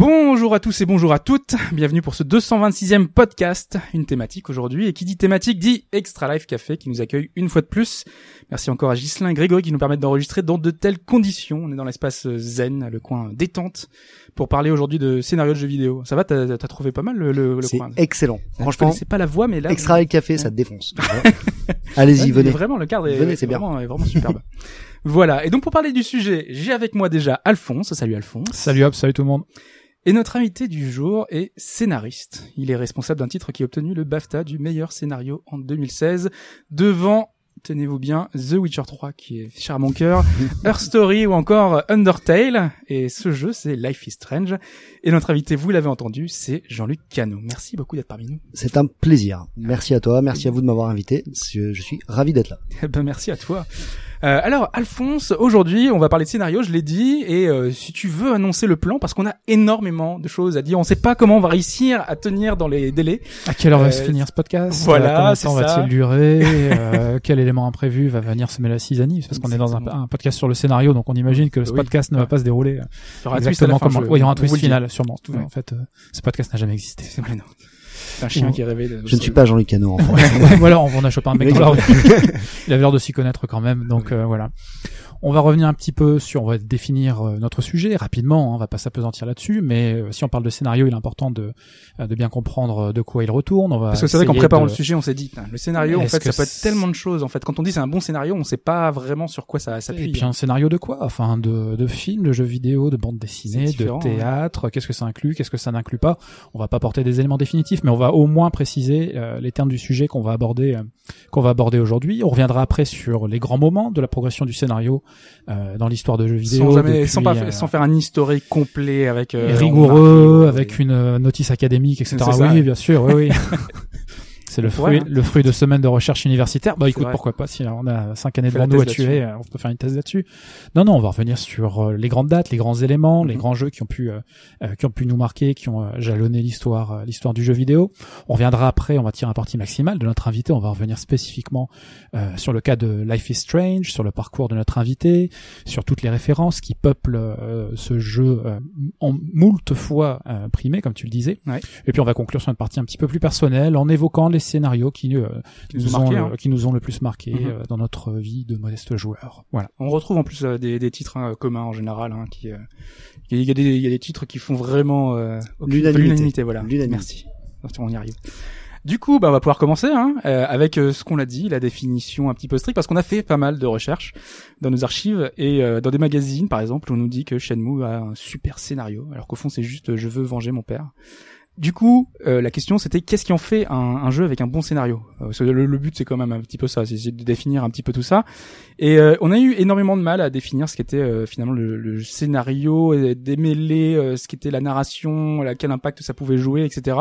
Bonjour à tous et bonjour à toutes, bienvenue pour ce 226e podcast, une thématique aujourd'hui, et qui dit thématique dit Extra Life Café qui nous accueille une fois de plus. Merci encore à Ghislain et Grégory qui nous permettent d'enregistrer dans de telles conditions. On est dans l'espace zen, le coin détente, pour parler aujourd'hui de scénario de jeux vidéo. Ça va, t'as t'as trouvé pas mal le, le, le C'est coin excellent. Je Franchement, connaissais pas la voix, mais là... extra avec café, ça te défonce. Allez-y, venez. Vraiment, le cadre est, Venez, c'est bien. vraiment, est vraiment superbe. voilà. Et donc, pour parler du sujet, j'ai avec moi déjà Alphonse. Salut Alphonse. Salut hop, salut tout le monde. Et notre invité du jour est scénariste. Il est responsable d'un titre qui a obtenu le BAFTA du meilleur scénario en 2016 devant, tenez-vous bien, The Witcher 3 qui est cher à mon cœur, Her Story ou encore Undertale. Et ce jeu, c'est Life is Strange. Et notre invité, vous l'avez entendu, c'est Jean-Luc Cano. Merci beaucoup d'être parmi nous. C'est un plaisir. Merci à toi, merci à vous de m'avoir invité. Je, je suis ravi d'être là. Eh ben merci à toi. Euh, alors Alphonse, aujourd'hui on va parler de scénario, je l'ai dit, et euh, si tu veux annoncer le plan, parce qu'on a énormément de choses à dire, on sait pas comment on va réussir à tenir dans les délais. À quelle heure Euh, va se finir ce podcast? Voilà, Euh, Combien de c'est temps ça. va-t-il durer? Euh, Quel élément imprévu va venir semer la cisanie? Parce qu'on est dans un, podcast sur le scénario, donc on imagine que ce Oui. podcast ne va pas se dérouler euh, Il y aura un twist à la exactement fin, comme... je- Oui, il y aura un on vous twist le dit. final, sûrement. Ouais. En fait, euh, ce podcast n'a jamais existé. Un chien qui rêvait de... Je ne suis pas Jean-Luc Cano, en fait. voilà, on on a chopé un mec dans la rue. Il avait l'air de s'y connaître quand même, donc euh, voilà. On va revenir un petit peu sur, on va définir euh, notre sujet rapidement, hein, on va pas s'apesantir là-dessus, mais euh, si on parle de scénario, il est important de, euh, de bien comprendre de quoi il retourne. On va Parce que c'est vrai qu'en préparant de- le sujet, on s'est dit, le scénario, en fait, ça peut être tellement de choses. En fait, quand on dit c'est un bon scénario, on sait pas vraiment sur quoi ça s'appuie. Et puis un scénario de quoi? Enfin, de, de films, de jeux vidéo, de bande dessinée, de théâtre. Qu'est-ce que ça inclut Qu'est-ce que ça n'inclut pas? On va pas porter des éléments définitifs, mais on va au moins préciser euh, les termes du sujet qu'on va aborder, euh, qu'on va aborder aujourd'hui. On reviendra après sur les grands moments de la progression du scénario euh, dans l'histoire de jeux vidéo. sans jamais, depuis, sans, pas, euh, sans faire un historique complet avec euh, rigoureux, avec une notice académique, etc. Ça. Oui, bien sûr, oui, oui. C'est le fruit, hein. le fruit de semaines de recherche universitaire. Bah écoute, pourquoi pas Si on a cinq années devant nous à tuer, on peut faire une thèse là-dessus. Non, non, on va revenir sur euh, les grandes dates, les grands éléments, les Mhm. grands jeux qui ont pu, euh, euh, qui ont pu nous marquer, qui ont euh, jalonné l'histoire, l'histoire du jeu vidéo. On reviendra après, on va tirer un parti maximal de notre invité. On va revenir spécifiquement euh, sur le cas de Life is Strange, sur le parcours de notre invité, sur toutes les références qui peuplent euh, ce jeu euh, en moult fois euh, primé, comme tu le disais. Ouais. Et puis on va conclure sur une partie un petit peu plus personnelle en évoquant les scénarios qui, euh, Qui nous ont marqué, le, hein. qui nous ont le plus marqué Mhm. euh, dans notre vie de modeste joueur. Voilà. On retrouve en plus euh, des, des titres hein, communs en général, hein, qui, euh, il y, a des, il y a des titres qui font vraiment euh, aucune- L'unanimité. l'unanimité, voilà. Merci. On y arrive. Du coup, bah, on va pouvoir commencer hein, euh, avec euh, ce qu'on a dit, la définition un petit peu stricte, parce qu'on a fait pas mal de recherches dans nos archives et euh, dans des magazines, par exemple, on nous dit que Shenmue a un super scénario, alors qu'au fond c'est juste euh, je veux venger mon père. Du coup, euh, la question c'était qu'est-ce qui en fait un, un jeu avec un bon scénario Euh, le, le but c'est quand même un petit peu ça, c'est de définir un petit peu tout ça. Et euh, on a eu énormément de mal à définir ce qu'était euh, finalement le, le scénario, et démêler euh, ce qu'était la narration, la, quel impact ça pouvait jouer, etc.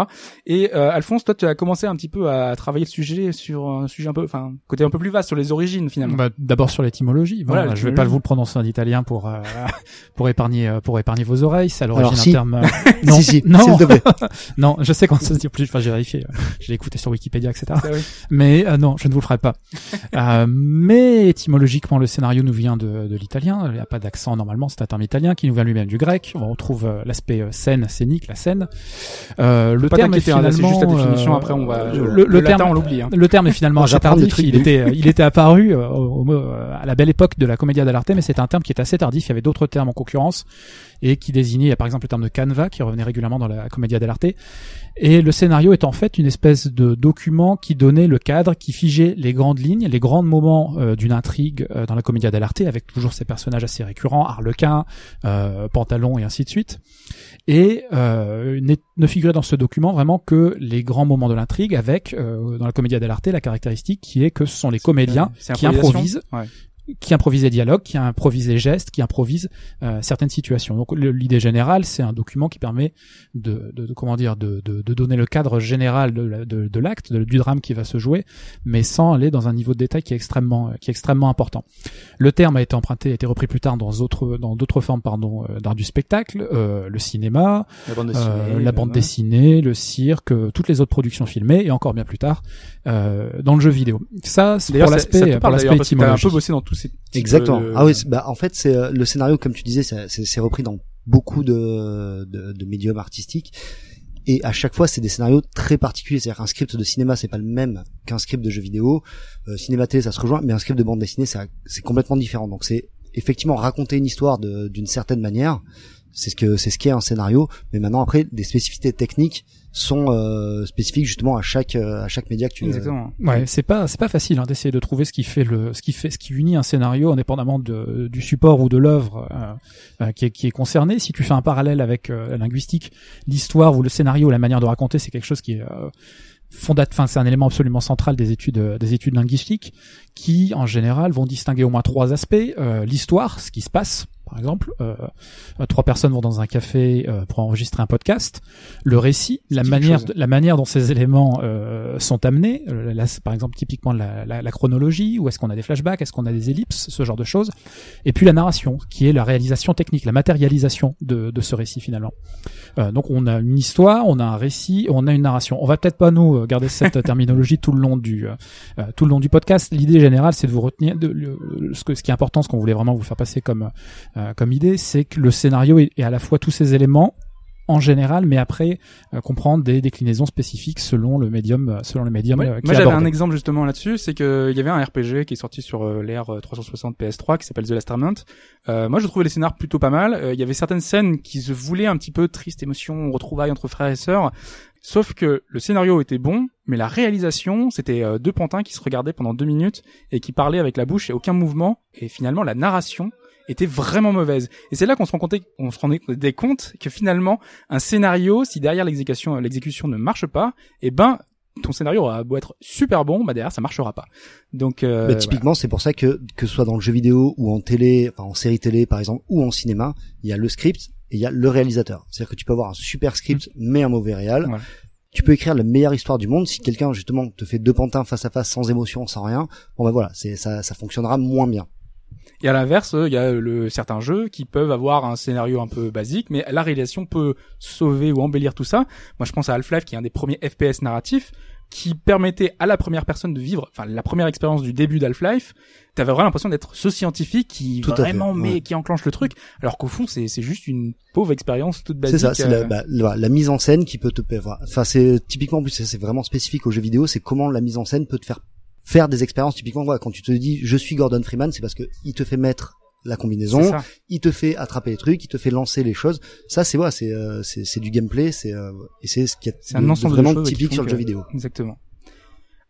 Et euh, Alphonse, toi tu as commencé un petit peu à travailler le sujet sur un sujet un peu, enfin côté un peu plus vaste sur les origines finalement. Bah, D'abord sur l'étymologie. Voilà, Voilà, je vais pas vous le prononcer en italien pour euh, pour épargner euh, pour épargner vos oreilles. C'est à l'origine un si. terme. euh, non, si, si, non. non, je sais ça se dit. Plus, enfin, j'ai vérifié. Je l'ai écouté sur Wikipédia, etc. Ah oui. Mais euh, non, je ne vous le ferai pas. Euh, mais étymologiquement, le scénario nous vient de, de l'italien. Il n'y a pas d'accent normalement, c'est un terme italien qui nous vient lui-même du grec. On retrouve euh, l'aspect euh, scène, scénique, la scène. Euh, le Pas terme est hein, finalement. c'est juste la définition. Après on va le, le, le latin terme, on l'oublie. Hein. le terme est finalement assez tardif. Il était, il était apparu euh, au- au- euh, à la belle époque de la commedia dell'arte, mais c'était un terme qui est assez tardif. Il y avait d'autres termes en concurrence et qui désignait, par exemple, le terme de canevas qui revenait régulièrement dans la commedia dell'arte. Et le scénario est en fait une espèce de document qui donnait le cadre, qui figeait les grandes lignes, les grands moments euh, d'une intrigue euh, dans la commedia dell'arte, avec toujours ces personnages assez récurrents, Harlequin, euh, Pantalon et ainsi de suite. Et euh, ne figurait dans ce document vraiment que les grands moments de l'intrigue, avec euh, dans la commedia dell'arte la caractéristique qui est que ce sont les comédiens qui improvisent Ouais. Qui improvise les dialogues, qui improvise les gestes, qui improvise euh, certaines situations. Donc l'idée générale, c'est un document qui permet de, de, de- comment dire, de, de, de donner le cadre général de, de, de l'acte, du drame qui va se jouer, mais sans aller dans un niveau de détail qui est extrêmement, qui est extrêmement important. Le terme a été emprunté, a été repris plus tard dans d'autres, dans d'autres formes, pardon, euh, d'art du spectacle, euh, le cinéma, La bande euh, dessinée. la bande euh, dessinée, le cirque, euh, toutes les autres productions filmées et encore bien plus tard euh, dans le jeu vidéo. Ça, c'est pour l'aspect, pour l'aspect un peu bossé dans ces Exactement. de- Ah oui, bah en fait c'est euh, le scénario comme tu disais, c'est- repris dans beaucoup de, de de médiums artistiques et à chaque fois c'est des scénarios très particuliers. C'est-à-dire qu'un script de cinéma c'est pas le même qu'un script de jeu vidéo. Euh, cinéma télé ça se rejoint, mais un script de bande dessinée c'est complètement différent. Donc c'est effectivement raconter une histoire d'une certaine manière. C'est ce que c'est ce qu'est un scénario. Mais maintenant après des spécificités techniques sont euh, spécifiques justement à chaque euh, à chaque média que tu Exactement. Ouais, c'est pas c'est pas facile hein, d'essayer de trouver ce qui fait le ce qui fait ce qui unit un scénario indépendamment de, du support ou de l'œuvre euh, euh, qui, est, qui est concerné. Si tu fais un parallèle avec euh, la linguistique, l'histoire ou le scénario, la manière de raconter, c'est quelque chose qui est euh, fondat, enfin c'est un élément absolument central des études euh, des études linguistiques qui en général vont distinguer au moins trois aspects Euh, l'histoire, ce qui se passe. Par exemple, euh, trois personnes vont dans un café euh, pour enregistrer un podcast. Le récit, la manière, de- la manière dont ces éléments euh, sont amenés. Euh, là, c'est par exemple, typiquement la, la, la chronologie. Où est-ce qu'on a des flashbacks Est-ce qu'on a des ellipses Ce genre de choses. Et puis la narration, qui est la réalisation technique, la matérialisation de, de ce récit finalement. Euh, donc on a une histoire, on a un récit, on a une narration. On va peut-être pas nous euh, garder cette terminologie tout le long du tout le long du podcast. L'idée générale, c'est de vous retenir de, le- ce, que, ce qui est important, ce qu'on voulait vraiment vous faire passer comme euh, comme idée, c'est que le scénario est, est à la fois tous ces éléments en général, mais après euh, comprendre des déclinaisons spécifiques selon le médium, euh, selon le médium euh, moi j'avais un exemple justement là-dessus, c'est que il y avait un RPG qui est sorti sur l'ère euh, 360 PS3 qui s'appelle The Last Remnant. Euh, moi je trouvais les scénars plutôt pas mal. Euh, Il y avait certaines scènes qui se voulaient un petit peu triste émotion, retrouvailles entre frères et sœurs. Sauf que le scénario était bon, mais la réalisation, c'était deux pantins qui se regardaient pendant deux minutes et qui parlaient avec la bouche et aucun mouvement. Et finalement, la narration était vraiment mauvaise. Et c'est là qu'on se rend compte, on se rendait compte que finalement, un scénario, si derrière l'exécution, l'exécution ne marche pas, eh ben, ton scénario aura beau être super bon, bah derrière ça marchera pas. Donc euh, Mais typiquement, c'est pour ça que que ce soit dans le jeu vidéo ou en télé, enfin en série télé par exemple, ou en cinéma, il y a le script et il y a le réalisateur. C'est-à-dire que tu peux avoir un super script mais un mauvais réal. Voilà. Tu peux écrire la meilleure histoire du monde si quelqu'un justement te fait deux pantins face à face sans émotion, sans rien. Bon bah voilà, c'est ça, ça fonctionnera moins bien. Et à l'inverse, il y a le certains jeux qui peuvent avoir un scénario un peu basique, mais la réalisation peut sauver ou embellir tout ça. Moi, je pense à Half-Life, qui est un des premiers FPS narratifs, qui permettait à la première personne de vivre, enfin la première expérience du début d'Half-Life. T'avais vraiment l'impression d'être ce scientifique qui Tout fait, vraiment met, ouais. qui enclenche le truc, alors qu'au fond, c'est c'est juste une pauvre expérience toute C'est basique. ça, c'est euh, la, bah, la, la mise en scène qui peut te enfin c'est typiquement en plus c'est- c'est vraiment spécifique aux jeux vidéo, c'est comment la mise en scène peut te faire faire des expériences typiquement voilà, quand tu te dis je suis Gordon Freeman, c'est parce que il te fait mettre la combinaison, il te fait attraper les trucs, il te fait lancer les choses. Ça c'est voilà, c'est euh, c'est du gameplay, c'est euh, et c'est ce qui est, un de- de ensemble de vraiment qui typique sur le jeu vidéo. Exactement.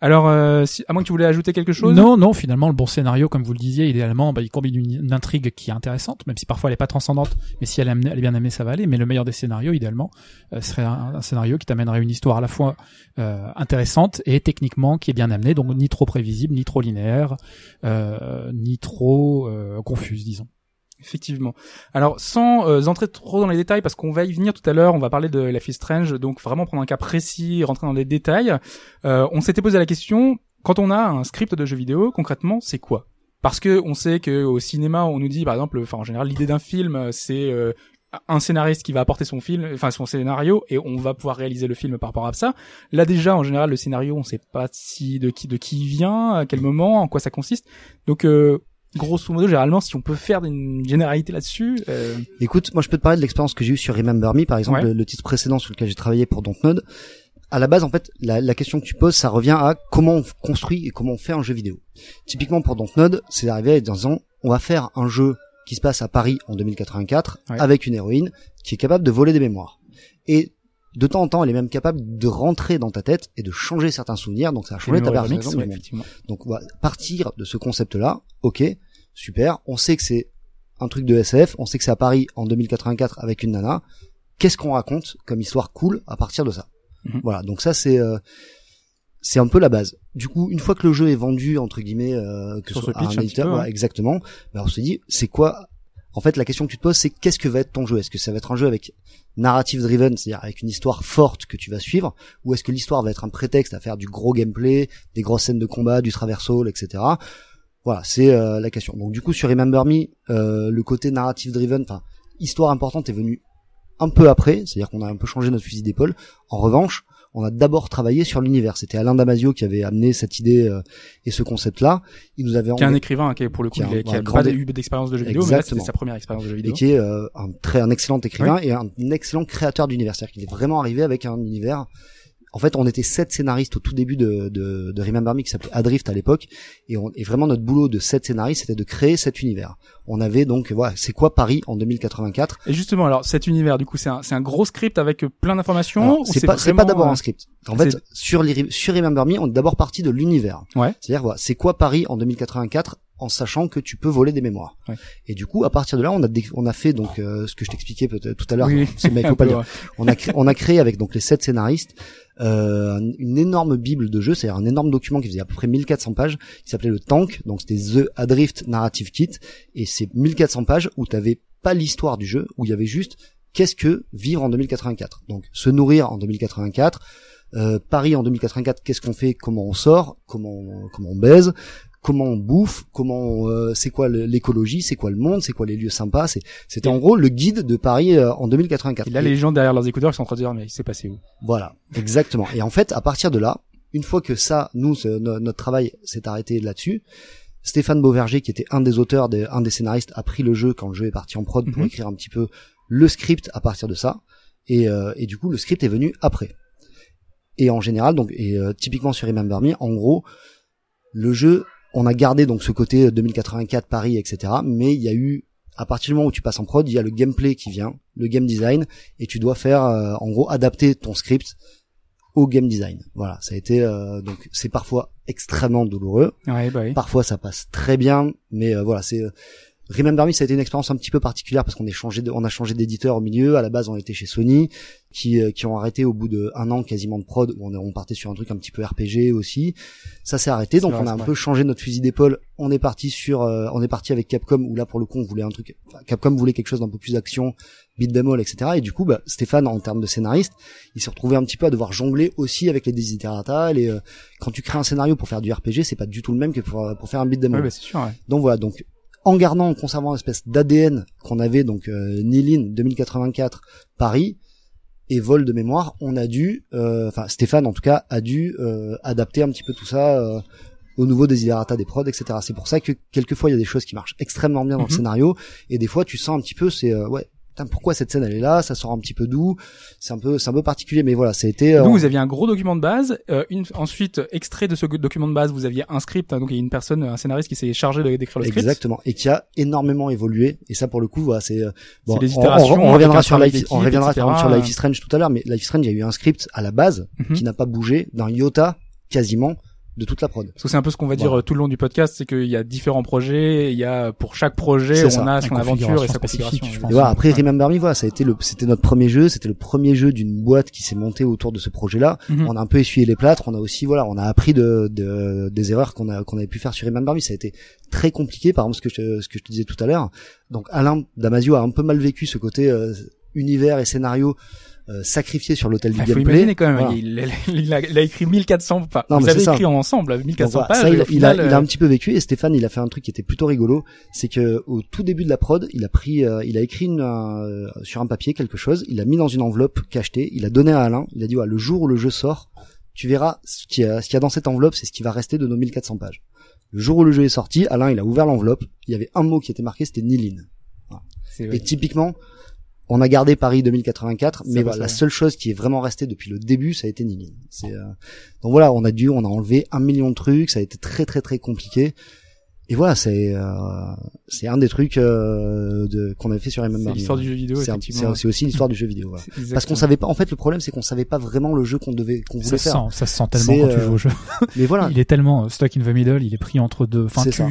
Alors, euh, si, à moins que tu voulais ajouter quelque chose? Non, non, finalement, le bon scénario, comme vous le disiez, idéalement, bah, il combine une, intrigue qui est intéressante, même si parfois elle est pas transcendante, mais si elle est, bien amenée, ça va aller. Mais le meilleur des scénarios, idéalement, euh, serait un, scénario qui t'amènerait une histoire à la fois euh, intéressante et techniquement qui est bien amenée, donc ni trop prévisible, ni trop linéaire, euh, ni trop confuse, disons. Effectivement. Alors, sans euh, entrer trop dans les détails, parce qu'on va y venir tout à l'heure, on va parler de la fille Strange, donc vraiment prendre un cas précis, rentrer dans les détails. Euh, on s'était posé la question, quand on a un script de jeu vidéo, concrètement, c'est quoi? Parce que on sait que au cinéma, on nous dit, par exemple, enfin en général, l'idée d'un film, c'est euh, un scénariste qui va apporter son film, enfin son scénario, et on va pouvoir réaliser le film par rapport à ça. Là déjà, en général, le scénario, on sait pas si de qui de qui il vient, à quel moment, en quoi ça consiste. Donc euh, grosso modo, généralement, si on peut faire une généralité là-dessus, euh, Écoute, moi je peux te parler de l'expérience que j'ai eue sur Remember Me, par exemple, Ouais. le, le titre précédent sur lequel j'ai travaillé pour Dontnod. À la base, en fait, la, la question que tu poses, ça revient à comment on construit et comment on fait un jeu vidéo. Typiquement pour Dontnod, c'est d'arriver à disant, on va faire un jeu qui se passe à Paris en 2084 Ouais. avec une héroïne qui est capable de voler des mémoires. Et de temps en temps, elle est même capable de rentrer dans ta tête et de changer certains souvenirs, donc ça a changé ta ouais, effectivement. Donc on va partir de ce concept-là. Ok, super. On sait que c'est un truc de SF. On sait que c'est à Paris en 2084 avec une nana. Qu'est-ce qu'on raconte comme histoire cool à partir de ça Mhm. Voilà. Donc ça c'est euh, c'est un peu la base. Du coup, une fois que le jeu est vendu entre guillemets, euh, que Sur ce soit ce pitch à un éditeur, peu, voilà, exactement, ben, on se dit, c'est quoi? En fait, la question que tu te poses, c'est qu'est-ce que va être ton jeu? Est-ce que ça va être un jeu avec narrative driven, c'est-à-dire avec une histoire forte que tu vas suivre, ou est-ce que l'histoire va être un prétexte à faire du gros gameplay, des grosses scènes de combat, du traversal, etc. Voilà, c'est euh, la question. Donc du coup, sur Remember Me, euh, le côté narrative driven, enfin histoire importante est venu un peu après, c'est-à-dire qu'on a un peu changé notre fusil d'épaule. En revanche, on a d'abord travaillé sur l'univers. C'était Alain Damasio qui avait amené cette idée euh, et ce concept-là. Il nous avait Qui est un écrivain, hein, qui est pour le coup, Qui un- il qui a grand pas eu d'expérience de jeu vidéo, mais Exactement. c'était sa première expérience de jeu et vidéo. qui est euh, un très un excellent écrivain et un excellent créateur d'univers. C'est-à-dire qu'il est vraiment arrivé avec un univers. En fait, on était sept scénaristes au tout début de, de, de Remember Me qui s'appelait Adrift à l'époque, et, on, et vraiment notre boulot de sept scénaristes, c'était de créer cet univers. On avait donc, voilà, c'est quoi Paris en 2084 Et justement, alors, cet univers, du coup, c'est un, c'est un gros script avec euh, plein d'informations, C'est pas, vraiment, pas d'abord euh, un script. En fait, sur, les, sur Remember Me, on est d'abord parti de l'univers. Ouais. C'est-à-dire, voilà, c'est quoi Paris en 2084 en sachant que tu peux voler des mémoires. Ouais. Et du coup, à partir de là, on a, on a fait donc euh, ce que je t'expliquais peut-être tout à l'heure. Oui, C'est mais faut pas dire. On a créé, on a créé avec donc les sept scénaristes euh, une énorme bible de jeu, c'est-à-dire un énorme document qui faisait à peu près 1400 pages, qui s'appelait le Tank, donc c'était The Adrift Narrative Kit, et c'est 1400 pages où t'avais pas l'histoire du jeu, où il y avait juste qu'est-ce que vivre en 2084. Donc se nourrir en 2084, euh, Paris en 2084, qu'est-ce qu'on fait, comment on sort, comment on, comment on baise, comment on bouffe, comment euh, c'est quoi l'écologie, c'est quoi le monde, c'est quoi les lieux sympas, c'est c'était en gros le guide de Paris euh, en 2084. Et là, les gens derrière leurs écouteurs, ils sont en train de dire, mais il s'est passé où? Voilà, exactement. Et en fait, à partir de là, une fois que ça, nous, notre travail s'est arrêté là-dessus, Stéphane Beauverger, qui était un des auteurs, des, un des scénaristes, a pris le jeu quand le jeu est parti en prod pour Mhm. écrire un petit peu le script à partir de ça. Et, euh, et du coup, le script est venu après. Et en général, donc, et euh, typiquement sur Remember Me, en gros, le jeu, on a gardé donc ce côté 2084 Paris, etc. Mais il y a eu, à partir du moment où tu passes en prod, il y a le gameplay qui vient, le game design, et tu dois faire, euh, en gros, adapter ton script au game design. Voilà, ça a été euh, donc c'est parfois extrêmement douloureux, Ouais, bah oui. parfois ça passe très bien, mais euh, voilà, c'est euh, Remember Me, ça a été une expérience un petit peu particulière parce qu'on est changé, de- on a changé d'éditeur au milieu. À la base, on était chez Sony, qui euh, qui ont arrêté au bout de un an quasiment de prod où on, on partait sur un truc un petit peu RPG aussi. Ça s'est arrêté, donc on a un peu changé notre fusil d'épaule. On est parti sur, euh, on est parti avec Capcom où là pour le coup on voulait un truc. enfin, Capcom voulait quelque chose d'un peu plus action, beat them all, etc. Et du coup, bah, Stéphane, en termes de scénariste, il s'est retrouvé un petit peu à devoir jongler aussi avec les desiderata. Les, euh, quand tu crées un scénario pour faire du RPG, c'est pas du tout le même que pour, euh, pour faire un beat them Ouais, all. bah, c'est sûr, ouais. Donc voilà, donc en gardant, en conservant l'espèce d'ADN qu'on avait, donc euh, Nilin 2084 Paris et vol de mémoire, on a dû, euh, enfin Stéphane en tout cas a dû euh, adapter un petit peu tout ça euh, au nouveau desiderata des prods, etc. C'est pour ça que quelquefois il y a des choses qui marchent extrêmement bien dans Mhm. le scénario et des fois tu sens un petit peu c'est euh, ouais pourquoi cette scène elle est là, ça sort un petit peu d'où, c'est un peu c'est un peu particulier mais voilà ça a été euh, vous aviez un gros document de base. euh, une, ensuite, extrait de ce document de base, vous aviez un script. hein, donc il y a une personne, un scénariste qui s'est chargé de- d'écrire le script. Exactement, et qui a énormément évolué. Et ça, pour le coup, voilà, c'est euh, bon, on- On, reviendra sur Life, on reviendra etc. sur Life is Strange tout à l'heure, mais Life is Strange, il y a eu un script à la base Mhm. qui n'a pas bougé d'un iota quasiment de toute la prod. Parce que c'est un peu ce qu'on va dire Voilà. euh, tout le long du podcast, c'est qu'il y a différents projets, il y a pour chaque projet, on ça. a son aventure et sa configuration je Et pense. voilà, après Ouais. Remember Me, voilà, ça a été le, c'était notre premier jeu, c'était le premier jeu d'une boîte qui s'est montée autour de ce projet-là. Mhm. On a un peu essuyé les plâtres, on a aussi, voilà, on a appris de, de- des erreurs qu'on a, qu'on avait pu faire sur Remember Me. Ça a été très compliqué, par exemple, ce que je, ce que je te disais tout à l'heure. Donc, Alain Damasio a un peu mal vécu ce côté euh, univers et scénario euh, sacrifié sur l'hôtel du gameplay. imaginer quand même, Voilà. il, il a, il a écrit 1400, enfin, Non, vous avez c'est ça. écrit ensemble 1400 Donc voilà, pages. ça, il, a, il, final, a, il a euh, un petit peu vécu et Stéphane, il a fait un truc qui était plutôt rigolo, c'est que au tout début de la prod, il a pris, euh, il a écrit une, euh, sur un papier quelque chose, il a mis dans une enveloppe cachetée, il a donné à Alain, il a dit voilà, le jour où le jeu sort, tu verras ce qu'il y a, ce y a dans cette enveloppe, c'est ce qui va rester de nos 1400 pages. Le jour où le jeu est sorti, Alain, il a ouvert l'enveloppe, il y avait un mot qui était marqué, c'était Nilin. c'est- Et typiquement, on a gardé Paris 2084, Ça mais voilà, la seule chose qui est vraiment restée depuis le début, ça a été. C'est euh, donc voilà, on a dû, on a enlevé un million de trucs, ça a été très très très compliqué. Et voilà, c'est euh, c'est un des trucs euh, de qu'on avait fait sur Remember C'est l'histoire du jeu vidéo, C'est effectivement. C'est aussi l'histoire du jeu vidéo. voilà. Parce qu'on savait pas. En fait, le problème, c'est qu'on savait pas vraiment le jeu qu'on devait, qu'on voulait faire. ça se sent tellement quand tu euh, joues au jeu. Mais voilà, Il est tellement euh, stuck in the middle, il est pris entre deux. Enfin, tu-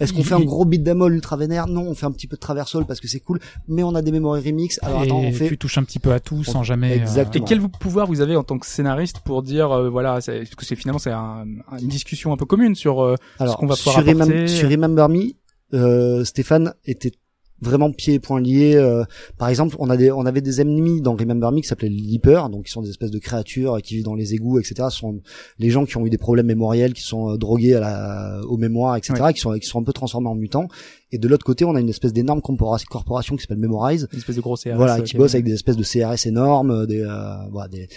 Est-ce qu'on fait un gros beat d'amol ultra vénère? Non, on fait un petit peu de traversal parce que c'est cool, mais on a des memory remix. Alors attends, on fait tu touches un petit peu à tout sans jamais. euh, Exactement. Et quel pouvoir vous avez en tant que scénariste pour dire euh, voilà c'est- parce que c'est finalement c'est un, un- une discussion un peu commune sur euh, Alors, qu'on va pouvoir sur, Remem- apporter. sur Remember Me, euh, Stéphane était vraiment pieds et poings liés. euh, par exemple, on a des, on avait des ennemis dans Remember Me qui s'appelaient les Leapers, donc qui sont des espèces de créatures qui vivent dans les égouts, etc. Ce sont les gens qui ont eu des problèmes mémoriels, qui sont euh, drogués à la, aux mémoires, etc. Qui sont, qui sont un peu transformés en mutants. Et de l'autre côté, on a une espèce d'énorme corpora- corporation qui s'appelle Memorize, une espèce de gros CRS. voilà, euh, qui bosse avec des espèces de CRS énormes, euh, des, euh, voilà, des...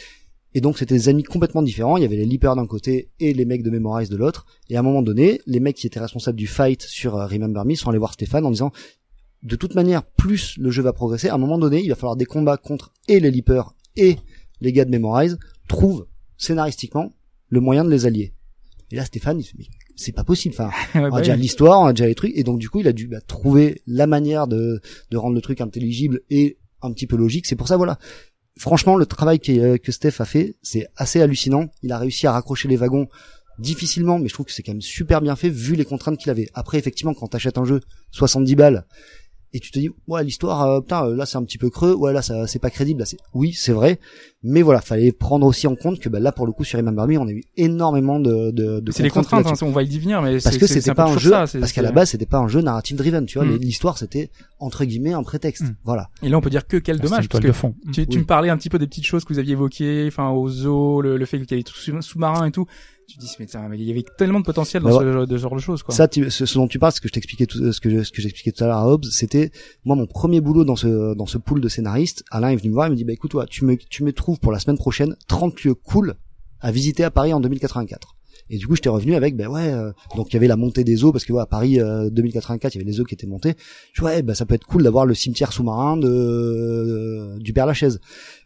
Et donc c'était des ennemis complètement différents. Il y avait les Leapers d'un côté et les mecs de Memorize de l'autre. Et à un moment donné, les mecs qui étaient responsables du fight sur Remember Me sont allés voir Stéphane en disant de toute manière, plus le jeu va progresser, à un moment donné, il va falloir des combats contre et les Leapers et les gars de Memorize trouvent scénaristiquement le moyen de les allier. Et là, Stéphane, il se dit, mais c'est pas possible. Enfin, on bah a déjà oui. l'histoire, on a déjà les trucs, et donc du coup, il a dû bah, trouver la manière de, de rendre le truc intelligible et un petit peu logique. C'est pour ça, voilà. Franchement, le travail qui- euh, que Steph a fait, c'est assez hallucinant. Il a réussi à raccrocher les wagons difficilement, mais je trouve que c'est quand même super bien fait vu les contraintes qu'il avait. Après, effectivement, quand t'achètes un jeu 70 balles et tu te dis ouais l'histoire euh, putain euh, là c'est un petit peu creux ouais là ça c'est pas crédible là c'est oui c'est vrai mais voilà fallait prendre aussi en compte que bah, là pour le coup sur Remember Me on a eu énormément de de, de C'est les contraintes, hein, on va y venir, mais parce c'est- que c'était pas un jeu ça, c'est- parce qu'à la base c'était pas un jeu narrative driven tu vois Mm. l'histoire c'était entre guillemets un prétexte Mm. voilà Et là, on peut dire que quel c'est dommage, parce que de fond. tu, tu Oui. me parlais un petit peu des petites choses que vous aviez évoquées, enfin aux zoo, le, le fait qu'il y avait des trucs sous- sous-marins et tout. Tu te dis mais, tiens, mais il y avait tellement de potentiel dans Bah ce, genre de- genre de choses, quoi. ça tu- ce, ce dont tu parles ce que je t'expliquais tout ce que je- ce que j'expliquais tout à l'heure à Hobbes c'était moi mon premier boulot dans ce dans ce pool de scénaristes Alain est venu me voir il me dit bah écoute toi tu me tu me trouves pour la semaine prochaine 30 lieux cool à visiter à Paris en 2084 et du coup j'étais revenu avec ben ouais euh, donc il y avait la montée des eaux parce que ouais, à Paris euh, 2084 il y avait les eaux qui étaient montées. Je dis, ouais bah ça peut être cool d'avoir le cimetière sous-marin de euh, du Père Lachaise.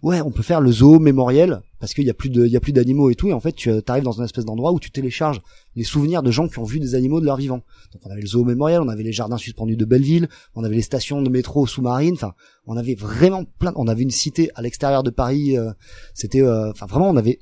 Ouais on peut faire le zoo mémoriel parce qu'il y a plus de il y a plus d'animaux et tout et en fait tu arrives dans un espèce d'endroit où tu télécharges les souvenirs de gens qui ont vu des animaux de leur vivant donc on avait le zoo mémoriel on avait les jardins suspendus de Belleville on avait les stations de métro sous-marines enfin on avait vraiment plein on avait une cité à l'extérieur de Paris euh, c'était euh, enfin vraiment on avait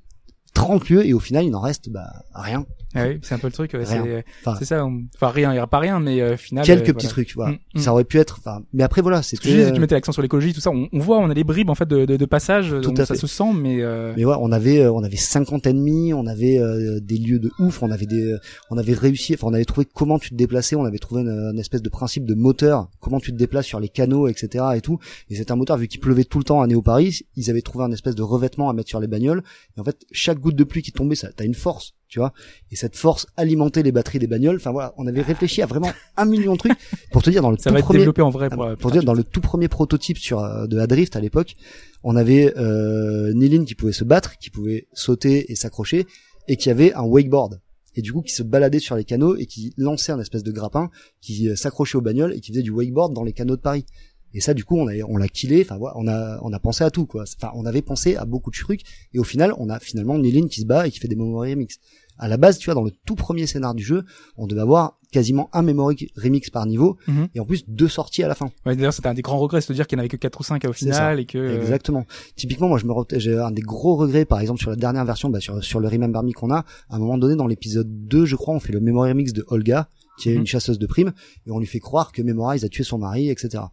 30 lieux et au final il n'en reste bah rien oui, c'est un peu le truc. ouais, c'est Enfin, ça. on- Enfin rien, il y aura pas rien, mais euh, final. quelques euh, petits trucs voilà Mm, mm. ça aurait pu être enfin mais après voilà Ce que je c'était tu euh, mettais l'accent sur l'écologie, tout ça. On, on voit, on a des bribes en fait de, de, de passage, donc à ça fait. se sent, mais euh, Mais ouais, on avait euh, on avait 50 ennemis, on avait euh, des lieux de ouf, on avait des on avait réussi, enfin on avait trouvé comment tu te déplaçais, on avait trouvé une, une espèce de principe de moteur, comment tu te déplaces sur les canaux, etc. et tout. Et c'était un moteur vu qu'il pleuvait tout le temps à Néo Paris, ils avaient trouvé un espèce de revêtement à mettre sur les bagnoles. Et en fait, chaque goutte de pluie qui tombait, ça t'as une force, tu vois. Et cette force alimentait les batteries des bagnoles. Enfin voilà, on avait réfléchi à vraiment un million de trucs pour te dire dans le ça tout va être premier développé en vrai. ah, Pour, euh, pour dire dans le tout premier prototype sur euh, de Adrift à l'époque, on avait euh, Nilin qui pouvait se battre, qui pouvait sauter et s'accrocher, et qui avait un wakeboard. Et du coup, qui se baladait sur les canaux et qui lançait un espèce de grappin qui euh, s'accrochait aux bagnoles et qui faisait du wakeboard dans les canaux de Paris. Et ça, du coup, on a, on l'a killé. Enfin, voilà, on a, on a pensé à tout, quoi. Enfin, on avait pensé à beaucoup de trucs. Et au final, on a finalement Nilin qui se bat et qui fait des memory remix. À la base, tu vois, dans le tout premier scénar du jeu, on devait avoir quasiment un memory remix par niveau. Mhm. Et en plus, deux sorties à la fin. Ouais, D'ailleurs, c'était un des grands regrets, c'est de dire qu'il n'y en avait que 4 ou 5 au final et que. euh, Exactement. Typiquement, moi, je me j'ai un des gros regrets, par exemple, sur la dernière version, bah, sur, sur le Remember Me qu'on a, à un moment donné, dans l'épisode 2, je crois, on fait le memory remix de Olga, qui est Mhm. une chasseuse de primes, et on lui fait croire que Memorize a tué son mari, etc.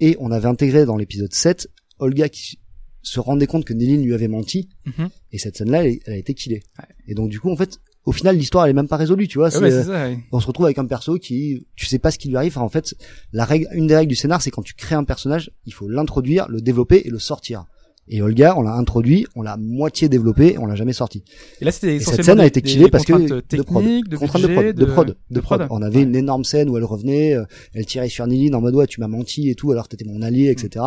Et on avait intégré dans l'épisode 7, Olga qui se rendait compte que Nelly lui avait menti, mhm. et cette scène-là, elle, elle a été killée. Ouais. Et donc, du coup, en fait, au final, l'histoire, elle est même pas résolue, tu vois. Ouais, ça. ouais. on se retrouve avec un perso qui tu sais pas ce qui lui arrive Enfin, en fait la règle une des règles du scénar c'est quand tu crées un personnage il faut l'introduire le développer et le sortir et Olga on l'a introduit on l'a moitié développé on l'a jamais sorti Et là, c'était et cette scène a été killée parce que contraintes de prod de contrainte de prod de prod de prod prod. on avait une énorme scène où elle revenait euh, elle tirait sur Nilin en mode ouais tu m'as menti et tout alors t'étais mon allié etc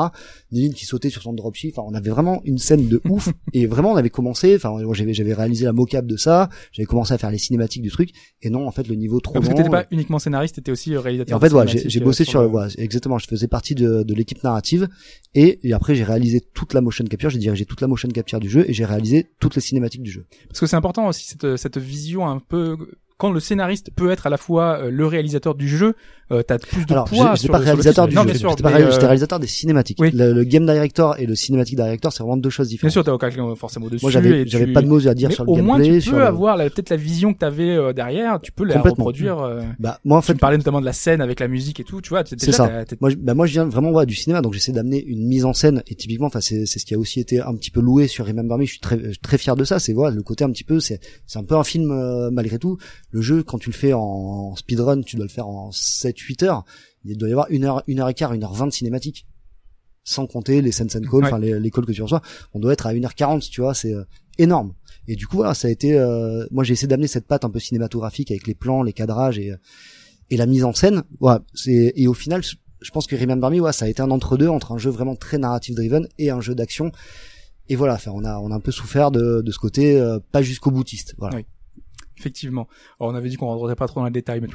Nilin qui sautait sur son dropship enfin on avait vraiment une scène de ouf et vraiment on avait commencé enfin j'avais j'avais réalisé la mocap de ça j'avais commencé à faire les cinématiques du truc et non en fait le niveau trop Ouais, Parce que t'étais pas uniquement scénariste, t'étais aussi euh, réalisateur. en fait, voilà, j'ai j'ai euh, bossé sur, exactement. Je faisais partie de, de l'équipe narrative et, et après j'ai réalisé toute la motion capture. J'ai dirigé toute la motion capture du jeu et j'ai réalisé toutes les cinématiques du jeu. Parce que c'est important aussi cette, cette vision un peu quand le scénariste peut être à la fois euh, le réalisateur du jeu, euh, t'as plus de Alors, poids. j'étais sur pas sur réalisateur du jeu, Non, bien sûr, j'étais pas euh, réalisateur des cinématiques. oui. Le, le game director et le cinématique director, c'est vraiment deux choses Bien différentes. sûr, t'as aucun forcément dessus. Moi, j'avais, j'avais tu- pas de mots à dire mais sur le au moins, gameplay. tu sur peux le- avoir peut-être la vision que t'avais euh, derrière. Tu peux la reproduire. euh, Bah, moi, en tu fait, me parlais notamment de la scène avec la musique et tout. Tu vois, C'est ça. moi, je- bah, moi, je viens vraiment ouais, du cinéma, donc j'essaie d'amener une mise en scène. Et typiquement, enfin, c'est, c'est ce qui a aussi été un petit peu loué sur Remember Me. Je suis très, très fier de ça. C'est voilà, le côté un petit peu, c'est, c'est un peu un film malgré tout. Le jeu, quand tu le fais en speedrun, tu dois le faire en 7-8 heures. Il doit y avoir une heure, une heure et quart, une heure vingt de cinématique. Sans compter les sense and calls, Ouais. enfin les, les calls que tu reçois, on doit être à 1h40, tu vois, c'est euh, énorme. Et du coup, voilà, ça a été, euh, moi j'ai essayé d'amener cette patte un peu cinématographique avec les plans, les cadrages et, euh, et la mise en scène. Voilà, c'est et au final, je- pense que Remember Me, ouais, ça a été un entre deux entre un jeu vraiment très narrative driven et un jeu d'action. Et voilà, enfin, on a on a un peu souffert de, de ce côté euh, pas jusqu'au boutiste. Voilà. Oui. Effectivement. Alors, on avait dit qu'on rentrait pas trop dans le détail, mais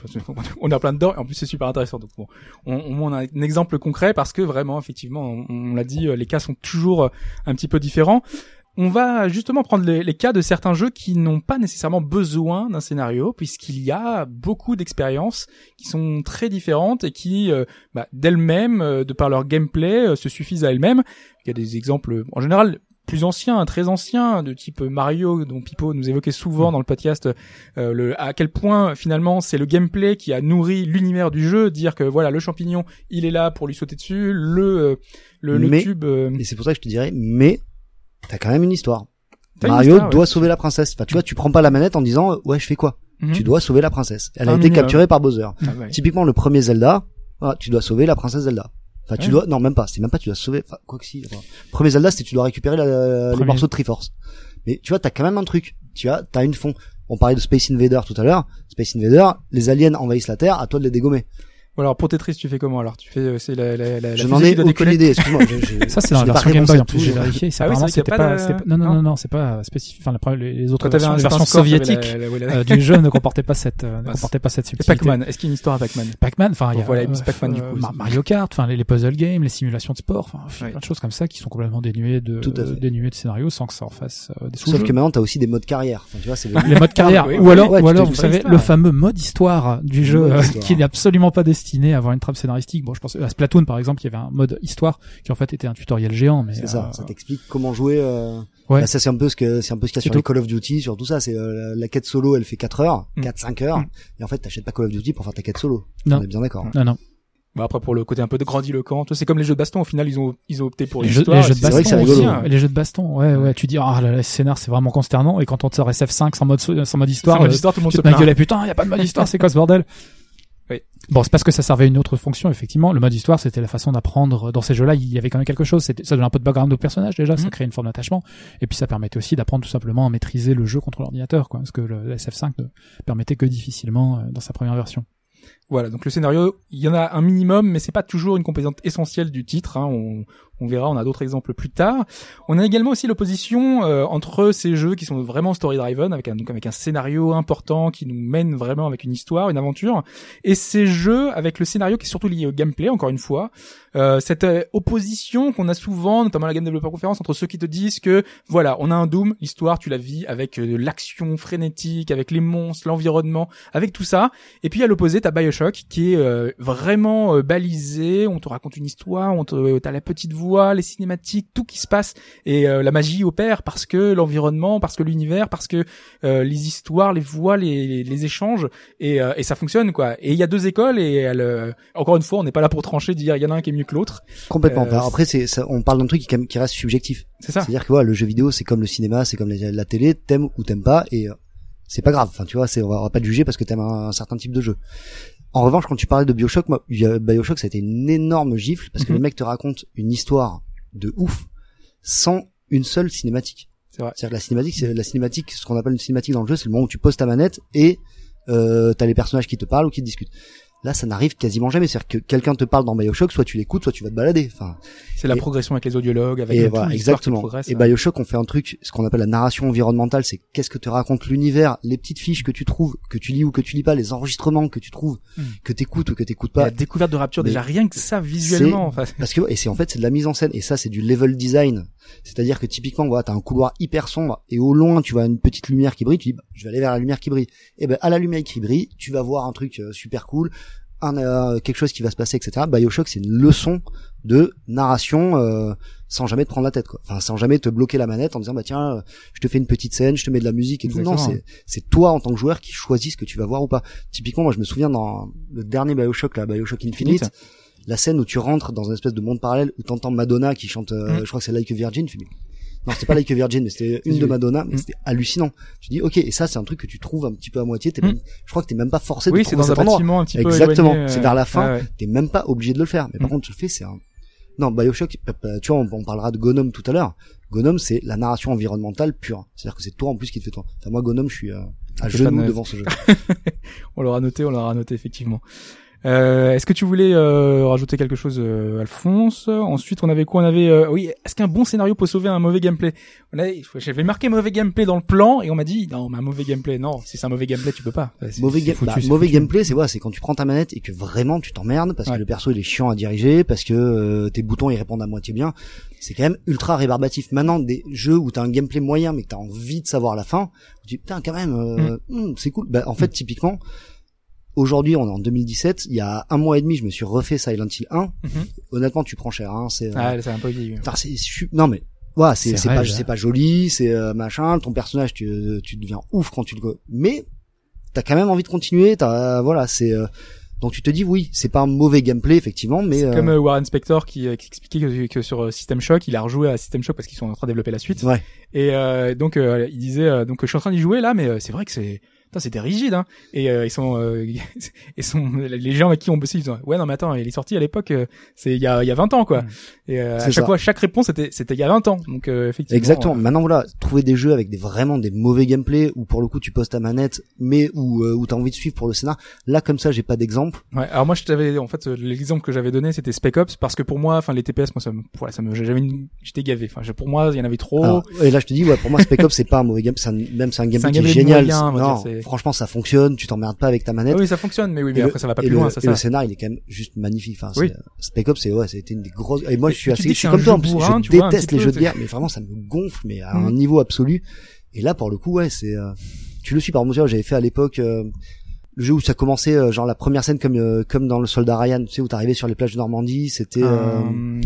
on a plein dedans. Et en plus, c'est super intéressant. Donc, bon, on, a un exemple concret parce que vraiment, effectivement, on, l'a dit, euh, les cas sont toujours euh, un petit peu différents. On va justement prendre les, les cas de certains jeux qui n'ont pas nécessairement besoin d'un scénario, puisqu'il y a beaucoup d'expériences qui sont très différentes et qui, euh, bah, d'elles-mêmes, de par leur gameplay, se suffisent à elles-mêmes. Il y a des exemples, en général, plus anciens, très anciens, de type Mario, dont Pipo nous évoquait souvent dans le podcast, euh, le, à quel point finalement c'est le gameplay qui a nourri l'univers du jeu, dire que voilà le champignon il est là pour lui sauter dessus, le euh, le, le Mais- tube. euh, Et c'est pour ça que je te dirais, mais t'as quand même une histoire. une Mario histoire, doit ouais. sauver la princesse. Enfin, tu vois, tu prends pas la manette en disant euh, ouais, je fais quoi? Mhm. Tu dois sauver la princesse. Elle a Un été minimum. capturée par Bowser. Ah, ouais. Typiquement, le premier Zelda, ah, tu dois sauver la princesse Zelda. Enfin, tu Ouais. dois, non, même pas. C'est même pas, tu dois sauver, enfin, quoi que si. enfin, premier Zelda, c'était tu dois récupérer la- les morceaux de Triforce. Mais tu vois, t'as quand même un truc. Tu as, t'as une fond. On parlait de Space Invader tout à l'heure. Space Invader, les aliens envahissent la Terre, à toi de les dégommer. Bon, alors pour Tetris tu fais comment alors? Tu fais euh, c'est la la la, Je n'en ai aucune décoller idée, excuse-moi. je- je- Ça, c'est dans la version Game Boy en plus, j'ai vérifié. C'est Ah oui, apparemment, c'était pas non, non, non. non, non, c'est pas spécifique. Enfin, les les autres versions, la- la- la- euh, du jeu ne comportaient pas cette, euh, ne comportaient pas cette Et subtilité. Pac-Man, est-ce qu'il y a une histoire à Pac-Man? Pac-Man, enfin, il y a voilà, euh, Miss Pac-Man, du coup. Mario Kart, enfin, les, les puzzle games, les simulations de sport, enfin, plein de choses comme ça qui sont complètement dénuées de, dénuées de scénario sans que ça en fasse des Sauf sous-jeux. que maintenant, t'as aussi des modes carrière. Enfin, tu vois, c'est les modes carrière, Ah, oui, ou oui. alors, ou alors, vous savez, le fameux mode histoire du jeu, qui n'est absolument pas destiné à avoir une trame scénaristique. Bon, je pense à Splatoon, par exemple, il y avait un mode histoire qui en fait était un tutoriel géant, mais C'est ça, euh, ça t'explique comment jouer. Euh... Ouais. bah, ça c'est un peu ce que c'est un peu ce qu'il y a sur les. Call of Duty, sur tout ça. C'est euh, la, quête solo, elle fait 4 heures, Mm. 4-5 heures, Mm. et en fait t'achètes pas Call of Duty pour faire ta quête solo. Non. On est bien d'accord. non, non. Bah après pour le côté un peu de grandiloquent, c'est comme les jeux de baston. Au final, ils ont ils ont opté pour Les jeux, les jeux de c'est vrai que c'est baston, rigolo. aussi, hein. les jeux de baston, ouais, ouais, tu dis, ah là là, le scénar, c'est vraiment consternant, et quand on te sort SF5 sans mode, sans mode histoire, Sans mode histoire, tout le monde se plaint. gueule, putain, y a pas de mode histoire, c'est quoi ce bordel? Oui. Bon, c'est parce que ça servait à une autre fonction, effectivement. Le mode histoire, c'était la façon d'apprendre. Dans ces jeux-là, il y avait quand même quelque chose. Ça donnait un peu de background au personnage, déjà. Ça Mhm. créait une forme d'attachement. Et puis, ça permettait aussi d'apprendre tout simplement à maîtriser le jeu contre l'ordinateur, quoi. Parce que le SF5 ne permettait que difficilement euh, dans sa première version. Voilà, donc le scénario, il y en a un minimum, mais c'est pas toujours une composante essentielle du titre. Hein. On, on verra, on a d'autres exemples plus tard. On a également aussi l'opposition euh, entre ces jeux qui sont vraiment story-driven, avec un, donc avec un scénario important qui nous mène vraiment avec une histoire, une aventure, et ces jeux avec le scénario qui est surtout lié au gameplay, encore une fois. Euh, cette euh, opposition qu'on a souvent, notamment à la Game Developer Conference, entre ceux qui te disent que voilà, on a un Doom, l'histoire, tu la vis avec euh, l'action frénétique, avec les monstres, l'environnement, avec tout ça. Et puis à l'opposé, t'as Bioshock qui est vraiment balisé. On te raconte une histoire, on te, t'as la petite voix, les cinématiques, tout qui se passe et euh, la magie opère parce que l'environnement, parce que l'univers, parce que euh, les histoires, les voix, les, les échanges et, euh, et ça fonctionne quoi. Et il y a deux écoles et elle, encore une fois, on n'est pas là pour trancher, dire il y en a un qui est mieux que l'autre. Complètement. Après, c'est, ça, on parle d'un truc qui, reste subjectif. C'est ça. C'est-à-dire que voilà, le jeu vidéo, c'est comme le cinéma, c'est comme la, la télé, t'aimes ou t'aimes pas, et c'est pas grave. Enfin, tu vois, c'est, on va, on va pas te juger parce que t'aimes un, un certain type de jeu. En revanche, quand tu parlais de Bioshock, moi, Bioshock, ça a été une énorme gifle parce que Mhm. le mec te raconte une histoire de ouf sans une seule cinématique. C'est vrai. C'est-à-dire que la cinématique, c'est la cinématique, ce qu'on appelle une cinématique dans le jeu, c'est le moment où tu poses ta manette et euh, t'as les personnages qui te parlent ou qui te discutent. Là, ça n'arrive quasiment jamais. C'est-à-dire que quelqu'un te parle dans Bioshock, soit tu l'écoutes, soit tu vas te balader. Enfin, C'est la Et- progression avec les audiologues, avec et voilà, qui exactement. progresse, et ouais. Bioshock, on fait un truc, ce qu'on appelle la narration environnementale, c'est qu'est-ce que te raconte l'univers, les petites fiches que tu trouves, que tu lis ou que tu lis pas, les enregistrements que tu trouves, Hmm. que t'écoutes ou que t'écoutes la pas. découverte de Rapture, Mais déjà rien que ça visuellement. Enfin, Parce que, et c'est en fait, c'est de la mise en scène, et ça, c'est du level design. C'est-à-dire que typiquement, voilà, t'as un couloir hyper sombre, et au loin, tu vois une petite lumière qui brille, tu dis, bah, je vais aller vers la lumière qui brille. Et ben, à la lumière qui brille, tu vas voir un truc euh, super cool, un, euh, quelque chose qui va se passer, etc. Bioshock, c'est une leçon de narration, euh, sans jamais te prendre la tête, quoi. Enfin, sans jamais te bloquer la manette en disant, bah tiens, euh, je te fais une petite scène, je te mets de la musique et tout. Non, c'est, c'est toi en tant que joueur qui choisis ce que tu vas voir ou pas. Typiquement, moi, je me souviens dans le dernier Bioshock, là, Bioshock Infinite, Infinite. la scène où tu rentres dans une espèce de monde parallèle où t'entends Madonna qui chante, euh, Mm. je crois que c'est Like a Virgin. Tu non, c'était pas Like a Virgin, mais c'était une Oui, de oui. Madonna, mais Mm. c'était hallucinant. Tu dis, ok, et ça, c'est un truc que tu trouves un petit peu à moitié. T'es Mm. même- je crois que t'es même pas forcé oui, de c'est trouver dans un cet endroit. un petit peu Exactement. C'est euh, vers la fin. ouais, ouais. T'es même pas obligé de le faire. Mais par Mm. contre, tu le fais, c'est un, non, Bioshock, euh, euh, tu vois, on, on parlera de Gnome tout à l'heure. Gnome, c'est la narration environnementale pure. C'est-à-dire que c'est toi en plus qui te fait toi. Enfin, moi, Gnome, je suis euh, à genoux devant ce jeu. On l'aura noté, on l'aura noté effectivement. Euh, est-ce que tu voulais euh, rajouter quelque chose, euh, Alphonse? Ensuite, on avait quoi? On avait, euh, oui, est-ce qu'un bon scénario peut sauver un mauvais gameplay? J'avais marqué mauvais gameplay dans le plan et on m'a dit non, mais un mauvais gameplay, non, si c'est un mauvais gameplay, tu peux pas. Mauvais, c'est ga- foutu, bah, mauvais gameplay, c'est voilà, c'est quand tu prends ta manette et que vraiment tu t'emmerdes parce Ouais. que le perso il est chiant à diriger, parce que euh, tes boutons ils répondent à moitié bien. C'est quand même ultra rébarbatif. Maintenant, des jeux où t'as un gameplay moyen mais que t'as envie de savoir la fin, tu dis putain quand même, euh, Mm. hmm, c'est cool. Bah, en fait, typiquement, aujourd'hui on est en 2017, il y a un mois et demi, je me suis refait Silent Hill 1. Mhm. Honnêtement, tu prends cher. Hein, c'est euh, Ah, c'est un peu vieilli. Non mais voilà, c'est C'est pas c'est pas joli, c'est euh, machin, ton personnage tu tu deviens ouf quand tu le mais t'as quand même envie de continuer, t'as voilà, c'est euh, donc tu te dis oui, c'est pas un mauvais gameplay effectivement, mais C'est euh, comme euh, Warren Spector qui, euh, qui expliquait que, que sur euh, System Shock, il a rejoué à System Shock parce qu'ils sont en train de développer la suite. ouais, Et euh, donc euh, il disait euh, donc je suis en train d'y jouer là, mais euh, c'est vrai que c'est c'était rigide hein. Et euh, ils sont euh, ils sont les gens avec qui on bossait ils disent ouais non mais attends il est sorti à l'époque euh, c'est il y a il y a 20 ans quoi. Mm. Et euh, à chaque ça. fois chaque réponse c'était c'était il y a 20 ans. Donc euh, effectivement. exactement. euh, Maintenant voilà, trouver des jeux avec des vraiment des mauvais gameplays où pour le coup tu poses ta manette, mais où où t'as envie de suivre pour le scénar. Là comme ça, j'ai pas d'exemple. Ouais, alors moi je t'avais en fait l'exemple que j'avais donné c'était Spec Ops parce que pour moi enfin les TPS moi ça me voilà, ça me j'avais une- j'étais gavé. Enfin pour moi il y en avait trop. Alors, et là je te dis ouais, pour moi Spec Ops c'est pas un mauvais game, un- même c'est un gameplay qui est gameplay génial. moyen, franchement ça fonctionne, tu t'emmerdes pas avec ta manette. Ah oui, ça fonctionne mais oui mais Et après le- ça va pas plus le, loin, c'est et le ça. scénar, il est quand même juste magnifique. Enfin, Oui. c'est- Spec Ops, c'est ouais, ça a été une des grosses. Et moi, Et je suis assez, je suis comme toi. jeu en plus, bourrin, je déteste les jeux de guerre, mais vraiment, ça me gonfle, mais à un Mhm. niveau absolu. Et là, pour le coup, ouais, c'est. euh, tu le suis par exemple, j'avais fait à l'époque. euh, le jeu où ça commençait euh, genre la première scène comme euh, comme dans le soldat Ryan tu sais où t'arrivais sur les plages de Normandie c'était euh, Euh,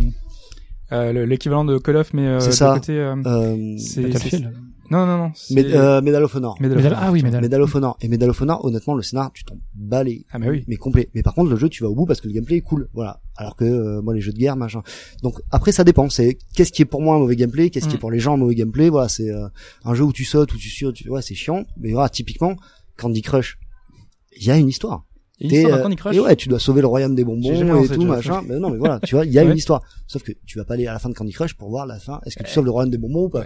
euh, le- l'équivalent de Call of mais euh, C'est ça. côté euh, euh, c'est Battlefield. Non non non Med- euh, Medal of Honor Medal of Medal- Honor. ah oui, Medal. Medal of Honor et Medal of Honor honnêtement le scénar tu t'en les Ah, bah oui. mais complet mais par contre le jeu tu vas au bout parce que le gameplay est cool voilà alors que euh, moi les jeux de guerre machin donc après ça dépend c'est qu'est-ce qui est pour moi un mauvais gameplay qu'est-ce qui Mm. est pour les gens un mauvais gameplay voilà c'est euh, un jeu où tu sautes où tu sautes tu... ouais c'est chiant mais voilà typiquement Candy Crush il y a une histoire Et T'es, l'histoire d'un euh, Candy Crush. et ouais, tu dois sauver le royaume des bonbons et tout machin. Mais non, mais voilà, tu vois, il y a Ouais. une histoire. Sauf que tu vas pas aller à la fin de Candy Crush pour voir la fin. Est-ce que tu sauves le royaume des bonbons ou pas?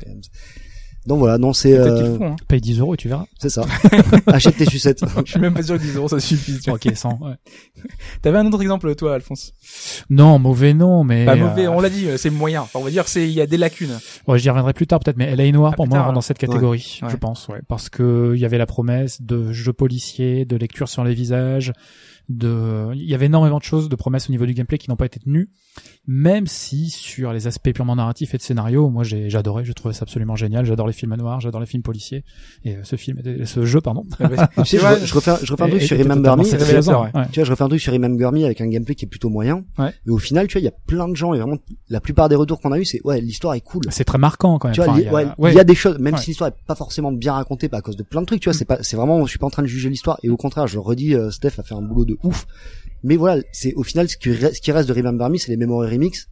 Donc voilà, non, c'est euh, font. Hein. Paye 10 euros et tu verras. c'est ça. Achète tes sucettes. Je suis même pas sûr que 10 euros ça suffit. tu vois. ok, 100. Ouais. T'avais un autre exemple toi Alphonse? Non, mauvais non, mais. Pas mauvais, euh, on l'a dit, euh, c'est moyen. Enfin, on va dire c'est il y a des lacunes. Ouais, j'y reviendrai plus tard peut-être, mais LA Noir Ah, pour moi tard, rentre dans cette catégorie, Ouais. je pense, ouais, parce que il y avait la promesse de jeux policiers, de lecture sur les visages, de, il y avait énormément de choses, de promesses au niveau du gameplay qui n'ont pas été tenues, même si sur les aspects purement narratifs et de scénario, moi j'ai, j'adorais, je trouvais ça absolument génial, j'adore les films noirs, j'adore les films policiers, et euh, ce film, était- ce jeu, pardon. tu sais, je, je refais, un- je refais un truc Et- sur Remember Me. Tu vois, je refais un truc sur Remember Me avec un gameplay qui est plutôt moyen. Ouais. Mais au final, tu vois, il y a plein de gens et vraiment la plupart des retours qu'on a eu, c'est ouais, l'histoire est cool. C'est très marquant quand même. tu vois, Enfin, il y, a, ouais, ouais. il y a des choses, même si l'histoire est pas forcément bien racontée, pas à cause de plein de trucs, tu vois, c'est pas, c'est vraiment, je suis pas en train de juger l'histoire, et au contraire, je redis, euh, Steph a fait un boulot de ouf. Mais voilà, c'est au final, ce qui, reste, ce qui reste de Remember Me, c'est les memory remix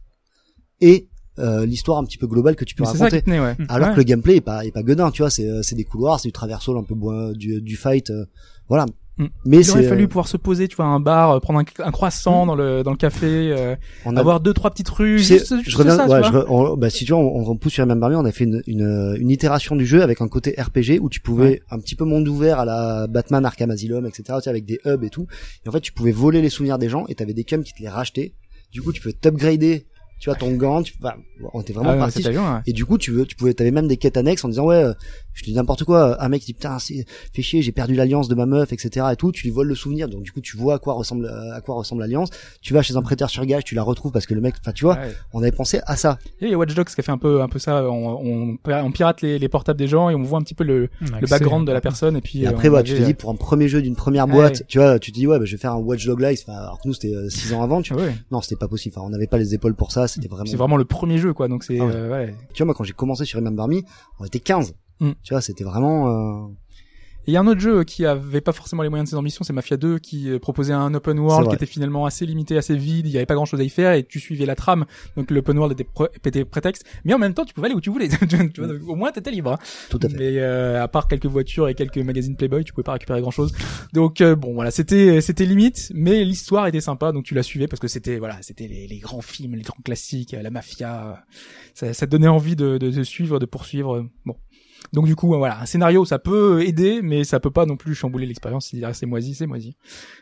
et euh, l'histoire un petit peu globale que tu peux Mais C'est ça raconter. qui tenait, ouais. Alors Ouais. que le gameplay est pas, est pas godin, tu vois, c'est, euh, c'est des couloirs, c'est du traversal un peu bois, du, du fight, euh, voilà. Mm. Mais Il aurait fallu euh, pouvoir se poser, tu vois, à un bar, euh, prendre un, un croissant dans le dans le café, euh, a- avoir deux trois petites rues, juste, juste je reviens, ça, ouais, tu je vois. re- on- bah, si tu vois, on, on pousse sur Remember Me, on a fait une, une, une itération du jeu avec un côté RPG où tu pouvais Ouais. un petit peu monde ouvert à la Batman Arkham Asylum, etc., tu sais, avec des hubs et tout. Et en fait, tu pouvais voler les souvenirs des gens et t'avais des cums qui te les rachetaient. Du coup, tu pouvais t'upgrader, tu vois, ton gant, tu, on était vraiment Ah parti ouais. Et du coup, tu veux, tu pouvais, t'avais même des quêtes annexes en disant ouais, euh, je dis n'importe quoi. Un mec qui dit putain, c'est fait chier, j'ai perdu l'alliance de ma meuf, etc. Et tout. Tu lui voles le souvenir, donc du coup, tu vois à quoi ressemble, à quoi ressemble l'alliance. Tu vas chez un prêteur sur gage, tu la retrouves parce que le mec, enfin, tu vois, Ouais. on avait pensé à ça. Et il y a Watch Dogs qui a fait un peu un peu ça. On, on, on pirate les, les portables des gens et on voit un petit peu le, le background de la personne et puis Et euh, après, ouais, avait, tu te dis euh, pour un premier jeu d'une première Ouais. boîte, tu vois, tu te dis ouais, bah, je vais faire un Watch Dog Live. Enfin, alors que nous, c'était euh, six ans avant. Tu vois. ouais. Non, c'était pas possible. Enfin, on n'avait pas les épaules pour ça. C'était vraiment. C'est vraiment le premier jeu quoi. Donc c'est Ah ouais. euh, ouais. Tu vois, moi, quand j'ai commencé sur Remember Me, on était 15. Mm. Tu vois, c'était vraiment. euh, Et il y a un autre jeu qui avait pas forcément les moyens de ses ambitions, c'est Mafia 2 qui euh, proposait un open world qui était finalement assez limité, assez vide, il y avait pas grand chose à y faire et tu suivais la trame. Donc l'open world était, pré- était prétexte, mais en même temps tu pouvais aller où tu voulais. Tu vois, donc, au moins t'étais libre. hein. Tout à fait. Mais euh, à part quelques voitures et quelques magazines Playboy, tu pouvais pas récupérer grand chose. Donc euh, bon voilà, c'était c'était limite, mais l'histoire était sympa, donc tu la suivais parce que c'était voilà, c'était les, les grands films, les grands classiques, la mafia. Ça, ça te donnait envie de, de, de suivre, de poursuivre. Bon. Donc du coup, euh, voilà, un scénario, ça peut aider, mais ça peut pas non plus chambouler l'expérience. Si c'est moisi, c'est moisi.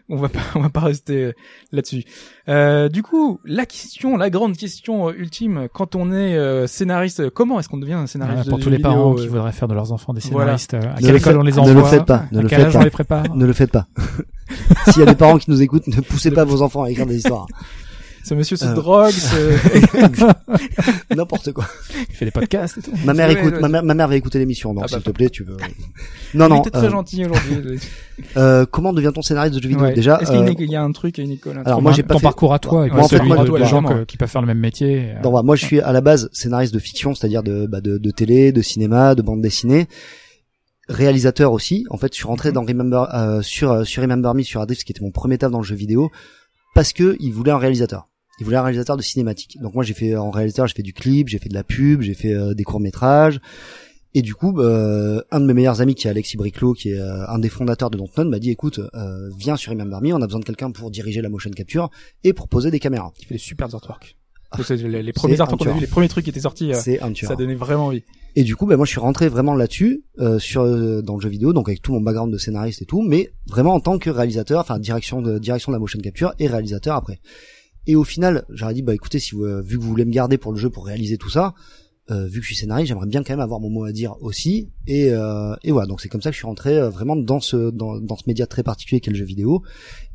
On va pas, on va pas rester euh, là-dessus. Euh, du coup, la question, la grande question euh, ultime, quand on est euh, scénariste, comment est-ce qu'on devient un scénariste Voilà, de pour tous les vidéo, parents euh, qui voudraient faire de leurs enfants des scénaristes, euh, à Ne quelle le école faites- on les ne envoie le faites pas, ne le faites pas. Ne le faites pas. S'il y a des parents qui nous écoutent, ne poussez pas vos enfants à écrire des histoires. Ce monsieur se Euh. drogue, se... N'importe quoi. Il fait des podcasts et tout. Ma mère écoute, ma mère, ma mère va écouter l'émission, donc Ah bah, s'il te plaît, tu veux. Non, il non. était très euh, gentil aujourd'hui. euh, comment devient-on scénariste de jeux vidéo Ouais. Déjà, est-ce qu'il y, a euh, y a un truc, une école un alors truc moi j'ai pas ton fait. parcours à toi, et en fait, celui moi, de, toi, de gens que- qui peuvent faire le même métier. euh, Non, voilà, moi je suis à la base scénariste de fiction, c'est-à-dire de, bah, de, de télé, de cinéma, de bande dessinée, réalisateur aussi. En fait, je suis rentré Mhm. dans Remember euh, sur euh, sur Remember Me sur Adrift, qui était mon premier taf dans le jeu vidéo, parce que il voulait un réalisateur. Il voulait un réalisateur de cinématique. Donc moi j'ai fait en réalisateur, j'ai fait du clip, j'ai fait de la pub, j'ai fait euh, des courts métrages. Et du coup, euh, un de mes meilleurs amis qui est Alexis Briclot, qui est euh, un des fondateurs de Dontnod, m'a dit écoute, euh, viens sur Remember Me, on a besoin de quelqu'un pour diriger la motion capture et pour poser des caméras. qui fait des super artworks. Ah, les, les premiers artworks qu'on a vu, les premiers trucs qui étaient sortis, euh, ça donnait vraiment envie. Et du coup, bah, moi, je suis rentré vraiment là-dessus, euh, sur euh, dans le jeu vidéo, donc avec tout mon background de scénariste et tout, mais vraiment en tant que réalisateur, enfin direction de direction de la motion capture et réalisateur après. Et au final, j'aurais dit bah écoutez, si vous, euh, vu que vous voulez me garder pour le jeu pour réaliser tout ça, euh, vu que je suis scénariste, j'aimerais bien quand même avoir mon mot à dire aussi. Et, euh, et voilà, donc c'est comme ça que je suis rentré euh, vraiment dans ce dans, dans ce média très particulier qu'est le jeu vidéo.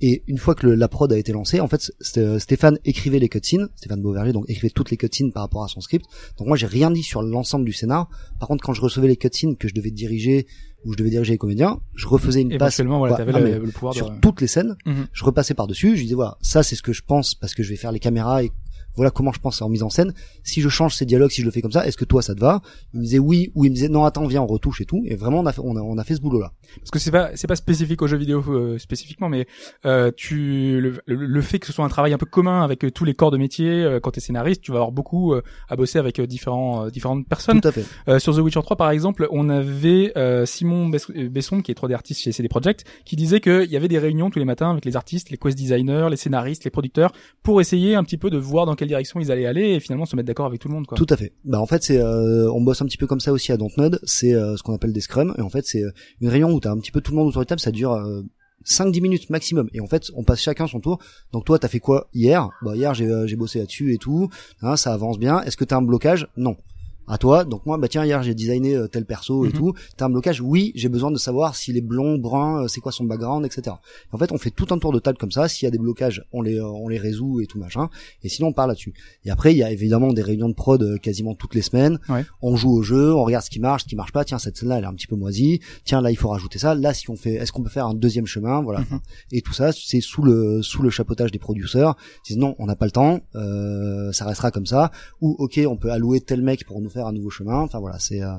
Et une fois que le- la prod a été lancée, en fait, euh, Stéphane écrivait les cutscenes, Stéphane Beauverger, donc écrivait toutes les cutscenes par rapport à son script. Donc moi, j'ai rien dit sur l'ensemble du scénar. Par contre, quand je recevais les cutscenes que je devais diriger ou je devais diriger les comédiens, je refaisais une passe voilà, non, le, le pouvoir de... sur toutes les scènes. Mhm. Je repassais par dessus, je disais voilà, ça c'est ce que je pense parce que je vais faire les caméras et voilà comment je pense en mise en scène. Si je change ces dialogues, si je le fais comme ça, est-ce que toi ça te va? Il me disait oui ou il me disait non attends viens on retouche et tout. Et vraiment on a fait on a, on a fait ce boulot là. Parce que c'est pas c'est pas spécifique aux jeux vidéo euh, spécifiquement, mais euh, tu le, le- le fait que ce soit un travail un peu commun avec euh, tous les corps de métier, euh, quand t'es scénariste, tu vas avoir beaucoup euh, à bosser avec euh, différents euh, différentes personnes. Tout à fait. Euh, sur The Witcher 3 par exemple, on avait euh, Simon Bess- Besson qui est 3D artiste chez CD Projekt qui disait qu'il y avait des réunions tous les matins avec les artistes, les quest designers, les scénaristes, les producteurs pour essayer un petit peu de voir dans direction ils allaient aller et finalement se mettre d'accord avec tout le monde. Tout à fait. Bah en fait c'est euh, on bosse un petit peu comme ça aussi à Dontnod, c'est euh, ce qu'on appelle des scrums et en fait c'est euh, une réunion où tu as un petit peu tout le monde autour de table, ça dure euh, 5-10 minutes maximum et en fait on passe chacun son tour. Donc toi t'as fait quoi hier? Bah hier j'ai j'ai bossé là-dessus et tout, hein, ça avance bien. Est-ce que t'as un blocage? Non. À toi, donc moi bah tiens hier j'ai designé euh, tel perso et Mhm. tout. T'as un blocage Oui, j'ai besoin de savoir s'il est blond, brun, euh, c'est quoi son background, etc. En fait on fait tout un tour de table comme ça. S'il y a des blocages, on les euh, on les résout et tout machin. Et sinon on part là-dessus. Et après, il y a évidemment des réunions de prod quasiment toutes les semaines. Ouais. On joue au jeu, on regarde ce qui marche, ce qui marche pas. Tiens, cette scène-là, elle est un petit peu moisie. Tiens, là, il faut rajouter ça. Là, si on fait, est-ce qu'on peut faire un deuxième chemin, voilà. Mhm. Et tout ça, c'est sous le sous le chapeautage des producteurs. Ils disent non, on n'a pas le temps, euh, ça restera comme ça. Ou ok, on peut allouer tel mec pour nous faire un nouveau chemin. Enfin voilà, c'est euh,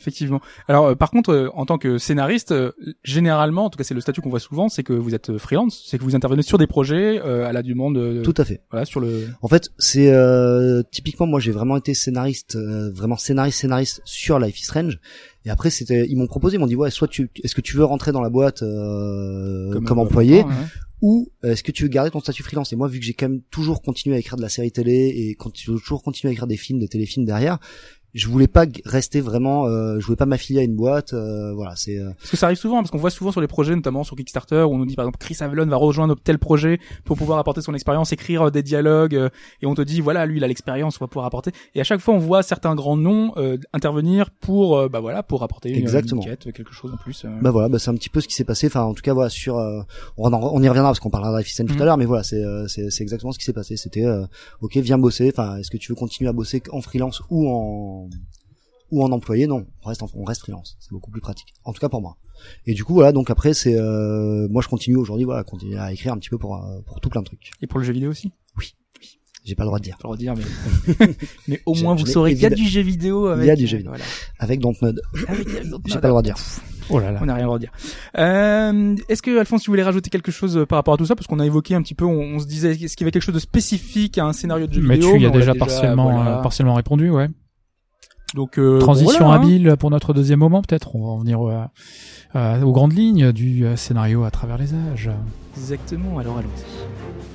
Effectivement. Alors euh, par contre, euh, en tant que scénariste, euh, généralement, en tout cas c'est le statut qu'on voit souvent, c'est que vous êtes freelance, c'est que vous intervenez sur des projets à la demande, Tout à fait. voilà, sur le. En fait, c'est euh, typiquement moi j'ai vraiment été scénariste, euh, vraiment scénariste scénariste sur Life is Strange. Et après c'était, ils m'ont proposé, ils m'ont dit ouais, soit tu, est-ce que tu veux rentrer dans la boîte euh, comme, employé, ouais. Ou euh, est-ce que tu veux garder ton statut freelance? Et moi, vu que j'ai quand même toujours continué à écrire de la série télé et toujours continué à écrire des films, des téléfilms derrière, je voulais pas rester vraiment, euh, je voulais pas m'affilier à une boîte. euh, voilà, c'est euh, Parce que ça arrive souvent, parce qu'on voit souvent sur les projets, notamment sur Kickstarter, où on nous dit par exemple Chris Avellone va rejoindre tel projet pour pouvoir apporter son expérience, écrire euh, des dialogues, euh, et on te dit voilà lui il a l'expérience, on va pouvoir apporter. Et à chaque fois on voit certains grands noms euh, intervenir pour bah voilà pour apporter une, Exactement. une quête, quelque chose en plus. Bah voilà, bah c'est un petit peu ce qui s'est passé. Enfin, en tout cas, voilà, sur, euh, on, on y reviendra parce qu'on parlera de Life tout à l'heure, mais voilà, c'est, euh, c'est, c'est exactement ce qui s'est passé. C'était, euh, ok, viens bosser. Enfin, est-ce que tu veux continuer à bosser en freelance ou en ou en employé Non, on reste, en- on reste freelance. C'est beaucoup plus pratique. En tout cas pour moi. Et du coup, voilà, donc après, c'est, euh, moi, je continue aujourd'hui, voilà, continuer à écrire un petit peu pour euh, pour tout plein de trucs. Et pour le jeu vidéo aussi? J'ai pas le droit de dire. Faut le redire, mais mais au moins vous saurez qu'il y a du jeu vidéo. Avec, Il y a du euh, jeu vidéo. voilà. Avec Dontnod, Avec, euh, j'ai pas le droit de dire. Oh là là. On n'a rien à redire. Euh, Est-ce que Alphonse, tu voulais rajouter quelque chose euh, par rapport à tout ça? Parce qu'on a évoqué un petit peu, on, on se disait est-ce qu'il y avait quelque chose de spécifique à un scénario de jeu Mais vidéo tu y l'a déjà partiellement, voilà. euh, partiellement répondu, ouais. Donc euh, Transition voilà, hein. habile pour notre deuxième moment, peut-être. On va en venir euh, euh, aux grandes lignes du euh, scénario à travers les âges. Exactement. Alors allons-y.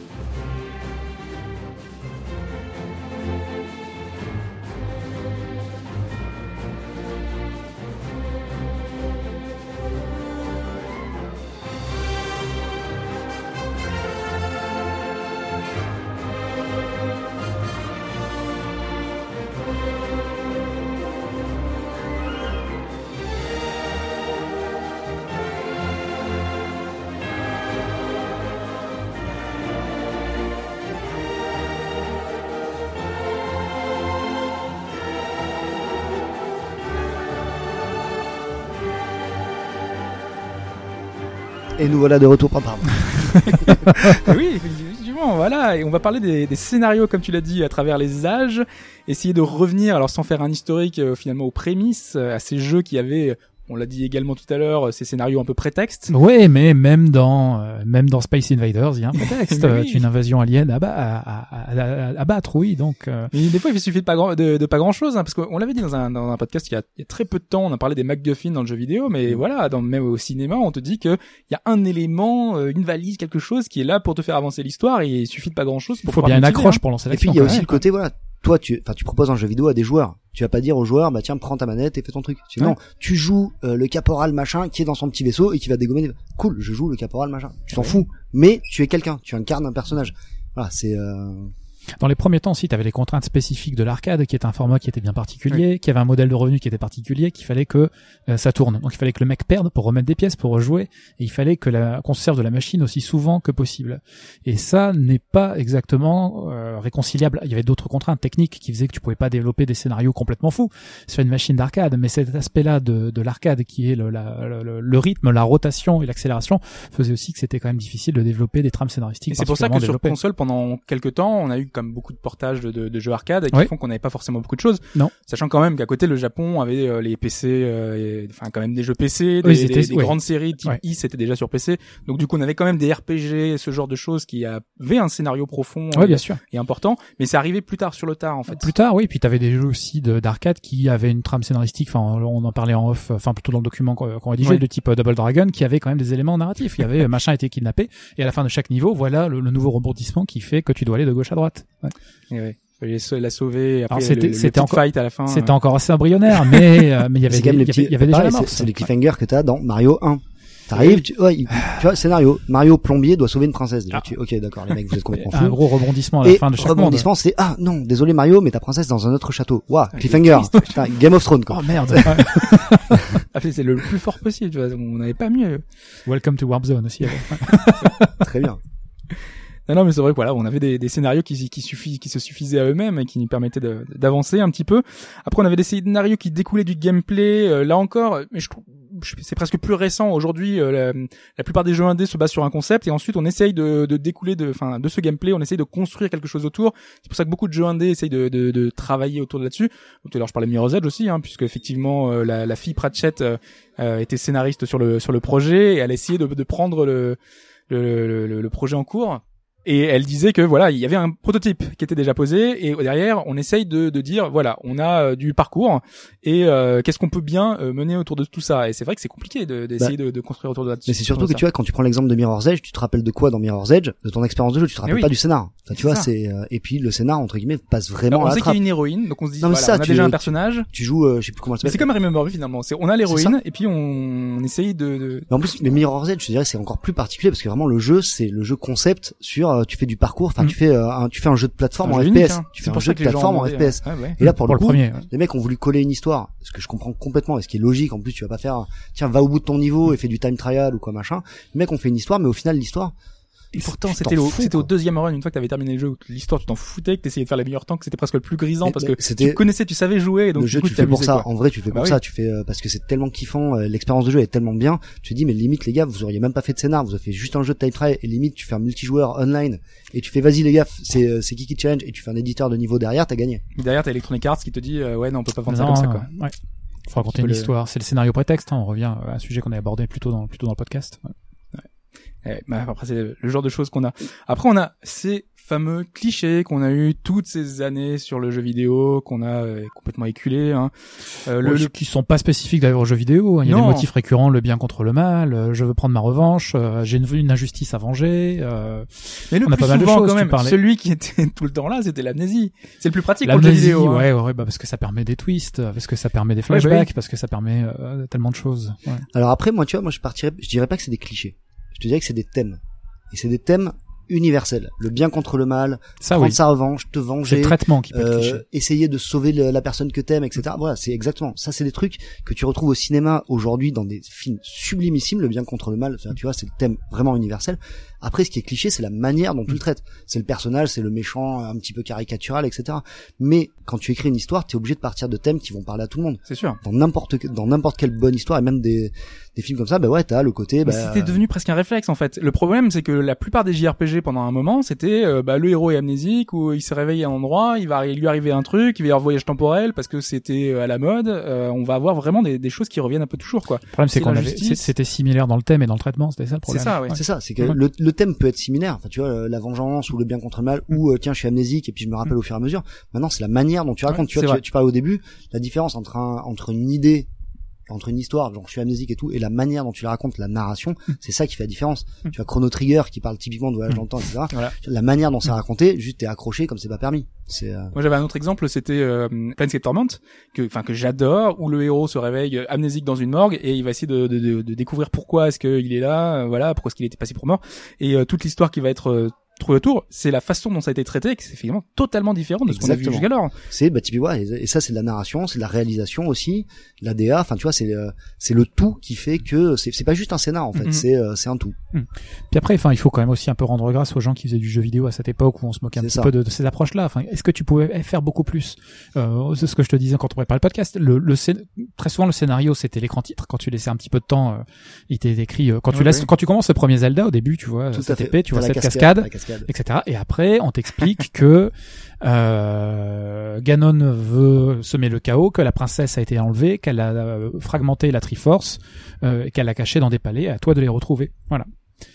Et nous voilà de retour. Pardon. oui, effectivement, voilà. Et on va parler des, des scénarios, comme tu l'as dit, à travers les âges. Essayer de revenir, alors sans faire un historique, euh, finalement, aux prémices, euh, à ces jeux qui avaient, on l'a dit également tout à l'heure, euh, ces scénarios un peu prétextes. Ouais, mais même dans euh, même dans Space Invaders, il y a un prétexte, oui. une invasion alien à, ba- à, à, à, à- à battre, oui. Donc euh, Mais des fois, il suffit de pas grand, de, de pas grand chose, hein, parce qu'on l'avait dit dans un, dans un podcast il y, a, il y a très peu de temps, on a parlé des MacGuffin dans le jeu vidéo, mais voilà, dans, même au cinéma, on te dit que il y a un élément, une valise, quelque chose qui est là pour te faire avancer l'histoire, et il suffit de pas grand chose il faut bien une accroche hein. pour lancer Et puis l'action. il y a aussi le côté voilà, toi tu enfin tu proposes un jeu vidéo à des joueurs. Tu vas pas dire aux joueurs bah tiens prends ta manette et fais ton truc. Tu- Ouais. Non, tu joues euh, le caporal machin qui est dans son petit vaisseau et qui va dégommer. des- Cool, je joue le caporal machin. Tu t'en Ouais. fous, mais tu es quelqu'un, tu incarnes un personnage. Voilà, c'est euh... Dans les premiers temps, si tu avais les contraintes spécifiques de l'arcade, qui est un format qui était bien particulier, qui avait un modèle de revenu qui était particulier, qu'il fallait que euh, ça tourne. Donc il fallait que le mec perde pour remettre des pièces pour rejouer, et il fallait que la qu'on se serve de la machine aussi souvent que possible. Et ça n'est pas exactement euh, réconciliable. Il y avait d'autres contraintes techniques qui faisaient que tu pouvais pas développer des scénarios complètement fous sur une machine d'arcade, mais cet aspect-là de, de l'arcade qui est le, la- le, le rythme, la rotation et l'accélération faisait aussi que c'était quand même difficile de développer des trames scénaristiques. Et c'est pour ça que sur console, pendant quelques temps, on a eu comme beaucoup de portages de, de, de jeux arcade qui Ouais. font qu'on n'avait pas forcément beaucoup de choses. Non. Sachant quand même qu'à côté, le Japon avait euh, les PC, euh, et- enfin quand même des jeux PC, des, Oui, c'était- des- des ouais. grandes séries type Ouais. I, c'était déjà sur PC. Donc du coup, on avait quand même des RPG, ce genre de choses qui avaient un scénario profond Oui, et, bien sûr. et important. Mais c'est arrivé plus tard sur le tard en fait. Plus tard, oui, puis t'avais des jeux aussi de- d'arcade qui avaient une trame scénaristique, enfin on en parlait en off, enfin plutôt dans le document qu'on qu'on rédigeait, de type euh, Double Dragon, qui avait quand même des éléments narratifs. Il y avait euh, machin a été kidnappé, et à la fin de chaque niveau, voilà le, le nouveau rebondissement qui fait que tu dois aller de gauche à droite. Ouais. Et ouais. Fallait se- la sauver. et Après, Alors, le, c'était- le c'était encore- fight à la fin. C'était encore assez embryonnaire, mais euh, mais il y avait c'est des- quand même il les y il y avait déjà c'est- les cliffhangers que t'as dans Mario 1. T'arrives, tu, ouais, il- tu vois, scénario. Mario plombier doit sauver une princesse. Déjà, Ah. tu, ok, d'accord, les mecs, vous êtes complètement un fous. gros rebondissement à la Et fin de chaque rebondissement, c'est ah non, désolé Mario, mais ta princesse dans un autre château. Waouh, il est cliffhanger. Putain, Game of Thrones quoi. Oh merde. Ah, c'est le plus fort possible. Tu vois. On n'avait pas mieux. Welcome to Warp Zone aussi. alors. Très bien. Non, non, mais c'est vrai que voilà, on avait des, des scénarios qui, qui, suffi- qui se suffisaient à eux-mêmes et qui nous permettaient d'avancer un petit peu. Après, on avait des scénarios qui découlaient du gameplay. euh, là encore, mais je trouve c'est presque plus récent aujourd'hui. euh, la, plupart des jeux indés se basent sur un concept et ensuite on essaye de, de découler de, enfin, de ce gameplay, on essaye de construire quelque chose autour. C'est pour ça que beaucoup de jeux indés essayent de, de, de travailler autour de là-dessus. Tout à l'heure, je parlais de Mirror's Edge aussi, hein, puisque effectivement euh, la, la fille Pratchett euh, euh, était scénariste sur le sur le projet et elle essayait de, de prendre le, le- le projet en cours. Et elle disait que voilà, il y avait un prototype qui était déjà posé et derrière, on essaye de, de dire voilà, on a euh, du parcours et euh, qu'est-ce qu'on peut bien euh, mener autour de tout ça. Et c'est vrai que c'est compliqué de- d'essayer de, de construire autour de là. Mais c'est surtout que tu vois, quand tu prends l'exemple de Mirror's Edge, tu te rappelles de quoi dans Mirror's Edge? De ton expérience de jeu, tu te rappelles oui. pas du scénar. Enfin, tu vois, ça. c'est euh, et puis le scénar entre guillemets passe vraiment on à la sait qu'il y a une héroïne, donc on se dit Non, voilà, ça, on a tu- déjà un personnage. Tu joues, euh, je sais plus comment c'est comme Remember Me finalement. C'est on a l'héroïne et puis on, on essaye de. Mais en plus, les Mirror's Edge, je dirais, c'est encore plus particulier parce que vraiment le jeu, c'est le jeu concept sur, euh, tu fais du parcours, enfin, Mm. tu fais euh, un, tu fais un jeu de plateforme un en FPS, hein. tu fais un jeu de plateforme en FPS. ouais. Et là, pour, pour le premier. ouais. les mecs ont voulu coller une histoire, ce que je comprends complètement, et ce qui est logique. En plus, tu vas pas faire, tiens, va au bout de ton niveau et fais du time trial ou quoi machin. Les mecs ont fait une histoire, mais au final, l'histoire, Et pourtant, c'était au, au deuxième run, une fois que t'avais terminé le jeu, l'histoire, tu t'en foutais, que t'essayais de faire les meilleurs temps, que c'était presque le plus grisant, Mais- parce mais que c'était- tu connaissais, tu savais jouer, et donc le jeu, coup, tu fais pour ça. quoi. En vrai, tu le fais Bah pour oui. ça. Tu fais euh, parce que c'est tellement kiffant. euh, L'expérience de jeu est tellement bien. Tu te dis, mais limite, les gars, vous auriez même pas fait de scénar. Vous avez fait juste un jeu de time trial. Et limite, tu fais un multijoueur online. Et tu fais, vas-y les gars, c'est euh, c'est Kiki Challenge. Et tu fais un éditeur de niveau derrière, t'as gagné. Mais derrière, t'as Electronic Arts qui te dit, euh, ouais, non, on peut pas vendre ça comme ça, quoi. ouais. Faut raconter une le- histoire. C'est le scénario prétexte. hein. On revient à un sujet qu'on a abordé plus tôt dans, plus tôt dans le podcast. Ouais. Eh, bah, après, c'est le genre de choses qu'on a. Après, on a ces fameux clichés qu'on a eu toutes ces années sur le jeu vidéo, qu'on a euh, complètement éculé. Hein. Euh, le, qui sont pas spécifiques d'ailleurs aux jeux vidéo. hein. Il y a Non. des motifs récurrents, le bien contre le mal, euh, je veux prendre ma revanche, euh, j'ai une, une injustice à venger. euh, mais le on a plus pas mal de choses, quand même, celui qui était tout le temps là, c'était l'amnésie. C'est le plus pratique pour le jeu vidéo. hein. ouais, ouais, bah parce que ça permet des twists, euh, parce que ça permet des Ouais, bah flashbacks, parce que ça permet euh, tellement de choses. Ouais. Alors après, moi, tu vois, moi, je partirais, je dirais pas que c'est des clichés. Je te dirais que c'est des thèmes. Et c'est des thèmes universels. Le bien contre le mal, Ça, prendre oui. sa revanche, te venger. le traitement qui peut euh, essayer de sauver le- la personne que t'aimes, etc. Voilà, c'est exactement. Ça, c'est des trucs que tu retrouves au cinéma aujourd'hui dans des films sublimissimes, le bien contre le mal. Tu vois, c'est le thème vraiment universel. Après, ce qui est cliché, c'est la manière dont tu le traites. C'est le personnage, c'est le méchant, un petit peu caricatural, etc. Mais quand tu écris une histoire, t'es obligé de partir de thèmes qui vont parler à tout le monde. C'est sûr. Dans n'importe dans n'importe quelle bonne histoire et même des des films comme ça, bah ouais, t'as le côté. Bah, c'était devenu presque un réflexe en fait. Le problème c'est que la plupart des JRPG pendant un moment c'était euh, bah, le héros est amnésique ou il se réveille à un endroit, il va lui arriver un truc, il va y avoir voyage temporel parce que c'était euh, à la mode. Euh, on va avoir vraiment des, des choses qui reviennent un peu toujours quoi. Le problème, c'est c'est qu'on avait, c'est- c'était similaire dans le thème et dans le traitement, c'était ça le C'est problème. ça, ouais. C'est ça, c'est que Ouais. le, le thème peut être similaire. Enfin, tu vois, euh, la vengeance ou le bien contre le mal, ou euh, tiens, je suis amnésique et puis je me rappelle au fur et à mesure. Maintenant, c'est la manière dont tu racontes. Ouais, tu vois, tu, tu parles au début, la différence entre un, entre une idée, entre une histoire, genre je suis amnésique et tout, et la manière dont tu la racontes, la narration, c'est ça qui fait la différence. Mm. Tu as Chrono Trigger qui parle typiquement de voyage dans le temps, etc. Voilà. La manière dont c'est raconté, juste t'es accroché comme c'est pas permis. C'est euh, Moi j'avais un autre exemple, c'était euh, Planescape Torment que enfin que j'adore où le héros se réveille euh, amnésique dans une morgue et il va essayer de, de, de, de découvrir pourquoi est-ce qu'il est là, euh, voilà, pourquoi est-ce qu'il était passé pour mort et euh, toute l'histoire qui va être euh, trouvée autour, c'est la façon dont ça a été traité que c'est finalement totalement différent de ce qu'on a vu jusqu'alors. c'est bah typiquement ouais, et, et ça c'est de la narration c'est de la réalisation aussi la DA enfin tu vois c'est euh, c'est le tout qui fait que c'est c'est pas juste un scénar en fait Mhm. c'est euh, c'est un tout Puis après, enfin, il faut quand même aussi un peu rendre grâce aux gens qui faisaient du jeu vidéo à cette époque où on se moquait un petit ça. peu de, de ces approches-là. Enfin, est-ce que tu pouvais faire beaucoup plus euh, C'est ce que je te disais quand on préparait le podcast. Le, le scén- très souvent, le scénario c'était l'écran titre. Quand tu laissais un petit peu de temps, euh, il était écrit. euh, quand tu Oui, laisses, oui. quand tu commences le premier Zelda au début, tu vois cette épée, tu vois la cette cascade, etc. Et après, on t'explique que euh, Ganon veut semer le chaos, que la princesse a été enlevée, qu'elle a euh, fragmenté la Triforce, euh, qu'elle l'a cachée dans des palais. À toi de les retrouver. Voilà.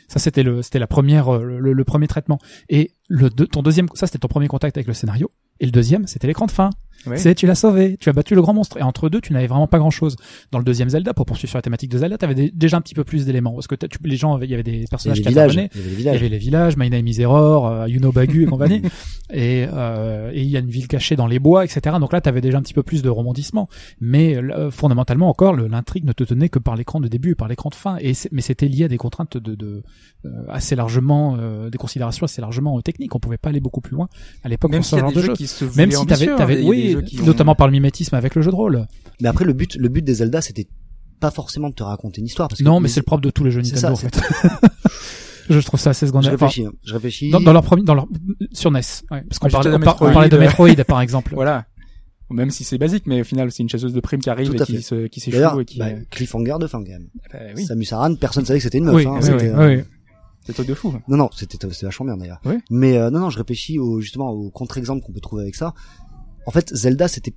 Ça c'était le c'était la première euh, le, le premier traitement. Et le ton deuxième ça c'était ton premier contact avec le scénario. Et le deuxième c'était l'écran de fin. Ouais. C'est tu l'as sauvé, tu as battu le grand monstre. Et entre deux tu n'avais vraiment pas grand chose. Dans le deuxième Zelda pour poursuivre sur la thématique de Zelda, tu avais déjà un petit peu plus d'éléments parce que t'as- tu- les gens il y avait des il y avait personnages les qui villages intervenaient. il y avait les Il y villages avait les villages, My Name is Error, euh, You Know Bagu et compagnie. et euh, et il y a une ville cachée dans les bois, etc. Donc là, tu avais déjà un petit peu plus de rebondissement. Mais euh, fondamentalement encore, l'intrigue ne te tenait que par l'écran de début et par l'écran de fin. Et mais c'était lié à des contraintes de, de euh, assez largement, euh, des considérations assez largement euh, techniques. On pouvait pas aller beaucoup plus loin à l'époque Même pour ce s'il y a genre des de jeux jeu. qui se Même si t'avais, ambitieux, hein, oui, jeux qui ont- notamment par le mimétisme avec le jeu de rôle. mais après le but le but des Zelda c'était pas forcément de te raconter une histoire parce que Non, mais les- c'est le propre de tous les jeux Nintendo ça, en fait. je trouve ça assez je secondaire. Enfin, réfléchis hein. je réfléchis dans, dans leur premier, dans leur sur NES, ouais, parce qu'on parlait, on, par- on Metroid. parlait de Metroid par exemple. Voilà. Même si c'est basique, mais au final, c'est une chasseuse de primes qui arrive et qui se, qui s'échoue et qui, bah, euh, cliffhanger de fin quand même. bah, oui, Samus Aran, personne savait que c'était une meuf. Oui, hein, oui, c'était, oui, euh, oui. c'est truc de fou. Non, non, c'était c'était vachement bien d'ailleurs. Ouais. Mais euh, non, non, je réfléchis au, justement au contre-exemple qu'on peut trouver avec ça. En fait, Zelda, c'était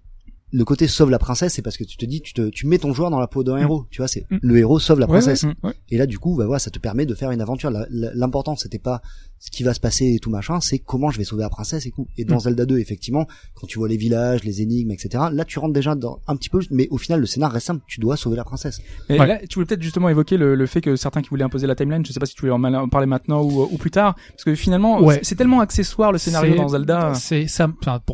le côté sauve la princesse, c'est parce que tu te dis, tu te, tu mets ton joueur dans la peau d'un Mm. héros. Tu vois, c'est Mm. le héros sauve la princesse. ouais, ouais. Et là, du coup, bah voilà, ça te permet de faire une aventure. L'important, c'était pas ce qui va se passer et tout machin, c'est comment je vais sauver la princesse et tout. Et dans Mm. Zelda 2, effectivement, quand tu vois les villages, les énigmes, etc., là, tu rentres déjà dans un petit peu, mais au final, le scénar reste simple. Tu dois sauver la princesse. Mais Ouais. là, tu voulais peut-être justement évoquer le, le fait que certains qui voulaient imposer la timeline, je sais pas si tu voulais en, mal- en parler maintenant ou, ou plus tard, parce que finalement, Ouais. c'est- tellement accessoire le scénario dans Zelda. C'est ça,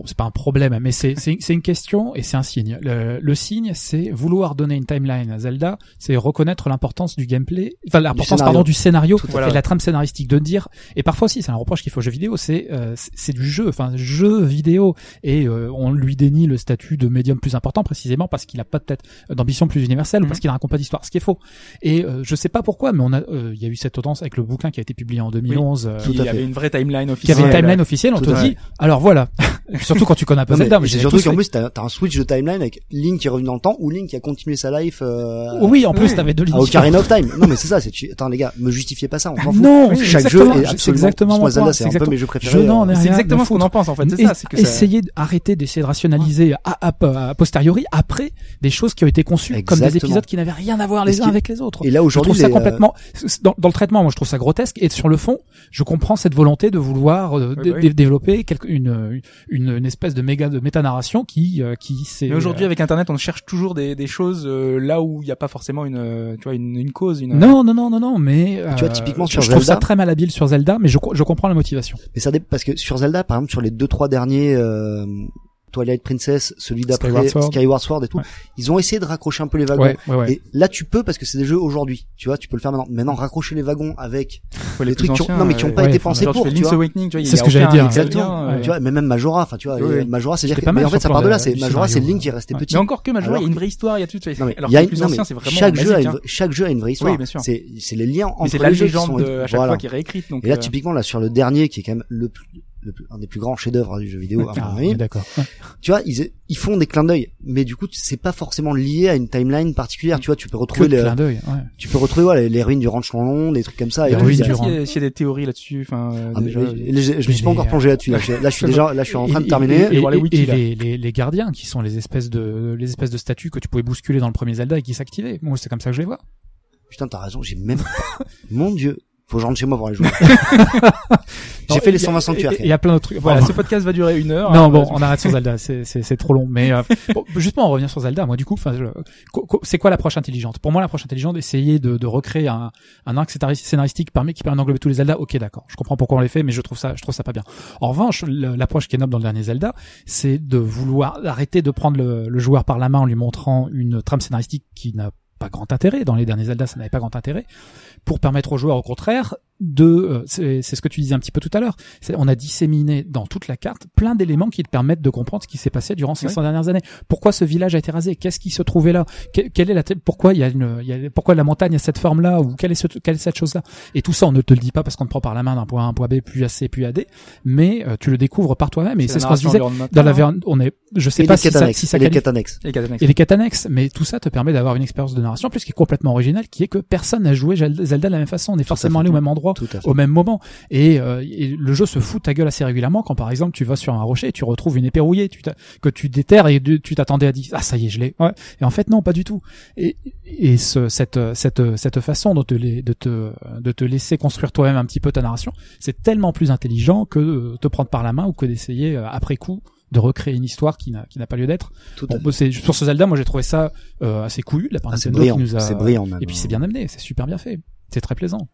c'est pas un problème, mais c'est c'est c'est une question et c'est un signe. Le, le signe, c'est vouloir donner une timeline à Zelda, c'est reconnaître l'importance du gameplay, enfin l'importance scénario. pardon du scénario et de la trame scénaristique de dire. Et parfois aussi, c'est un reproche qu'il faut aux jeux vidéo, c'est euh, c'est- du jeu, enfin jeu vidéo et euh, on lui dénie le statut de médium plus important précisément parce qu'il a pas peut-être d'ambition plus universelle ou Mhm. parce qu'il raconte pas d'histoire, ce qui est faux. Et euh, je sais pas pourquoi, mais on a, euh, il y a eu cette tendance avec le bouquin qui a été publié en 2011. euh, Qui Tout à fait. avait une vraie timeline qui officielle. avait une timeline officielle, on Tout te dit, alors voilà. Surtout quand tu connais pas mais Zelda, mais j'ai surtout qu'en plus, t'as as un switch de timeline avec Link qui est revenu dans le temps ou Link qui a continué sa life euh, Oui, en plus, Oui. t'avais deux lignes. à Ocarina of Time. Non, mais c'est ça. c'est tu- Attends, les gars, me justifiez pas ça. On s'en fout. Non, Chaque jeu est absolument. Exactement moi, mon Zelda, point, c'est c'est un peu exactement- préférés. Je n'en ai rien C'est à exactement ce qu'on en pense en fait. C'est ça, c'est que ça. Essayer d'arrêter d'essayer de rationaliser à, à, à posteriori après des choses qui ont été conçues comme des épisodes qui n'avaient rien à voir les uns avec les autres. Et là, Je aujourd'hui, trouve ça euh, complètement dans, dans le traitement, moi je trouve ça grotesque et sur le fond, je comprends cette volonté de vouloir euh, Oui, bah oui. développer quelque, une, une une espèce de méga de métanarration qui euh, qui c'est Mais aujourd'hui, avec Internet, on cherche toujours des, des choses euh, là où il n'y a pas forcément une, euh, tu vois, une, une cause. Une... non non non non non mais Tu vois, typiquement je- sur je trouve ça Zelda- très malhabile sur Zelda mais je co- je comprends la motivation. Mais ça parce que sur Zelda, par exemple, sur les deux trois derniers euh, Twilight Princess, celui d'après Skyward Sword. Skyward Sword et tout, Ouais. ils ont essayé de raccrocher un peu les wagons. Ouais ouais ouais. Et là, tu peux parce que c'est des jeux aujourd'hui. Tu vois, tu peux le faire maintenant. Maintenant, raccrocher les wagons avec les trucs qui ont, non mais qui ont euh, pas ouais, été pensés genre, pour. tu fais Tu Link's vois. Awakening, tu vois, il y C'est ce que j'allais dire. Exactement. Tu vois, mais même Majora, enfin tu vois. Majora, c'est-à-dire mais en fait, ça part de là. C'est Majora, c'est. Link qui est resté petit. Mais encore que Majora, il y a une vraie histoire, il y a tout. Non, mais Alors plus non, mais anciens, c'est vraiment chaque jeu a une, hein. vraie- chaque jeu a une vraie histoire. Oui, bien sûr. C'est, c'est les liens entre c'est la les jeux qui légende sont, de, à chaque voilà. fois qui est réécrite. Et là, euh, typiquement, là, sur le dernier, qui est quand même le plus, le plus- un des plus grands chefs-d'œuvre du jeu vidéo, à Ah, d'accord. Ouais. Tu vois, ils, ils font des clins d'œil. Mais du coup, c'est pas forcément lié à une timeline particulière. Tu vois, tu peux retrouver de les, clin d'œil. Ouais. tu peux retrouver, voilà, les ruines du ranch long, des trucs comme ça. Les et ruines du pas Durand. s'il y a- des théories là-dessus. Enfin, euh, Ah, déjà, je, je- je me suis pas encore les- plongé là-dessus. Là, je, là, je suis déjà, là, je suis en train de Et- terminer. Et, les et- et les, les, les gardiens qui sont les espèces de les espèces de statues que tu pouvais bousculer dans le premier Zelda et qui s'activaient. Moi, c'est comme ça que je les vois. Putain, t'as raison, j'ai même pas... Mon dieu. Faut que je rentre chez moi pour les jouer. J'ai fait et- les 120 et- sanctuaires. Il y a plein d'autres trucs. Voilà, ce podcast va durer une heure. non, hein, bon, on arrête sur Zelda, c'est c'est c'est trop long. Mais euh, bon, justement, on revient sur Zelda. Moi, du coup, c'est quoi l'approche intelligente? Pour moi, l'approche intelligente, essayer de, de recréer un, un arc scénari- scénaristique parmi qui permet d'englober tous les Zelda. Ok, d'accord. Je comprends pourquoi on les fait, mais je trouve ça, je trouve ça pas bien. En revanche, l'approche qui est noble dans le dernier Zelda, c'est de vouloir arrêter de prendre le, le joueur par la main en lui montrant une trame scénaristique qui n'a pas grand intérêt. Dans les derniers Zelda, ça n'avait pas grand intérêt. Pour permettre au joueur, au contraire, de, euh, c'est c'est ce que tu disais un petit peu tout à l'heure. C'est- On a disséminé dans toute la carte plein d'éléments qui te permettent de comprendre ce qui s'est passé durant ces Oui. 100 dernières années. Pourquoi ce village a été rasé? Qu'est-ce qui se trouvait là? Que- Quelle est la Pourquoi il y a une il y a, Pourquoi la montagne a cette forme là ou quelle est ce, quelle est cette chose là Et tout ça, on ne te le dit pas parce qu'on te prend par la main d'un point A à un point B, puis à C, puis à D, mais euh, tu le découvres par toi-même. Et c'est ce qu'on se disait dans la ver- on est. Je sais Et pas les si ça, si ça et les annexes. Et Catanex. et les quêtes annexes, mais tout ça te permet d'avoir une expérience de narration en plus qui est complètement originale, qui est que personne n'a joué Zelda de la même façon. On est forcément allé au même endroit Tout à fait. au même moment. Et, euh, et le jeu se fout ta gueule assez régulièrement quand par exemple tu vas sur un rocher et tu retrouves une épée rouillée, tu que tu déterres et tu t'attendais à dire ah ça y est je l'ai. Ouais. Et en fait non pas du tout. Et, et ce, cette cette cette façon de te de te de te laisser construire toi-même un petit peu ta narration, c'est tellement plus intelligent que de te prendre par la main ou que d'essayer euh, après coup de recréer une histoire qui n'a qui n'a pas lieu d'être. Bon, sur ce Zelda, moi j'ai trouvé ça euh, assez couillu de la part Ah, Nintendo brillant. qui nous a C'est brillant, et puis c'est bien amené, c'est super bien fait. C'est très plaisant.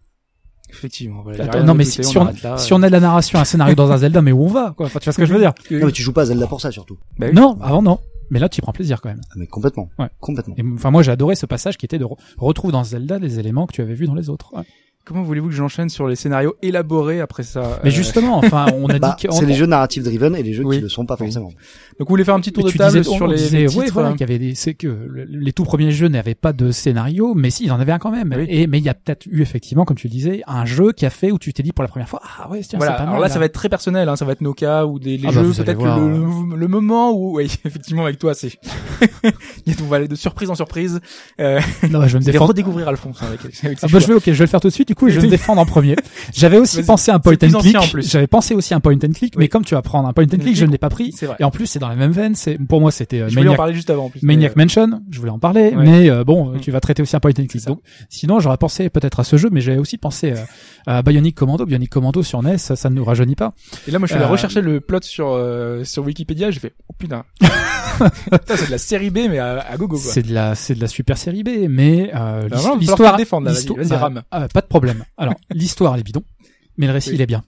Effectivement. voilà, Attends, non mais ajouter, si, si on, là. si on a de la narration, un scénario dans un Zelda, mais où on va quoi Enfin, tu vois ce que je veux dire Non, mais tu joues pas à Zelda pour ça, surtout. Bah oui. Non, avant non. Mais là, tu y prends plaisir quand même. Ah, mais complètement. Ouais. Complètement. Et enfin, moi, j'ai adoré ce passage qui était de re- retrouve dans Zelda les éléments que tu avais vus dans les autres. Ouais. comment voulez-vous que j'enchaîne sur les scénarios élaborés après ça Mais Euh, justement, enfin, on a Bah, dit que c'est les jeux narrative driven et les jeux Oui. qui le sont pas forcément. Donc vous voulez faire un petit tour Mais de table disais, sur les, disait, les ouais, titres voilà, hein. qu'il y avait des, c'est que le- les tout premiers jeux n'avaient pas de scénario, mais si, ils en avaient un quand même. Oui. Et mais il y a peut-être eu effectivement, comme tu le disais, un jeu qui a fait où tu t'es dit pour la première fois, ah ouais, tiens, Voilà. c'est pas Alors mal. là, ça va être très personnel. Hein. Ça va être nos cas ou des les Ah bah, jeux. allez Peut-être voir, le, le moment où, oui, effectivement, avec toi, c'est il y a on va aller de surprise en surprise. Euh, Non, bah, je vais me défendre. redécouvrir Alphonse hein, avec, avec Ah bah, je vais, ok, je vais le faire tout de suite. Du coup, je vais me défendre en premier. J'avais aussi pensé à un point and click. J'avais pensé aussi à un point and click, mais comme tu vas prendre un point and click, je ne l'ai pas pris. C'est vrai. Et en plus, c'est dans la même veine. C'est pour moi, c'était euh, voulais en Maniac, parler juste avant. En plus, Maniac mais, euh, Mansion. Je voulais en parler, Ouais. mais euh, bon, Mm. tu vas traiter aussi un point and click. Donc, sinon, j'aurais pensé peut-être à ce jeu, mais j'avais aussi pensé euh, à Bionic Commando. Bionic Commando sur NES, ça, ça ne nous rajeunit pas. Et là, moi, je suis allé Euh, rechercher le plot sur euh, sur Wikipédia. J'ai fait oh putain, Putain, c'est de la série B mais à, à gogo. C'est de la, c'est de la super série B, mais euh, Bah, l'histoire, défendre, là, bah, rame. ah, pas de problème. Alors, l'histoire elle est bidon, mais le récit Oui. il est bien.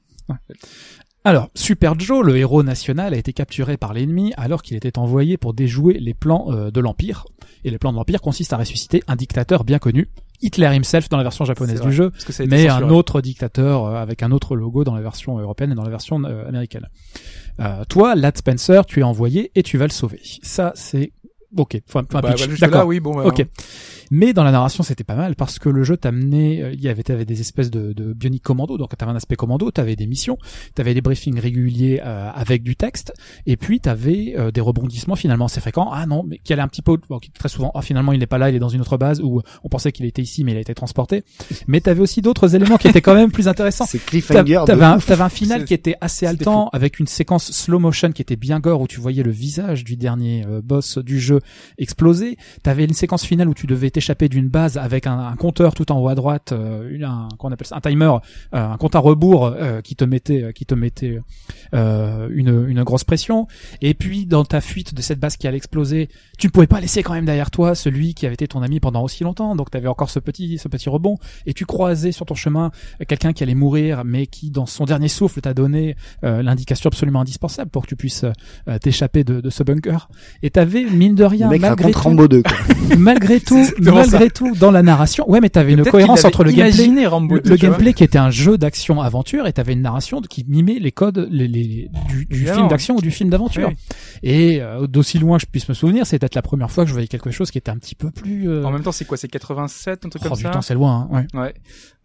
Alors, Super Joe, le héros national, a été capturé par l'ennemi alors qu'il était envoyé pour déjouer les plans euh, de l'Empire. Et les plans de l'Empire consistent à ressusciter un dictateur bien connu, Hitler himself dans la version japonaise du jeu, mais un autre dictateur euh, avec un autre logo dans la version européenne et dans la version euh, américaine. Euh, toi, Lad Spencer, tu es envoyé et tu vas le sauver. Ça, c'est ok. Un Bah, bah, D'accord. oui, bon. bah, Ok. hein. Mais dans la narration, c'était pas mal parce que le jeu t'amenait, euh, il y avait, t'avais des espèces de, de bionic commando, donc t'avais un aspect commando, t'avais des missions, t'avais des briefings réguliers euh, avec du texte, et puis t'avais euh, des rebondissements finalement assez fréquents. Ah non, mais qui allait un petit peu, bon, très souvent, ah finalement il n'est pas là, il est dans une autre base, ou on pensait qu'il était ici, mais il a été transporté. Mais t'avais aussi d'autres éléments qui étaient quand même plus intéressants. C'est cliffhanger. t'avais un, un final qui était assez haletant avec une séquence slow motion qui était bien gore où tu voyais le visage du dernier euh, boss du jeu exploser. T'avais une séquence finale où tu devais t'échapper d'une base avec un, un compteur tout en haut à droite, euh, une- un qu'on appelle ça un timer, euh, un compte à rebours euh, qui te mettait euh, qui te mettait euh, une, une grosse pression. Et puis dans ta fuite de cette base qui allait exploser, tu ne pouvais pas laisser quand même derrière toi celui qui avait été ton ami pendant aussi longtemps. Donc t'avais encore ce petit ce petit rebond et tu croisais sur ton chemin quelqu'un qui allait mourir, mais qui dans son dernier souffle t'a donné euh, l'indication absolument indispensable pour que tu puisses euh, t'échapper de, de ce bunker. Et t'avais mine de rien, malgré tout, Rambo 2, quoi. malgré tout, exactement malgré tout, dans la narration, ouais, mais t'avais une cohérence entre le gameplay, Rambo le, 2, le tu vois. gameplay qui était un jeu d'action aventure, et t'avais une narration qui mimait les codes les, les- du, du film d'action ou du film d'aventure. Oui. Et euh, d'aussi loin que je puisse me souvenir, c'est peut-être la première fois que je voyais quelque chose qui était un petit peu plus. Euh... En même temps, c'est quoi C'est 87, un truc oh, comme ça putain, c'est loin. Hein, ouais. Ouais.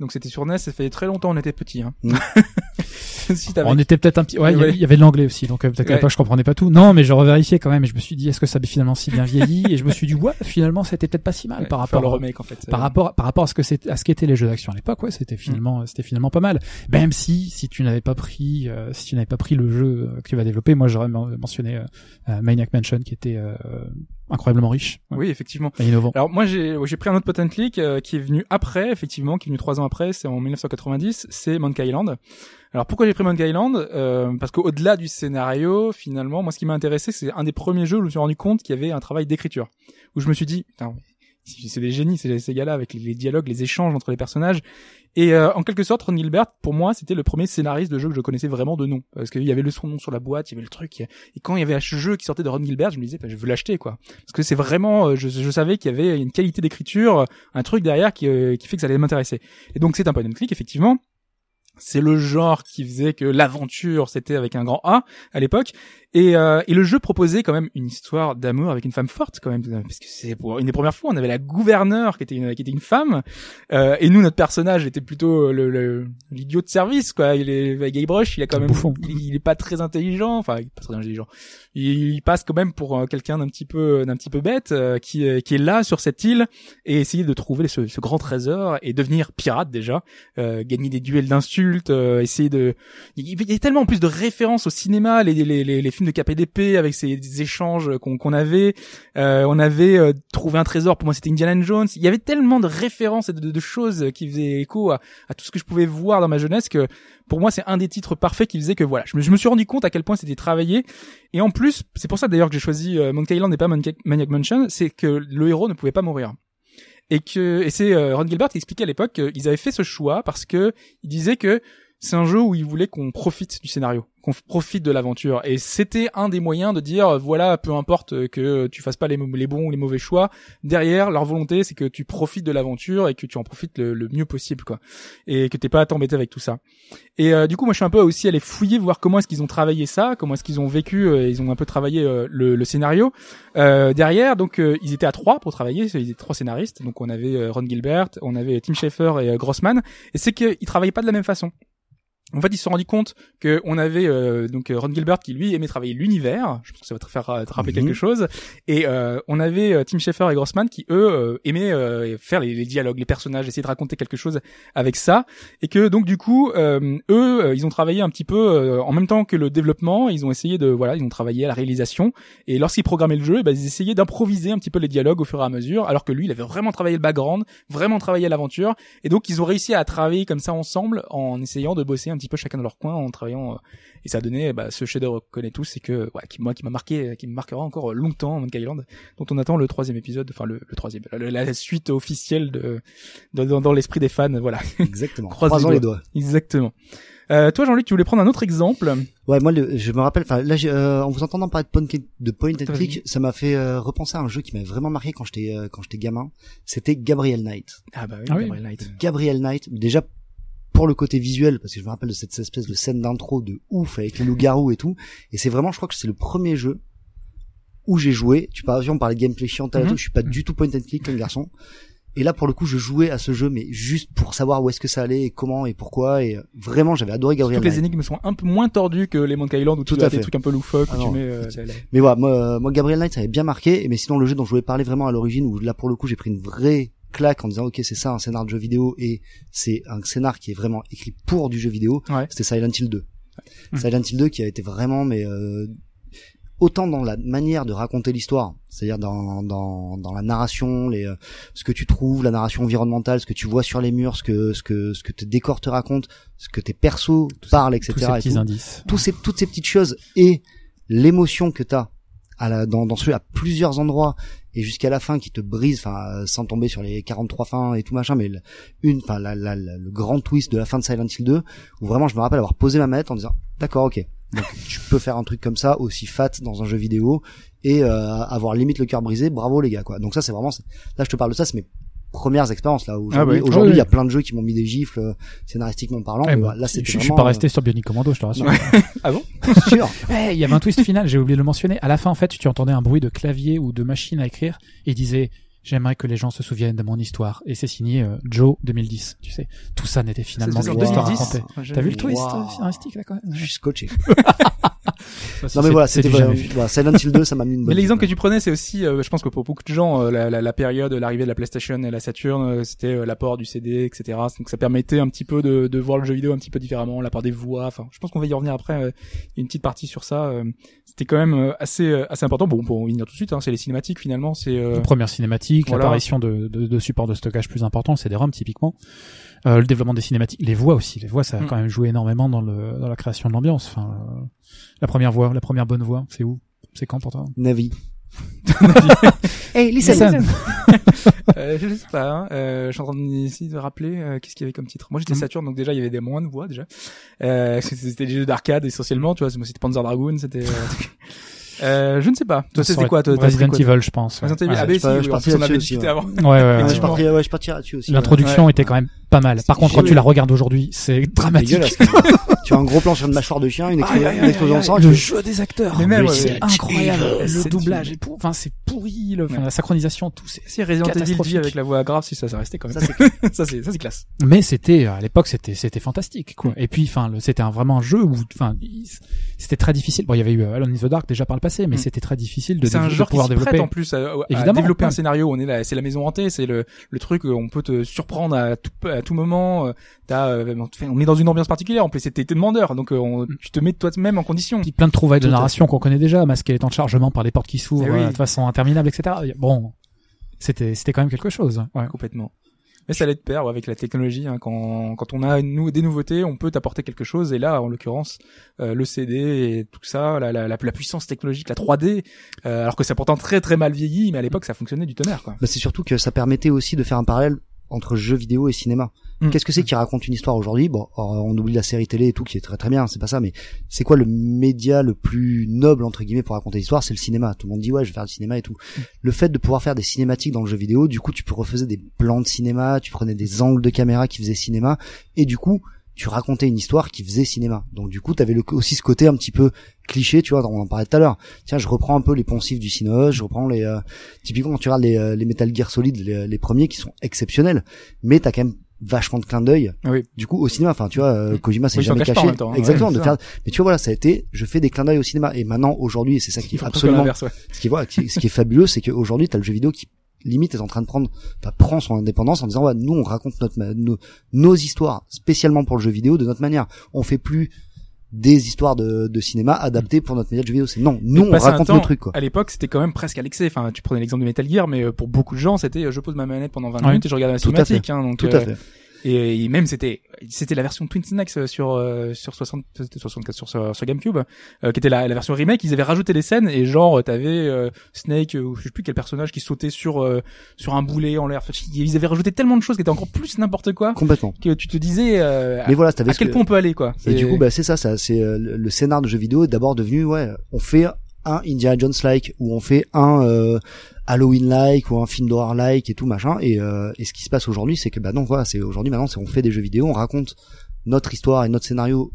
Donc c'était sur NES, ça fait très longtemps on était petits. Hein. Mm. si On était peut-être un petit. Ouais, il y Ouais. avait de l'anglais aussi, donc euh, peut-être qu'à Ouais. l'époque je comprenais pas tout. Non, mais je revérifiais quand même et je me suis dit est-ce que ça avait finalement si bien vieilli? Et je me suis dit ouais, finalement c'était peut-être pas si mal par rapport le remake en fait. par Euh, rapport par rapport à ce que c'est à ce qu'étaient les jeux d'action à l'époque ouais c'était finalement c'était finalement pas mal même si si tu n'avais pas pris euh, si tu n'avais pas pris le jeu euh, que tu vas développer moi j'aurais men- mentionné euh, euh, Maniac Mansion qui était euh, incroyablement riche Oui, effectivement. et innovant Alors moi j'ai j'ai pris un autre potent click euh, qui est venu après effectivement qui est venu trois ans après c'est en 1990 c'est Monkey Island. Alors pourquoi j'ai pris Monkey Island? Euh, Parce qu'au-delà du scénario finalement moi ce qui m'a intéressé c'est un des premiers jeux où je me suis rendu compte qu'il y avait un travail d'écriture où je me suis dit c'est des génies ces, ces gars-là avec les, les dialogues les échanges entre les personnages. Et euh, en quelque sorte Ron Gilbert pour moi c'était le premier scénariste de jeu que je connaissais vraiment de nom. Parce qu'il y avait le son nom sur la boîte il y avait le truc et quand il y avait un jeu qui sortait de Ron Gilbert je me disais bah, je veux l'acheter quoi. Parce que c'est vraiment euh, je, je savais qu'il y avait une qualité d'écriture un truc derrière qui, euh, qui fait que ça allait m'intéresser. Et donc c'est un point and click effectivement. C'est le genre qui faisait que l'aventure c'était avec un grand A à l'époque et, euh, et le jeu proposait quand même une histoire d'amour avec une femme forte quand même parce que c'est pour une des premières fois on avait la gouverneure qui était une, qui était une femme euh, et nous notre personnage était plutôt le le- l'idiot de service quoi. Il est Guybrush il a quand même il, il est pas très intelligent enfin il est pas très intelligent. Il, il passe quand même pour euh, quelqu'un d'un petit peu d'un petit peu bête euh, qui euh, qui est là sur cette île et essayer de trouver ce, ce grand trésor et devenir pirate déjà euh, gagner des duels d'insultes euh, essayer de il y a tellement plus de références au cinéma les les les, les films de KPDP avec ces échanges qu'on avait. Euh, on avait euh, trouvé un trésor. Pour moi c'était Indiana Jones. Il y avait tellement de références et de, choses qui faisaient écho à, tout ce que je pouvais voir dans ma jeunesse que pour moi c'est un des titres parfaits qui faisait que voilà. Je me, je me suis rendu compte à quel point c'était travaillé. Et en plus c'est pour ça d'ailleurs que j'ai choisi euh, Monkey Island et pas Monkey- Maniac Mansion c'est que le héros ne pouvait pas mourir. Et que et c'est Ron Gilbert qui expliquait à l'époque qu'ils avaient fait ce choix parce que il disait que c'est un jeu où ils voulaient qu'on profite du scénario, qu'on profite de l'aventure. Et c'était un des moyens de dire, euh, voilà, peu importe que tu fasses pas les, bons ou les mauvais choix, derrière, leur volonté, c'est que tu profites de l'aventure et que tu en profites le, mieux possible, quoi. Et que t'es pas à t'embêter avec tout ça. Et euh, du coup, moi, je suis un peu aussi allé fouiller, voir comment est-ce qu'ils ont travaillé ça, comment est-ce qu'ils ont vécu, euh, ils ont un peu travaillé euh, le, le scénario. Euh, derrière, donc, euh, ils étaient à trois pour travailler, ils étaient trois scénaristes. Donc, on avait euh, Ron Gilbert, on avait Tim Schafer et euh, Grossman. Et c'est qu'ils travaillaient pas de la même façon. En fait, ils se sont rendus compte que on avait euh, donc euh, Ron Gilbert qui lui aimait travailler l'univers. Je pense que ça va te faire euh, te rappeler quelque chose. Et euh, on avait euh, Tim Schafer et Grossman qui eux aimaient euh, faire les, les dialogues, les personnages, essayer de raconter quelque chose avec ça. Et que donc du coup, euh, eux, ils ont travaillé un petit peu euh, en même temps que le développement. Ils ont essayé de voilà, ils ont travaillé à la réalisation. Et lorsqu'ils programmaient le jeu, eh ben, ils essayaient d'improviser un petit peu les dialogues au fur et à mesure. Alors que lui, il avait vraiment travaillé le background, vraiment travaillé l'aventure. Et donc ils ont réussi à travailler comme ça ensemble en essayant de bosser un petit peu chacun dans leur coin en travaillant euh, et ça a donné bah, ce chef-d'œuvre qu'on connaît tous et que ouais, qui moi qui m'a marqué qui me marquera encore longtemps Monkey Island dont on attend le troisième épisode enfin le, le troisième la, la suite officielle de, de- dans, dans l'esprit des fans voilà Exactement. Croisons les les doigts. exactement euh, toi Jean-Luc tu voulais prendre un autre exemple? Ouais, moi, le- je me rappelle, enfin, là, j'ai, euh, en vous entendant parler de point, de point and click, ça m'a fait euh, repenser à un jeu qui m'avait vraiment marqué quand j'étais euh, quand j'étais gamin. C'était Gabriel Knight. ah bah oui, Ah oui. Gabriel Knight. Gabriel Knight, déjà pour le côté visuel, parce que je me rappelle de cette espèce de scène d'intro de ouf avec les loups-garous et tout. Et c'est vraiment, je crois que c'est le premier jeu où j'ai joué. Tu parles, on parlait de gameplay chiant, et Mhm. tout, je suis pas du tout point and click comme garçon. Et là, pour le coup, je jouais à ce jeu, mais juste pour savoir où est-ce que ça allait, et comment et pourquoi. Et vraiment, j'avais adoré Gabriel Toutes les Knight. énigmes sont un peu moins tordues que les Monkey Island où Tout tu à as des fait. trucs un peu loufoques Ah tu mets euh, Mais voilà, moi, moi Gabriel Knight, ça avait bien marqué. Mais sinon, le jeu dont je voulais parler vraiment à l'origine, où là, pour le coup, j'ai pris une vraie claque en disant, ok, c'est ça, un scénar de jeu vidéo, et c'est un scénar qui est vraiment écrit pour du jeu vidéo. Ouais. C'était Silent Hill 2. Mhm. Silent Hill 2 qui a été vraiment, mais euh, autant dans la manière de raconter l'histoire, c'est-à-dire dans, dans, dans la narration, les, euh, ce que tu trouves, la narration environnementale, ce que tu vois sur les murs, ce que, ce que, ce que tes décors te racontent, ce que tes persos parlent, etc. Tous ces et petits tout indices. tous ces, toutes ces petites choses et l'émotion que t'as à la, dans, dans à plusieurs endroits et jusqu'à la fin qui te brise, enfin euh, sans tomber sur les 43 fins et tout machin, mais une, enfin la, la- le grand twist de la fin de Silent Hill 2 où vraiment je me rappelle avoir posé ma manette en disant d'accord ok donc tu peux faire un truc comme ça aussi fat dans un jeu vidéo et euh, avoir limite le cœur brisé, bravo les gars quoi. Donc ça c'est vraiment là je te parle de ça, c'est mes premières expériences là aujourd'hui. Ah ouais. Aujourd'hui il Ah y a plein de jeux qui m'ont mis des gifles euh, scénaristiquement parlant. Eh voilà, là je, c'était je suis vraiment, pas resté sur Bionic Commando, je te rassure. ah bon euh, sûr. Ouais, il y avait un twist final, j'ai oublié de le mentionner. À la fin, en fait, tu entendais un bruit de clavier ou de machine à écrire et il disait J'aimerais que les gens se souviennent de mon histoire. Et c'est signé euh, Joe 2010. Tu sais, tout ça n'était finalement en histoire 2010. racontée. Ouais, j'ai- T'as vu le twist Wow. euh, scénaristique là quand même? Je suis scotché. Non mais c'est- voilà, c'était voilà, Silent Hill 2, ça m'a mis une bonne. Mais l'exemple que tu prenais, c'est aussi, euh, je pense que pour beaucoup de gens, euh, la, la, la période, l'arrivée de la PlayStation et la Saturn, euh, c'était euh, l'apport du CD, etc. Donc ça permettait un petit peu de, de voir le jeu vidéo un petit peu différemment, l'apport des voix. Enfin, je pense qu'on va y revenir après. euh, Il y a une petite partie sur ça. euh, c'était quand même euh, assez euh, assez important. Bon, pour y venir tout de suite, hein, c'est les cinématiques finalement. C'est euh, Première cinématique, Voilà. l'apparition de, de, de supports de stockage plus importants, c'est des ROM typiquement. Euh, le développement des cinématiques, les voix aussi, les voix ça a Mm. quand même joué énormément dans le dans la création de l'ambiance. Enfin, euh, la première voix, la première bonne voix, c'est où? C'est quand pour toi? Navi. hey, listen. Listen. euh, je sais pas. Hein, euh, je suis en train d'essayer de rappeler euh, qu'est-ce qu'il y avait comme titre. Moi, j'étais Mm. Saturn, donc déjà il y avait des moins de voix déjà. Euh, c'était des jeux d'arcade essentiellement. Tu vois, c'était Panzer Dragoon, c'était. Euh, euh, je ne sais pas. Toi, c'était quoi toi, Resident quoi, Evil, je pense. ouais. Resident Evil. Ouais. ah, bah, je je là-dessus aussi, ouais. Ouais, ouais, je partirais, ouais, je partirais là-dessus aussi. L'introduction Ouais. était quand même pas mal. Par contre, quand tu la regardes aujourd'hui, c'est dramatique. Dégueulasse. tu as un gros plan sur une mâchoire de chien, une, explosion de sang. le jeu des acteurs, Mais même, c'est incroyable. Le doublage est pour, enfin c'est pourri. Le, enfin, Ouais. la synchronisation, tout c'est. Si Resident Evil avec la voix grave, si ça, ça restait quand même. Ça, c'est ça, c'est, ça, c'est classe. Mais c'était à l'époque, c'était c'était fantastique. Quoi. Et puis, enfin, le- c'était un, vraiment un jeu où, enfin, il- c'était très difficile. Bon, il y avait eu euh, Alone in the Dark déjà par le passé, mais Mm. c'était très difficile de, pouvoir développer. en plus à, développer un scénario. On est là, c'est la maison hantée, c'est le, le truc où on peut te surprendre à tout, à tout moment. euh, T'as, euh, on est dans une ambiance particulière. En plus, c'était t'es demandeur, donc euh, on, tu te mets toi-même en condition. Puis plein de trouvailles de narration qu'on connaît déjà, masquer les temps de chargement par les portes qui s'ouvrent Eh oui. euh, de façon interminable, etc. Bon, c'était c'était quand même quelque chose. Ouais. Complètement. Mais ça allait de pair ouais, avec la technologie. Hein, quand, quand on a nous, des nouveautés, on peut t'apporter quelque chose. Et là, en l'occurrence, euh, le CD et tout ça, la, la, la, la puissance technologique, la 3D, euh, alors que c'est pourtant très très mal vieilli, mais à l'époque ça fonctionnait du tonnerre. Quoi. Bah, c'est surtout que ça permettait aussi de faire un parallèle entre jeux vidéo et cinéma. Mm. Qu'est-ce que c'est qui raconte une histoire aujourd'hui? Bon, euh, on oublie la série télé et tout qui est très très bien, c'est pas ça, mais c'est quoi le média le plus noble entre guillemets pour raconter l'histoire? C'est le cinéma. Tout le monde dit ouais, je vais faire du cinéma et tout. Le fait de pouvoir faire des cinématiques dans le jeu vidéo, du coup, tu peux refaire des plans de cinéma, tu prenais des angles de caméra qui faisaient cinéma, et du coup, tu racontais une histoire qui faisait cinéma. Donc du coup, t'avais le, aussi ce côté un petit peu cliché, tu vois, on en parlait tout à l'heure. Tiens, je reprends un peu les poncifs du cinéma, je reprends les... euh, typiquement, quand tu regardes les, euh, les Metal Gear Solid, les, les premiers qui sont exceptionnels, mais t'as quand même vachement de clins d'œil Oui. du coup au cinéma enfin tu vois euh, Kojima s'est Oui, jamais caché temps, hein. exactement Ouais, de faire mais tu vois voilà ça a été je fais des clins d'œil au cinéma et maintenant aujourd'hui et c'est ça qui est absolument ouais. ce qui, voilà, ce qui est fabuleux, c'est qu'aujourd'hui, tu as le jeu vidéo qui limite est en train de prendre, enfin, prend son indépendance en disant, ouais, nous, on raconte notre, nos, nos histoires spécialement pour le jeu vidéo de notre manière. On fait plus des histoires de, de cinéma adaptées pour notre média de jeu vidéo. C'est non, nous, on raconte temps, le truc, quoi. À l'époque, c'était quand même presque à l'excès. Enfin, tu prenais l'exemple de Metal Gear, mais euh, pour beaucoup de gens, c'était euh, je pose ma manette pendant 20 Ouais. minutes et je regarde la cinématique. Hein, donc, Tout à fait. Et, et même c'était c'était la version Twin Snakes euh, sur euh, sur 60 c'était 64 sur sur, sur GameCube euh, qui était la, la version remake. Ils avaient rajouté des scènes et genre t'avais euh, Snake euh, ou je sais plus quel personnage qui sautait sur euh, sur un boulet en l'air. Enfin, ils avaient rajouté tellement de choses qui étaient encore plus n'importe quoi Complètement. que tu te disais euh, Mais voilà, à, à quel que- point on peut aller quoi. Et du coup, bah, c'est ça, ça, c'est euh, le le scénar de jeu vidéo est d'abord devenu, ouais, on fait un Indiana Jones like ou on fait un euh, Halloween like ou un film d'horreur like et tout machin. Et, euh, et ce qui se passe aujourd'hui, c'est que bah non, voilà, c'est aujourd'hui maintenant, c'est on fait des jeux vidéo, on raconte notre histoire et notre scénario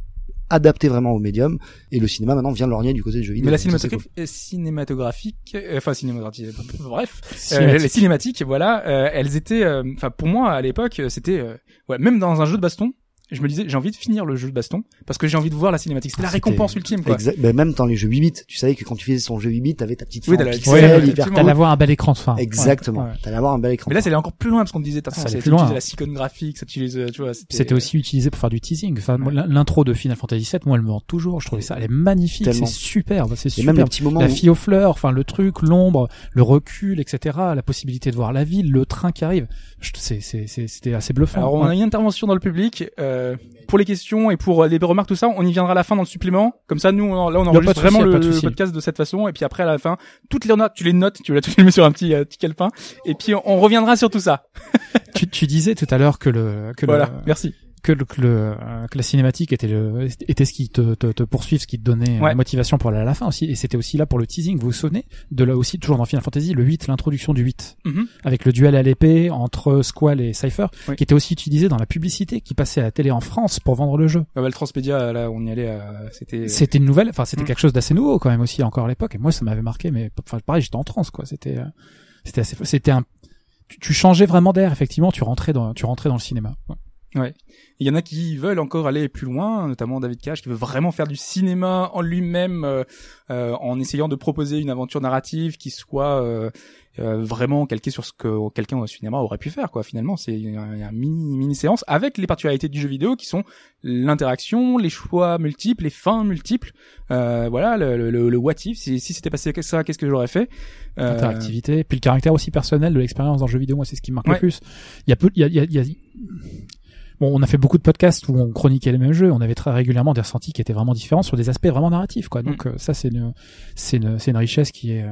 adapté vraiment au médium. Et le cinéma maintenant vient lorgner du côté du jeu vidéo. mais la cinématographique, euh, cinématographique, euh, enfin cinématographique, bref, Euh, Cinématique. les cinématiques, voilà, euh, elles étaient, euh, enfin pour moi à l'époque, c'était, euh, ouais, même dans un jeu de baston, je me disais j'ai envie de finir le jeu de baston parce que j'ai envie de voir la cinématique. C'était la récompense ultime quoi. Exact. bah, même dans les jeux 8 bits, tu savais que quand tu faisais ton jeu 8 bits, t'avais ta petite Oui, forme t'as la- pixel, ouais, hyper effectivement. T'allais cool. avoir un bel écran de fin. Exactement. Ouais, ouais. T'allais avoir un bel écran. Mais là, c'est allé encore plus loin parce qu'on disait, attention, Ça allait c'est plus loin. la cycone graphique, ça utilise, euh, tu vois. C'était aussi utilisé pour faire du teasing. Enfin, l'intro de Final Fantasy VII, moi, elle me rend toujours. Je trouvais ça, elle est magnifique, c'est superbe, c'est et même les superbe. petits moments La où- fille aux fleurs, enfin le truc, l'ombre, le recul, etc. La possibilité de voir la ville, le train qui arrive. C'était assez bluffant. Alors, on Ouais. a une intervention dans le public, euh, pour les questions et pour euh, les remarques, tout ça, on y viendra à la fin dans le supplément. Comme ça, nous, on, là, on enregistre souci, vraiment le, podcast de cette façon. Et puis après, à la fin, toutes les notes, tu les notes, tu, les- tu les mets sur un petit, euh, petit calepin. Et puis, on, on reviendra sur tout ça. tu, tu disais tout à l'heure que le que Voilà. le, Merci. Que le, que, le, euh, que la cinématique était le était ce qui te, te, te poursuive, ce qui te donnait euh, Ouais. la motivation pour aller à la fin aussi. Et c'était aussi là pour le teasing. Vous vous souvenez de là aussi toujours dans Final Fantasy le 8, l'introduction du 8 Mhm. avec le duel à l'épée entre Squall et Cypher, Oui. qui était aussi utilisé dans la publicité qui passait à la télé en France pour vendre le jeu. Ah bah, le Transmedia, là, on y allait, euh, c'était... C'était une nouvelle, enfin c'était Mm. quelque chose d'assez nouveau quand même aussi encore à l'époque. Et moi ça m'avait marqué, mais enfin pareil j'étais en transe quoi. C'était c'était assez, c'était un, tu, tu changeais vraiment d'air effectivement. Tu rentrais dans, tu rentrais dans le cinéma. Ouais. Ouais. Il y en a qui veulent encore aller plus loin, notamment David Cage, qui veut vraiment faire du cinéma en lui-même, euh, euh, en essayant de proposer une aventure narrative qui soit euh, euh, vraiment calquée sur ce que quelqu'un au cinéma aurait pu faire. Quoi. Finalement, c'est une, une mini, mini séance avec les particularités du jeu vidéo qui sont l'interaction, les choix multiples, les fins multiples. Euh, voilà, le, le, le, what if. Si, si c'était passé ça, qu'est-ce que j'aurais fait? Euh, Interactivité, puis le caractère aussi personnel de l'expérience dans le jeu vidéo. Moi c'est ce qui me marque Ouais. le plus. Il y a peu, il y a, il y a, il y a- Bon, on a fait beaucoup de podcasts où on chroniquait les mêmes jeux. On avait très régulièrement des ressentis qui étaient vraiment différents sur des aspects vraiment narratifs, quoi. Donc euh, ça, c'est une, c'est une, c'est une richesse qui est euh,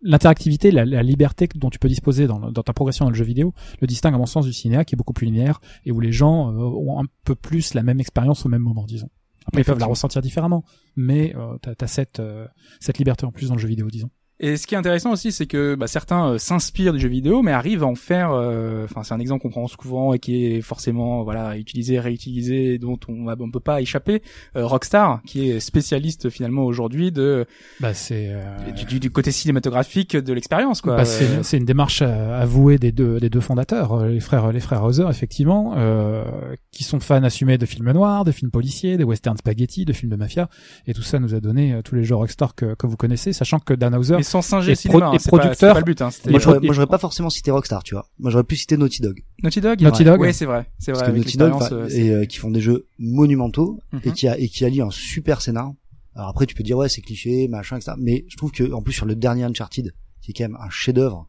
l'interactivité, la, la liberté dont tu peux disposer dans, dans ta progression dans le jeu vidéo, le distingue à mon sens du cinéma qui est beaucoup plus linéaire et où les gens euh, ont un peu plus la même expérience au même moment, disons. Après, ils peuvent la ressentir différemment, mais euh, t'as as cette euh, cette liberté en plus dans le jeu vidéo, disons. Et ce qui est intéressant aussi, c'est que bah, certains euh, s'inspirent du jeu vidéo, mais arrivent à en faire. euh, Enfin, c'est un exemple qu'on prend souvent et qui est forcément voilà utilisé, réutilisé, dont on ne peut pas échapper. Euh, Rockstar, qui est spécialiste finalement aujourd'hui de Bah c'est euh, du, du- du côté cinématographique de l'expérience, quoi. Bah, c'est une- c'est une démarche avouée des deux des deux fondateurs, les frères les frères Hauser effectivement, euh, qui sont fans assumés de films noirs, de films policiers, de western spaghetti, de films de mafia, et tout ça nous a donné tous les jeux Rockstar que, que vous connaissez, sachant que Dan Hauser sans singer et cinéma, pro- hein, et pas, le but. Hein, Moi, j'aurais, pas forcément cité Rockstar, tu vois. Moi, j'aurais pu citer Naughty Dog. Naughty Dog. Naughty Dog. Ouais, c'est vrai, c'est vrai. Parce que Naughty Dog, euh, et, c'est- euh, qui font des jeux monumentaux Mhm. et qui a, et qui allient un super scénar. Alors après, tu peux dire, ouais, c'est cliché, machin, etc. Mais je trouve que, en plus, sur le dernier Uncharted, qui est quand même un chef-d'œuvre.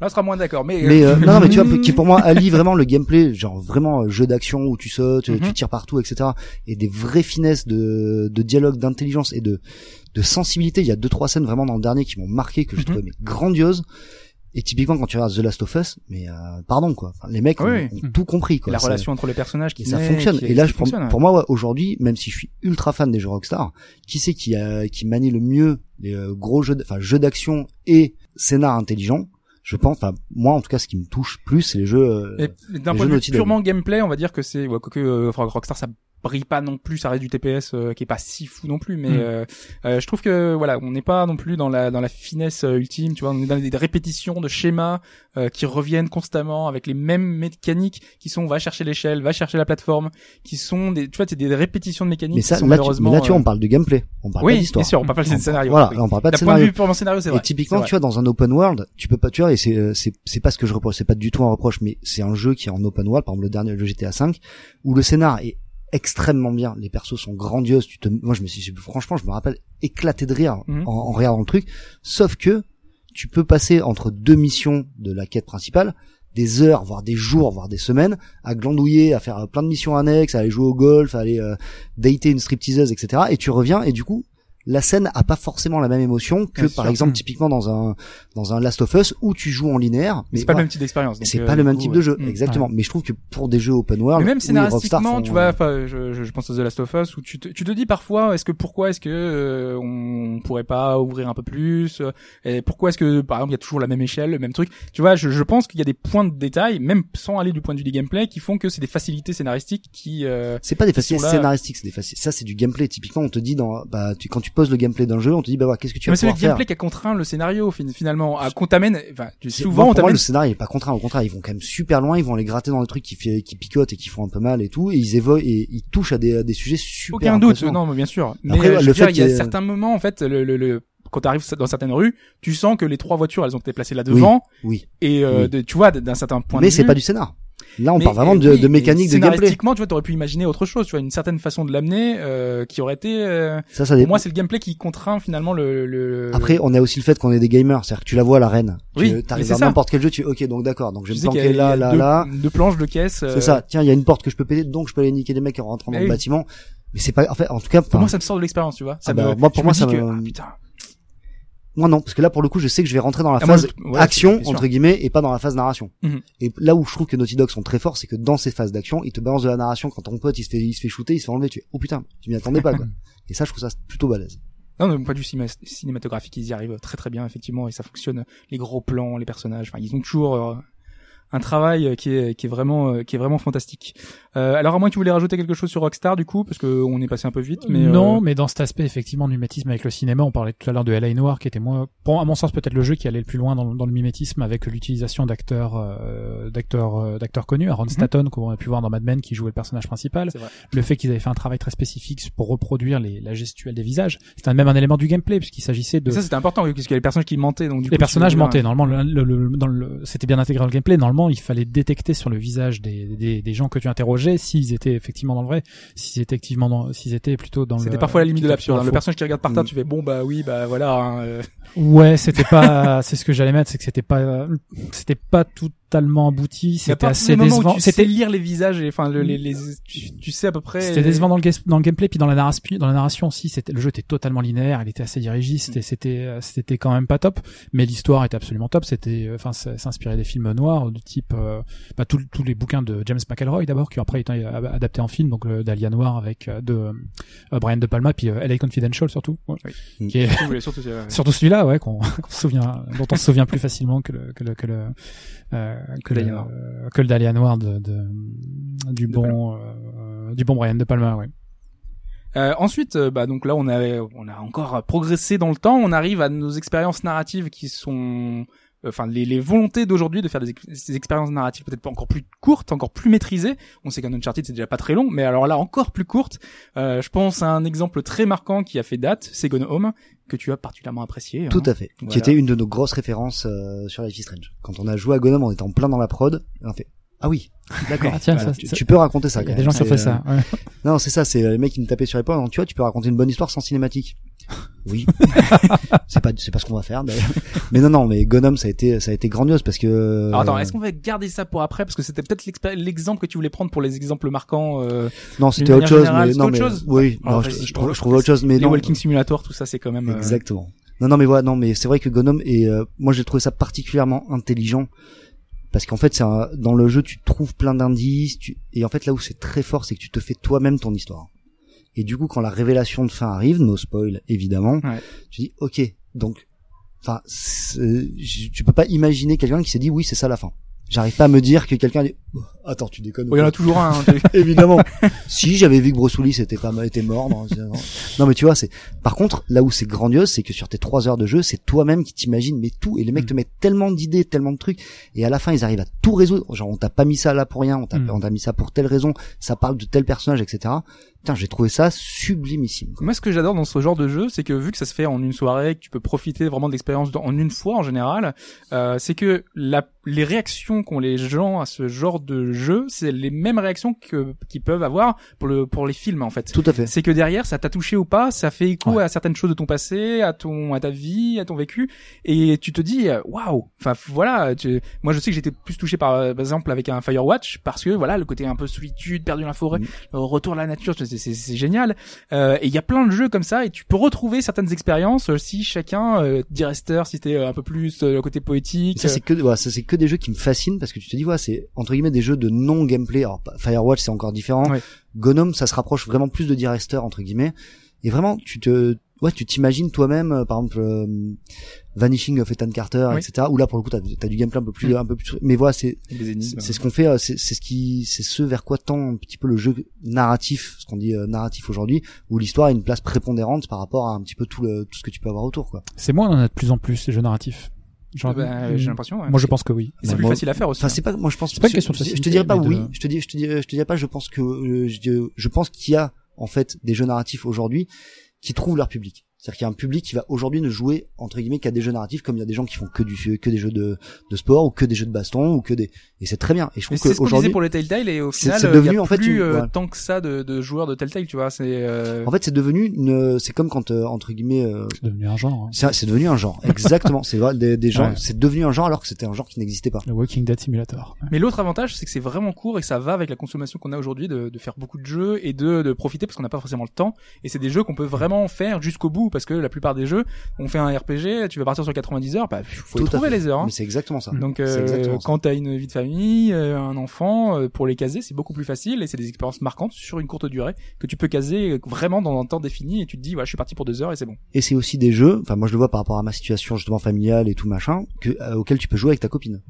Là, on sera moins d'accord, mais. Mais, euh, non, non, mais tu vois, qui pour moi allie vraiment le gameplay, genre vraiment euh, jeu d'action où tu sautes, Mhm. tu tires partout, etc. Et des vraies finesses de, de dialogue, d'intelligence et de, de sensibilité. Il y a deux, trois scènes vraiment dans le dernier qui m'ont marqué, que j'ai Mhm. trouvé mais grandiose. Et typiquement quand tu regardes The Last of Us, mais euh, pardon quoi, Enfin, les mecs ont, Oui. ont tout compris quoi. la relation entre les personnages qui et ça fonctionne. qui- Et là, je, pour, ouais. pour moi, ouais, aujourd'hui, même si je suis ultra fan des jeux Rockstar, qui c'est qui, a, qui manie le mieux les euh, gros jeux, enfin jeux d'action et scénar intelligent? Je pense, enfin moi en tout cas, ce qui me touche plus, c'est les jeux. euh, d'un point de vue purement gameplay, on va dire que c'est, ouais, quoique euh, enfin, Rockstar ça brille pas non plus, ça reste du TPS euh, qui est pas si fou non plus, mais Mm. euh, euh, je trouve que voilà, on n'est pas non plus dans la dans la finesse euh, ultime, tu vois, on est dans des, répétitions de schémas euh, qui reviennent constamment avec les mêmes mécaniques qui sont va chercher l'échelle, va chercher la plateforme, qui sont des, tu vois, c'est des répétitions de mécaniques. mais ça, qui sont là, tu, malheureusement, mais là, tu vois, on parle de gameplay, on parle pas oui, d'histoire. bien sûr, on parle pas de scénario. Voilà, oui. on parle pas de D'un point de scénario. vue purement scénario, c'est vrai. Et typiquement, vrai. tu vois, dans un open world, tu peux pas, tu vois, et c'est, euh, c'est, c'est pas ce que je reproche, c'est pas du tout un reproche, mais c'est un jeu qui est en open world, par exemple le dernier, le GTA 5, où le scénar est extrêmement bien, les persos sont grandioses, tu te, moi je me suis, franchement, je me rappelle éclater de rire Mhm. en, en regardant le truc, sauf que tu peux passer entre deux missions de la quête principale, des heures, voire des jours, voire des semaines, à glandouiller, à faire euh, plein de missions annexes, à aller jouer au golf, à aller euh, dater une stripteaseuse, etc. Et tu reviens, et du coup, la scène a pas forcément la même émotion que par exemple Mm. typiquement dans un dans un Last of Us où tu joues en linéaire Mais c'est pas le même type d'expérience. c'est euh, pas le même type de jeu Mm. exactement mais je trouve que pour des jeux open world même scénaristiquement, tu vois, euh, enfin, je, pense à The Last of Us où tu te, tu te dis parfois, est-ce que pourquoi est-ce que euh, on pourrait pas ouvrir un peu plus et Pourquoi est-ce que par exemple il y a toujours la même échelle, le même truc Tu vois, je, je pense qu'il y a des points de détail, même sans aller du point de vue du gameplay, qui font que c'est des facilités scénaristiques qui. euh, c'est pas des facilités scénaristiques c'est des ça c'est du gameplay typiquement on te dit dans bah tu, quand tu poses le gameplay d'un jeu on te dit bah voilà, qu'est-ce que tu vas mais c'est le faire gameplay qui a contraint le scénario fin- finalement. À qu'on t'amène, enfin, C'est- souvent on t'amène le scénario est pas contraint au contraire ils vont quand même super loin ils vont les gratter dans des trucs qui fait, qui picotent et qui font un peu mal et tout et ils évoquent et ils touchent à des, à des sujets super Aucun doute, non, mais bien sûr. Mais Après, euh, je le veux dire, fait il y a certains moments, en fait, le, le, le- quand tu arrives dans certaines rues, tu sens que les trois voitures, elles ont été placées là devant, oui et euh, Oui. de- tu vois, d'un certain point mais de c'est vue. pas du scénar là on Mais, parle vraiment euh, de, oui, de mécanique de gameplay Scénaristiquement, tu vois, t'aurais pu imaginer autre chose, tu vois, une certaine façon de l'amener euh, qui aurait été. euh, ça ça Pour moi, c'est le gameplay qui contraint finalement le. le... Après, on a aussi le fait qu'on est des gamers, c'est-à-dire que tu la vois la reine. Oui, tu mais arrives c'est dans ça. n'importe quel jeu, tu ok donc d'accord, donc je vais me planquer là, là, deux, là. deux planches de caisse. euh, C'est ça. Tiens, il y a une porte que je peux péter, donc je peux aller niquer les mecs en rentrant Mais dans le bâtiment. Mais c'est pas, en fait, en tout cas, Pour moi, ça me sort de l'expérience, tu vois. Ça Ah bah, me- moi, pour moi, me ça que, ah, putain. Moi non, parce que là pour le coup, je sais que je vais rentrer dans la Ah, phase ouais, action entre guillemets et pas dans la phase narration. Mhm. Et là où je trouve que Naughty Dog sont très forts, c'est que dans ces phases d'action, ils te balancent de la narration quand ton pote il se fait, il se fait shooter, il se fait enlever, tu fais oh putain, tu m'y attendais pas quoi. Et ça, je trouve ça plutôt balèze. Non, d'un point de vue cinéma- cinématographique, ils y arrivent très très bien, effectivement, et ça fonctionne. Les gros plans, les personnages, enfin, ils ont toujours euh, un travail euh, qui est qui est vraiment euh, qui est vraiment fantastique. Euh, alors à moins que tu voulais rajouter quelque chose sur Rockstar du coup, parce que on est passé un peu vite, mais non, euh, mais dans cet aspect effectivement du mimétisme avec le cinéma, on parlait tout à l'heure de L.A. Noir, qui était moins, pour, à mon sens peut-être le jeu qui allait le plus loin dans, le- dans le mimétisme avec l'utilisation d'acteurs, euh, d'acteurs, euh, d'acteurs connus. Aaron Staton, qu'on a pu voir dans Mad Men, qui jouait le personnage principal. Le fait qu'ils avaient fait un travail très spécifique pour reproduire les, la gestuelle des visages. C'était même un élément du gameplay puisqu'il s'agissait de Mais ça c'était important oui, parce qu'il y a les personnages qui mentaient, donc du coup, les tu personnages mentaient. Normalement, le, le- le- dans le, c'était bien intégré dans le gameplay. Normalement, il fallait détecter sur le visage des, des, des gens que tu interrogeais s'ils étaient effectivement dans le vrai, s'ils étaient effectivement dans, s'ils étaient plutôt dans le. C'était parfois la limite de l'absurde. hein. Le personnage qui regarde par terre, tu fais bon bah oui bah voilà. hein, euh, Ouais, c'était pas, c'est ce que j'allais mettre, c'est que c'était pas, c'était pas totalement abouti, c'était assez décevant. Sais C'était, lire les visages et enfin le- les, les tu, tu sais à peu près. c'était décevant dans le, dans le gameplay, puis dans la narration, dans la narration aussi, c'était, le jeu était totalement linéaire, il était assez dirigiste et c'était, euh, c'était quand même pas top, mais l'histoire était absolument top, c'était, euh, enfin, s'inspirait des films noirs du type, euh, bah, tous tous les bouquins de James McElroy d'abord, qui ont après été euh, adaptés en film, donc le d'Alia Noir avec, euh, de, euh, Brian De Palma, puis euh, LA Confidential surtout, ouais, Oui. qui est, Surtout, euh, celui-là, ouais, qu'on qu'on se souvient, dont on se souvient plus facilement que le que le que le euh, que, le, que le Dahlia Noir de, de du De bon euh, du bon Brian de Palma, ouais. Euh, ensuite, euh, bah donc là on a on a encore progressé dans le temps. On arrive à nos expériences narratives qui sont, enfin les, les volontés d'aujourd'hui de faire des, ex- des expériences narratives peut-être pas encore plus courtes, encore plus maîtrisées. On sait qu'un Uncharted c'est déjà pas très long, mais alors là encore plus courte. Euh, je pense à un exemple très marquant qui a fait date, c'est Gone Home, que tu as particulièrement apprécié. Tout hein. à fait. Voilà. Qui était une de nos grosses références euh, sur Life is Strange. Quand on a joué à Gonome, on était en plein dans la prod, et on fait ah oui, d'accord. Ah, tiens, Voilà, ça- tu, tu peux raconter ça. Il y quand a des gens qui ont C'est, fait euh, ça. ouais. Non, c'est ça, c'est euh, les mecs qui me tapaient sur les pommes. Tu vois, tu peux raconter une bonne histoire sans cinématique. Oui. c'est pas c'est pas ce qu'on va faire d'ailleurs. Mais non non, mais Gonom ça a été ça a été grandiose parce que Alors attends, est-ce qu'on va garder ça pour après? Parce que c'était peut-être l'exemple que tu voulais prendre pour les exemples marquants euh, non, c'était autre chose mais non c'était mais autre chose? oui, Alors, non, je, vas-y, je trouve je trouve autre chose mais les non. Walking Simulator, tout ça c'est quand même euh, Exactement. Non, non, mais voilà, non, mais c'est vrai que Gonom et moi j'ai trouvé ça particulièrement intelligent parce qu'en fait, c'est un- dans le jeu, tu trouves plein d'indices, tu, et en fait, là où c'est très fort, c'est que tu te fais toi-même ton histoire. Et du coup, quand la révélation de fin arrive, no spoil évidemment, Ouais. tu dis ok, donc, enfin, tu peux pas imaginer quelqu'un qui s'est dit oui, c'est ça la fin. J'arrive pas à me dire que quelqu'un dit attends, tu déconnes. il y en a toujours un. hein, évidemment. si j'avais vu que Willis était pas était mort. Non, non. Mais tu vois, c'est. Par contre, là où c'est grandiose, c'est que sur tes trois heures de jeu, c'est toi-même qui t'imagines mais tout, et les mecs Mm. te mettent tellement d'idées, tellement de trucs, et à la fin ils arrivent à tout résoudre. Genre on t'a pas mis ça là pour rien, on t'a Mm. on t'a mis ça pour telle raison, ça parle de tel personnage, etc. Putain, j'ai trouvé ça sublimissime. quoi. Moi, ce que j'adore dans ce genre de jeu, c'est que vu que ça se fait en une soirée, que tu peux profiter vraiment de l'expérience en une fois en général, euh, c'est que la, les réactions qu'ont les gens à ce genre de jeu, c'est les mêmes réactions que qu'ils peuvent avoir pour le pour les films en fait. Tout à fait. C'est que derrière, ça t'a touché ou pas, ça fait écho Ouais. à certaines choses de ton passé, à ton, à ta vie, à ton vécu, et tu te dis, waouh. Enfin voilà, tu- moi je sais que j'étais plus touché par, euh, par exemple avec un Firewatch parce que voilà le côté un peu solitude, perdu dans la forêt, retour à la nature, c'est génial. Euh, et il y a plein de jeux comme ça, et tu peux retrouver certaines expériences euh, si chacun euh, si t'es euh, un peu plus euh, le côté poétique. Ça c'est que ça c'est que des jeux qui me fascinent parce que tu te dis voilà, c'est entre guillemets des jeux de non gameplay. Alors Firewatch c'est encore différent. Ouais. Gonom ça se rapproche vraiment plus de D-Rester entre guillemets. Et vraiment tu te ouais, tu t'imagines toi-même euh, par exemple euh, Vanishing of Ethan Carter Oui. etc. Où là pour le coup t'as as du gameplay un peu plus un peu plus mais voilà, c'est c'est ce qu'on fait euh, c'est c'est ce qui c'est ce vers quoi tend un petit peu le jeu narratif, ce qu'on dit euh, narratif aujourd'hui où l'histoire a une place prépondérante par rapport à un petit peu tout le tout ce que tu peux avoir autour quoi. C'est moi, on en a de plus en plus, ces jeux narratifs. Genre, Bah, j'ai l'impression. ouais. Moi, je pense que oui. c'est plus moi- facile à faire aussi. Enfin, hein. c'est pas, moi, je pense. C'est pas une question de je- Je te facilité, dirais pas mais de- oui. Je te dis, je te dis, je te dirais pas. Je pense que, euh, je, je pense qu'il y a en fait des jeux narratifs aujourd'hui qui trouvent leur public. C'est-à-dire qu'il y a un public qui va aujourd'hui ne jouer entre guillemets qu'à des jeux narratifs, comme il y a des gens qui font que du que des jeux de, de sport ou que des jeux de baston ou que des et c'est très bien. Et je trouve disait qu'aujourd'hui, pour les Telltale et au c'est- final, c'est euh, il devenu, y a en fait, plus une- euh, ouais. tant que ça de, de joueurs de Telltale, tu vois. C'est euh, en fait, c'est devenu une, c'est comme quand euh, entre guillemets, euh, C'est devenu un genre. hein. c'est devenu un genre. Exactement. c'est vrai, des, des gens, Ouais. c'est devenu un genre alors que c'était un genre qui n'existait pas. Le Walking Dead Simulator. Ouais. Mais l'autre avantage, c'est que c'est vraiment court et que ça va avec la consommation qu'on a aujourd'hui de, de faire beaucoup de jeux et de, de profiter parce qu'on n'a pas forcément le temps. Et c'est des jeux qu'on peut vraiment faire jusqu'au bout parce que la plupart des jeux, on fait un RPG, tu vas partir sur 90 heures, bah faut Tout trouver les heures. hein. Mais c'est exactement ça. Donc euh, exactement quand t'as une vie de famille, euh, un enfant, euh, pour les caser, c'est beaucoup plus facile et c'est des expériences marquantes sur une courte durée que tu peux caser vraiment dans un temps défini et tu te dis, ouais, je suis parti pour deux heures et c'est bon. Et c'est aussi des jeux, enfin moi je le vois par rapport à ma situation justement familiale et tout machin, que euh, auquel tu peux jouer avec ta copine.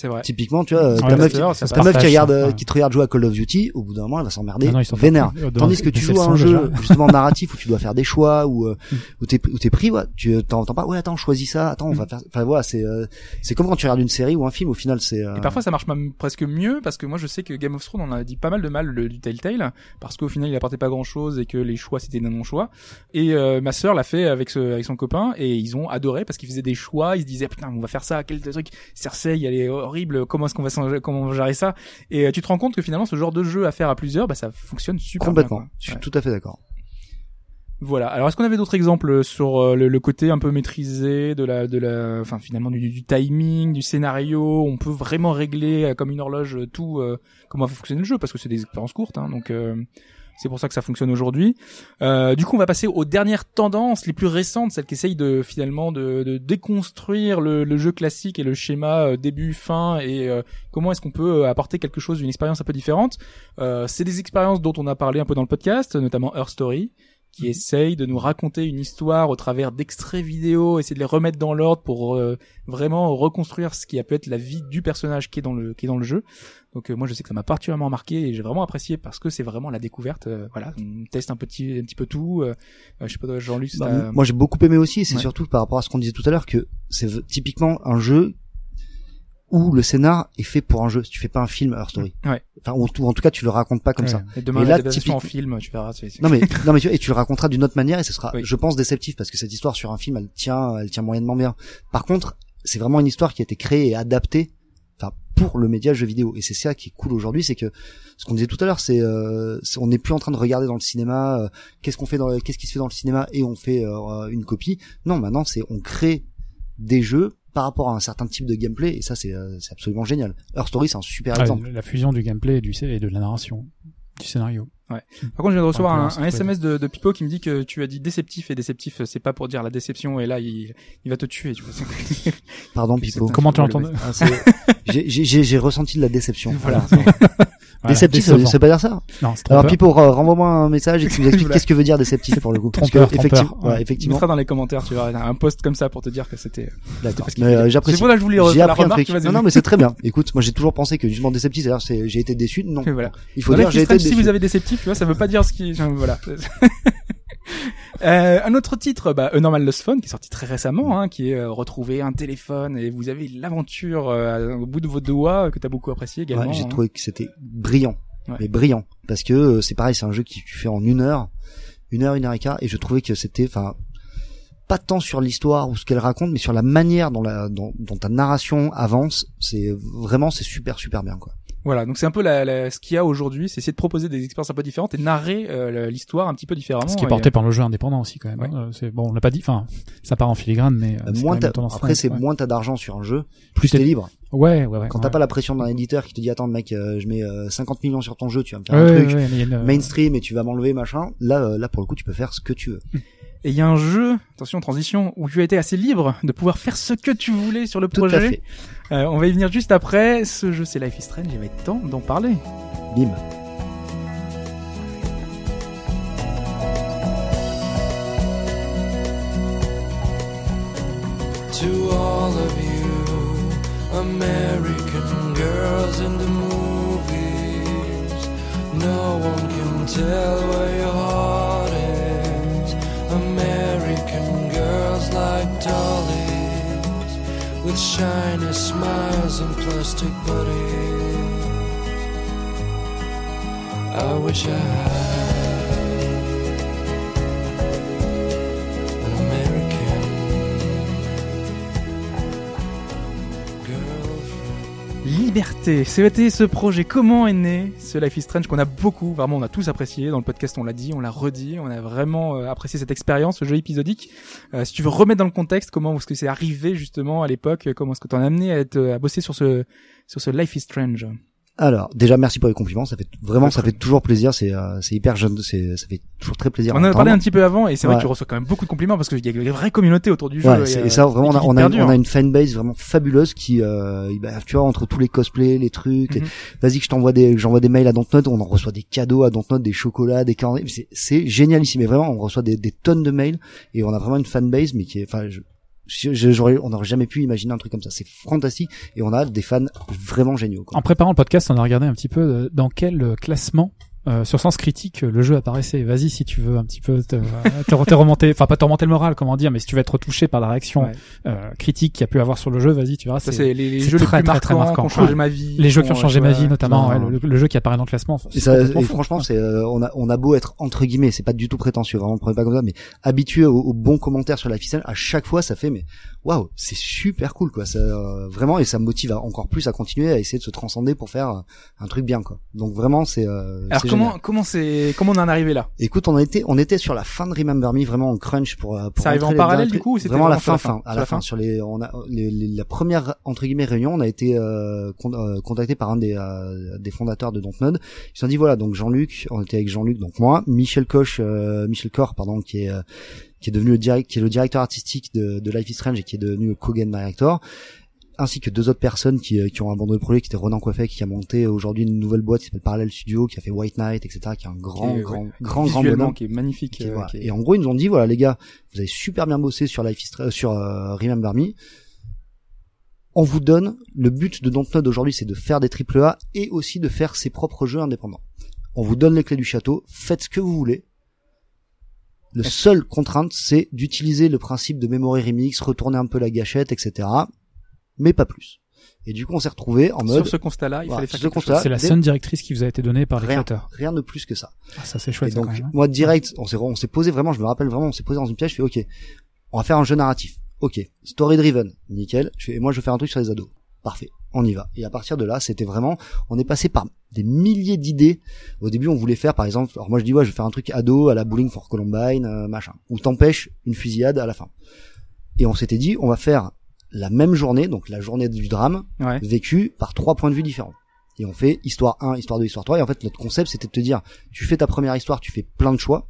C'est vrai. Typiquement, tu vois, euh, Ouais, ta meuf, ça ta meuf qui regarde, euh, Ouais. qui te regarde jouer à Call of Duty, au bout d'un moment, elle va s'emmerder, Non, non, ils sont vénère. euh, Tandis que tu joues à un son, jeu déjà. justement narratif où tu dois faire des choix, où euh, Mm. où t'es où t'es pris, ouais, tu t'entends pas, ouais attends, choisis ça, attends, on Mm. va faire, enfin voilà, c'est euh, c'est comme quand tu regardes une série ou un film, au final c'est. euh, Et parfois ça marche même presque mieux parce que moi je sais que Game of Thrones on a dit pas mal de mal le, du Telltale parce qu'au final il apportait pas grand chose et que les choix c'était des non choix et euh, ma sœur l'a fait avec ce, avec son copain et ils ont adoré parce qu'ils faisaient des choix ils se disaient putain on va faire ça quel truc Cersei elle est horrible comment est-ce qu'on va comment on va gérer ça et euh, tu te rends compte que finalement ce genre de jeu à faire à plusieurs bah ça fonctionne super complètement. bien, quoi. Je suis Ouais. tout à fait d'accord. Voilà. Alors, est-ce qu'on avait d'autres exemples sur euh, le, le côté un peu maîtrisé de la, de la, enfin finalement du, du timing, du scénario? On peut vraiment régler euh, comme une horloge euh, tout euh, comment va fonctionner le jeu parce que c'est des expériences courtes, hein, donc euh, c'est pour ça que ça fonctionne aujourd'hui. Euh, du coup, on va passer aux dernières tendances les plus récentes, celles qui essayent de finalement de, de déconstruire le, le jeu classique et le schéma euh, début, fin et euh, comment est-ce qu'on peut euh, apporter quelque chose, une expérience un peu différente. Euh, c'est des expériences dont on a parlé un peu dans le podcast, notamment Her Story qui essaye de nous raconter une histoire au travers d'extraits vidéo, essayer de les remettre dans l'ordre pour euh, vraiment reconstruire ce qui a pu être la vie du personnage qui est dans le qui est dans le jeu. Donc euh, moi je sais que ça m'a particulièrement marqué et j'ai vraiment apprécié parce que c'est vraiment la découverte. euh, voilà, on teste un petit un petit peu tout. Euh, euh, je sais pas Jean-Luc. Bah, Moi j'ai beaucoup aimé aussi, et c'est Ouais. surtout par rapport à ce qu'on disait tout à l'heure que c'est typiquement un jeu où le scénar est fait pour un jeu. Si tu fais pas un film, Her Story. Ouais. Enfin, ou, ou en tout cas, tu le racontes pas comme Ouais. ça. Et demain Et là, adaptation en typique- film, tu verras. c'est- Non mais non mais tu, et tu le raconteras d'une autre manière et ce sera, Oui. je pense, déceptif parce que cette histoire sur un film, elle tient, elle tient moyennement bien. Par contre, c'est vraiment une histoire qui a été créée et adaptée enfin pour le média jeu vidéo. Et c'est ça qui est cool aujourd'hui, c'est que ce qu'on disait tout à l'heure, c'est euh, c'est- on n'est plus en train de regarder dans le cinéma euh, qu'est-ce qu'on fait dans le- qu'est-ce qui se fait dans le cinéma et on fait euh, une copie. Non, maintenant c'est on crée des jeux par rapport à un certain type de gameplay et ça c'est euh, c'est absolument génial. Her Story c'est un super Ouais, exemple. la fusion du gameplay et, du, et de la narration, du scénario. Par contre, je viens de recevoir un, un ouais. SMS de, de Pipo qui me dit que tu as dit déceptif et déceptif, c'est pas pour dire la déception et là il, il va te tuer. Tu vois. Pardon Pipo. Comment tu Ouais, l'entends le Ah, c'est- j'ai- j'ai j'ai- j'ai ressenti de la déception. Voilà. Voilà, Déceptif, veut pas dire ça Non, c'est Alors trompeur. Pipo, re- renvoie-moi un message et tu nous expliques qu'est-ce que veut dire déceptif pour le coup. Parce que Trompeur, effectivement, trompeur, ouais, ouais. Tu effectivement, mettras dans les commentaires, tu verras un post comme ça pour te dire que c'était. d'accord. Mais, fait- euh, C'est J'apprécie. pour ça que je voulais J'ai appris un remarque. truc. Non, non, mais c'est très bien. Écoute, moi j'ai toujours pensé que justement déceptif, c'est-à-dire c'est j'ai été déçu. Non, voilà. il faut Dans dire j'ai été Strange, si déçu. vous avez déceptif, tu vois, ça veut pas dire ce qui, voilà. Euh, un autre titre, bah, A Normal Lost Phone, qui est sorti très récemment, hein, qui est euh, retrouver un téléphone et vous avez l'aventure euh, au bout de vos doigts que t'as beaucoup apprécié également. Ouais, j'ai hein. trouvé que c'était brillant, Ouais. mais brillant, parce que euh, c'est pareil, c'est un jeu qui tu fais en une heure, une heure, une heure et quart, et je trouvais que c'était, enfin, pas tant sur l'histoire ou ce qu'elle raconte, mais sur la manière dont la dont, dont ta narration avance. C'est vraiment c'est super super bien quoi. Voilà, donc c'est un peu la, la- ce qu'il y a aujourd'hui, c'est essayer de proposer des expériences un peu différentes et narrer euh, l'histoire un petit peu différemment. Ce qui est Et, porté par le jeu indépendant aussi quand même. Ouais. hein. Euh, C'est bon, on l'a pas dit. Enfin, ça part en filigrane, mais euh, Euh, c'est moins quand même t'as- une tendance après c'est ouais. moins t'as d'argent sur un jeu, Plus plus t'es- libre. Ouais, ouais, ouais. Quand ouais. t'as pas la pression d'un éditeur qui te dit attends mec, euh, je mets euh, 50 millions sur ton jeu, tu vas me faire Ouais, un ouais, truc ouais, une- mainstream et tu vas m'enlever machin. Là euh, là pour le coup tu peux faire ce que tu veux. Et il y a un jeu, attention transition, où tu as été assez libre de pouvoir faire ce que tu voulais sur le Tout à projet. fait. Euh, on va y venir juste après. Ce jeu c'est Life is Strange, il va être temps d'en parler. Bim. to all of you American girls in the movies. No one can tell where your heart is. American girls like dollies with shiny smiles and plastic bodies. I wish I had Liberté, c'était ce projet. Comment est né ce Life is Strange qu'on a beaucoup, vraiment, on a tous apprécié dans le podcast. On l'a dit, on l'a redit, on a vraiment euh, apprécié cette expérience, ce jeu épisodique. Euh, si tu veux remettre dans le contexte, comment est-ce que c'est arrivé justement à l'époque Comment est-ce que t'en as amené à être à bosser sur ce sur ce Life is Strange? Alors déjà merci pour les compliments, ça fait vraiment ça fait toujours plaisir, c'est euh, c'est hyper jeune, c'est ça fait toujours très plaisir. On en a parlé un petit peu avant, et c'est vrai que tu reçois quand même beaucoup de compliments parce qu'il y a une vraie communauté autour du jeu. Ouais, et ça vraiment on a, qui on, a, perdure. on a une fanbase vraiment fabuleuse qui euh, bah, tu vois entre tous les cosplays, les trucs, les- Mhm. vas-y que je t'envoie des j'envoie des mails à Dontnod, on en reçoit des cadeaux à Dontnod, des chocolats, des calendriers, c'est c'est génial ici mais vraiment on reçoit des, des tonnes de mails et on a vraiment une fanbase mais qui est enfin je, je- je- on n'aurait jamais pu imaginer un truc comme ça, c'est fantastique et on a des fans vraiment géniaux quoi. En préparant le podcast, on a regardé un petit peu euh, dans quel euh, classement euh, sur Sens Critique le jeu apparaissait. Vas-y si tu veux un petit peu te, te, te remonter, enfin pas te remonter le moral, comment dire, mais si tu veux être touché par la réaction Ouais. euh, critique qu'il y a pu avoir sur le jeu, vas-y, tu verras. Ça, c'est- les, les jeux très, les plus très, très marquants, qui ont changé ma vie. les jeux qui ont changé ma vie, notamment ouais. le, le jeu qui apparaît dans le classement. Et, ça, et franchement, c'est euh, on a on a beau être entre guillemets, c'est pas du tout prétentieux, vraiment prenez pas comme ça, mais habitué aux, aux bons commentaires sur la ficelle, à chaque fois ça fait mais waouh, c'est super cool quoi, ça euh, vraiment et ça me motive à- encore plus à continuer à essayer de se transcender pour faire euh, un truc bien quoi. Donc vraiment c'est euh, Alors comment génial. comment c'est comment on en est arrivé là? Écoute, on était on était sur la fin de Remember Me vraiment en crunch pour euh, pour Ça arrive en parallèle, du coup, ou c'était vraiment vraiment la fin fin à la la fin fin sur les on a les, les- la première entre guillemets réunion, on a été euh, con- euh, contacté par un des euh, des fondateurs de Dontnod. Ils se sont dit voilà, donc Jean-Luc, on était avec Jean-Luc donc moi, Michel Koch euh, Michel Cor pardon qui est euh, qui est devenu le direct qui est le directeur artistique de, de Life is Strange et qui est devenu le co-game director ainsi que deux autres personnes qui, euh, qui ont abandonné le projet, qui était Ronan Coiffet, qui a monté aujourd'hui une nouvelle boîte qui s'appelle Parallel Studio, qui a fait White Knight, etc., qui est un grand, est, grand, ouais, grand, grand bonhomme. qui est magnifique. Qui euh, voilà. qui est- Et en gros, ils nous ont dit, voilà, les gars, vous avez super bien bossé sur Life is euh, sur euh, Remember Me. On vous donne, le but de Dontnod aujourd'hui, c'est de faire des triple A et aussi de faire ses propres jeux indépendants. On vous donne les clés du château, faites ce que vous voulez. Le seul contrainte, c'est d'utiliser le principe de memory remix, retourner un peu la gâchette, etc. Mais pas plus. Et du coup, on s'est retrouvé en mode Sur ce constat-là, il Voilà, fallait faire constat, C'est la seule directrice qui vous a été donnée par les rien, créateurs. rien de plus que ça. Ah, ça c'est chouette. Et ça, donc, quand même, moi, direct, on s'est, on s'est posé vraiment, je me rappelle vraiment, on s'est posé dans une pièce, je fais, ok, on va faire un jeu narratif. Ok. Story driven. Nickel. Je fais, et moi, je vais faire un truc sur les ados. Parfait. On y va. Et à partir de là, c'était vraiment, on est passé par des milliers d'idées. Au début, on voulait faire, par exemple, alors moi je dis ouais, je vais faire un truc ado à la Bowling for Columbine, euh, machin, où t'empêches une fusillade à la fin. Et on s'était dit, on va faire la même journée, donc la journée du drame, Ouais. vécue par trois points de vue différents. Et on fait histoire 1, histoire 2, histoire 3. Et en fait, notre concept, c'était de te dire, tu fais ta première histoire, tu fais plein de choix.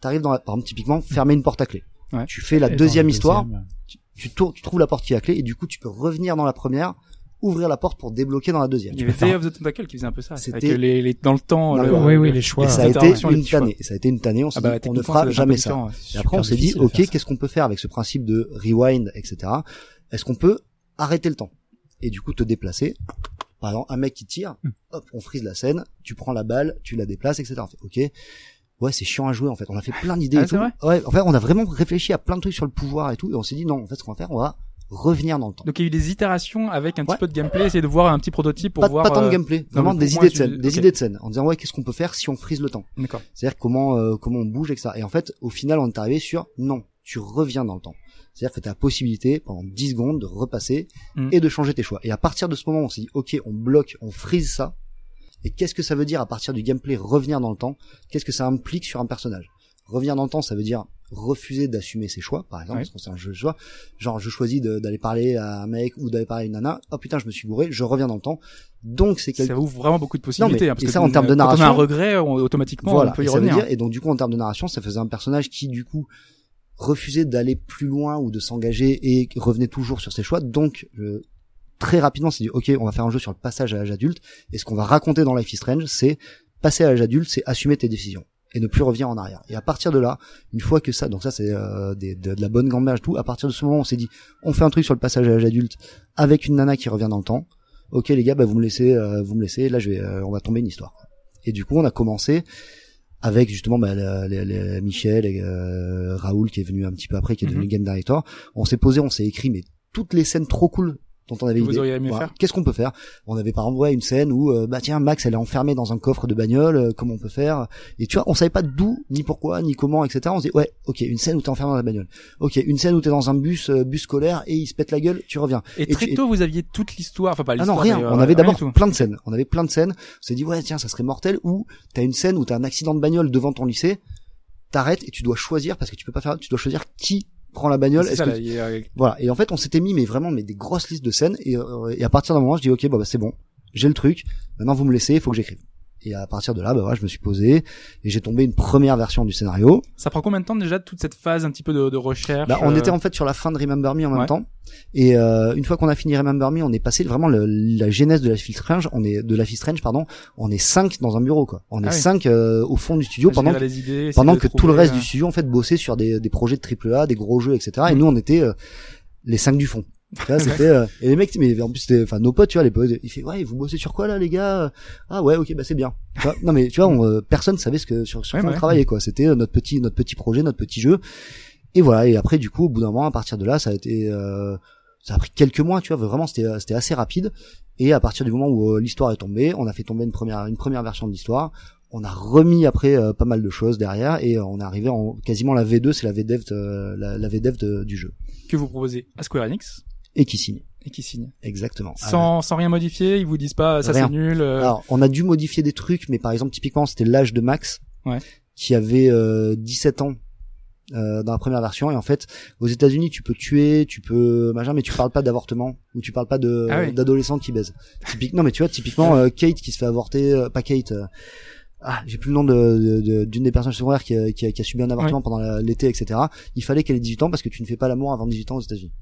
T'arrives dans la, par exemple, typiquement, fermer une porte à clé. Ouais. Tu fais la deuxième histoire, deuxième, tu, tu trouves la porte qui est à clé, et du coup, tu peux revenir dans la première, ouvrir la porte pour débloquer dans la deuxième. Il y avait Day of the Tentacle qui faisait un peu ça. C'était- Avec les, les, dans le temps. Non, le- oui, oui, le- les choix. Et ça a été une tannée. Ça a été une tannée. On s'est Ah bah, dit, on ne fera jamais ça. Et après, on s'est dit, ok, qu'est-ce qu'on peut faire avec ce principe de rewind, etc. Est-ce qu'on peut arrêter le temps? Et du coup te déplacer Par exemple, un mec qui tire, Hmm. hop, on frise la scène, tu prends la balle, tu la déplaces, etc. On fait, ok. Ouais, c'est chiant à jouer en fait. On a fait plein d'idées. Ah, ouais, en fait, on a vraiment réfléchi à plein de trucs sur le pouvoir et tout, et on s'est dit non. En fait, ce qu'on va faire, on va revenir dans le temps. Donc il y a eu des itérations avec un petit peu de gameplay, essayer de voir un petit prototype pour Pas, voir. pas tant de euh, gameplay, vraiment des idées de scène, tu- des idées de scène, en disant ouais, qu'est-ce qu'on peut faire si on frise le temps D'accord. C'est-à-dire comment euh, comment on bouge avec ça. Et en fait, au final, on est arrivé sur non, tu reviens dans le temps. C'est-à-dire que tu as la possibilité pendant 10 secondes de repasser Mm. et de changer tes choix. Et à partir de ce moment, on s'est dit OK, on bloque, on freeze ça. Et qu'est-ce que ça veut dire à partir du gameplay revenir dans le temps? Qu'est-ce que ça implique sur un personnage? Revenir dans le temps, ça veut dire refuser d'assumer ses choix, par exemple, Ouais. parce que c'est un jeu de choix. Genre, je choisis d'aller parler à un mec ou d'aller parler à une nana. Oh putain, je me suis bourré, je reviens dans le temps. Donc c'est quelque Ça ouvre vraiment beaucoup de possibilités. mais- hein, parce et que ça, en termes de Quand on a un narration- regret, on- automatiquement, voilà, on peut y revenir. dire, et donc du coup en termes de narration, ça faisait un personnage qui du coup refusait d'aller plus loin ou de s'engager et revenait toujours sur ses choix. Donc euh, très rapidement, on s'est dit ok, on va faire un jeu sur le passage à l'âge adulte. Et ce qu'on va raconter dans Life is Strange, c'est passer à l'âge adulte, c'est assumer tes décisions et ne plus revenir en arrière. Et à partir de là, une fois que ça, donc ça c'est euh, des- de, de la bonne gamberge tout. À partir de ce moment, on s'est dit, on fait un truc sur le passage à l'âge adulte avec une nana qui revient dans le temps. Ok les gars, bah vous me laissez, euh, vous me laissez. Là, je vais, euh, on va tomber une histoire. Et du coup, on a commencé avec justement bah, la- la- Michel et euh, Raoul qui est venu un petit peu après, qui est devenu Mhm. game director. On s'est posé, on s'est écrit mais toutes les scènes trop cool dont on avait Que vous idée. auriez aimé Voilà. faire Qu'est-ce qu'on peut faire? On avait par exemple une scène où euh, bah tiens Max elle est enfermée dans un coffre de bagnole, euh, comment on peut faire? Et tu vois, on savait pas d'où, ni pourquoi, ni comment, etc. On se dit ouais, ok, une scène où t'es enfermé dans la bagnole. Ok, une scène où t'es dans un bus, euh, bus scolaire et il se pète la gueule, tu reviens. Et Et très tu- tôt, vous aviez toute l'histoire. Enfin, pas Ah l'histoire. non, rien. mais, euh, on avait d'abord plein de scènes. On avait plein de scènes. On s'est dit, ouais, tiens, ça serait mortel. Ou t'as une scène où t'as un accident de bagnole devant ton lycée, t'arrêtes et tu dois choisir, parce que tu peux pas faire, tu dois choisir qui prend la bagnole. Est-ce que- là, a- Voilà. Et en fait, on s'était mis, mais vraiment, mais des grosses listes de scènes. Et, euh, et à partir d'un moment, je dis, ok, bah, bah, c'est bon. J'ai le truc. Maintenant, vous me laissez, il faut que j'écrive. Et à partir de là, bah, voilà, je me suis posé et j'ai tombé une première version du scénario. Ça prend combien de temps déjà toute cette phase un petit peu de, de recherche Bah, on euh, était en fait sur la fin de Remember Me en même Ouais. temps. Et euh, une fois qu'on a fini Remember Me, on est passé vraiment le- la genèse de la Strange. On est de la Strange, pardon. On est cinq dans un bureau, quoi. On est Ah oui. cinq euh, au fond du studio pendant que, les idées, essayer pendant que tout le reste euh, du studio en fait bossait sur des, des projets de triple A, des gros jeux, etc. Et Mm. nous, on était euh, les cinq du fond. C'était euh, et les mecs, mais en plus c'était, enfin nos potes, tu vois, les potes, ils fait ouais, vous bossez sur quoi là, les gars? Ah ouais, ok, bah c'est bien. Tu vois, non mais tu vois, on, euh, personne savait ce que sur, sur Ouais, quoi on travaillait quoi. C'était euh, notre petit notre petit projet, notre petit jeu. Et voilà. Et après, du coup, au bout d'un moment, à partir de là, ça a été, euh, ça a pris quelques mois, tu vois, vraiment, c'était c'était assez rapide. Et à partir du moment où euh, l'histoire est tombée, on a fait tomber une première une première version de l'histoire. On a remis après euh, pas mal de choses derrière et euh, on est arrivé en quasiment la V2, c'est la VDev de, la, la VDev de- du jeu que vous proposez à Square Enix et qui signe et qui signe. exactement. Sans, sans rien modifier, ils vous disent pas ça c'est nul. euh, Alors, on a dû modifier des trucs, mais par exemple, typiquement, c'était l'âge de Max, Ouais. qui avait euh, 17 ans euh, dans la première version. Et en fait, aux États-Unis, tu peux tuer, tu peux machin, mais tu parles pas d'avortement ou tu parles pas de Ah oui. d'adolescents qui baisent. Typique, non, mais tu vois, typiquement, euh, Kate qui se fait avorter, euh, pas Kate. euh, ah, j'ai plus le nom de d'une des personnages secondaires qui a, qui a, qui a subi un avortement pendant l'été, etc. Il fallait qu'elle ait 18 ans parce que tu ne fais pas l'amour avant 18 ans aux États-Unis.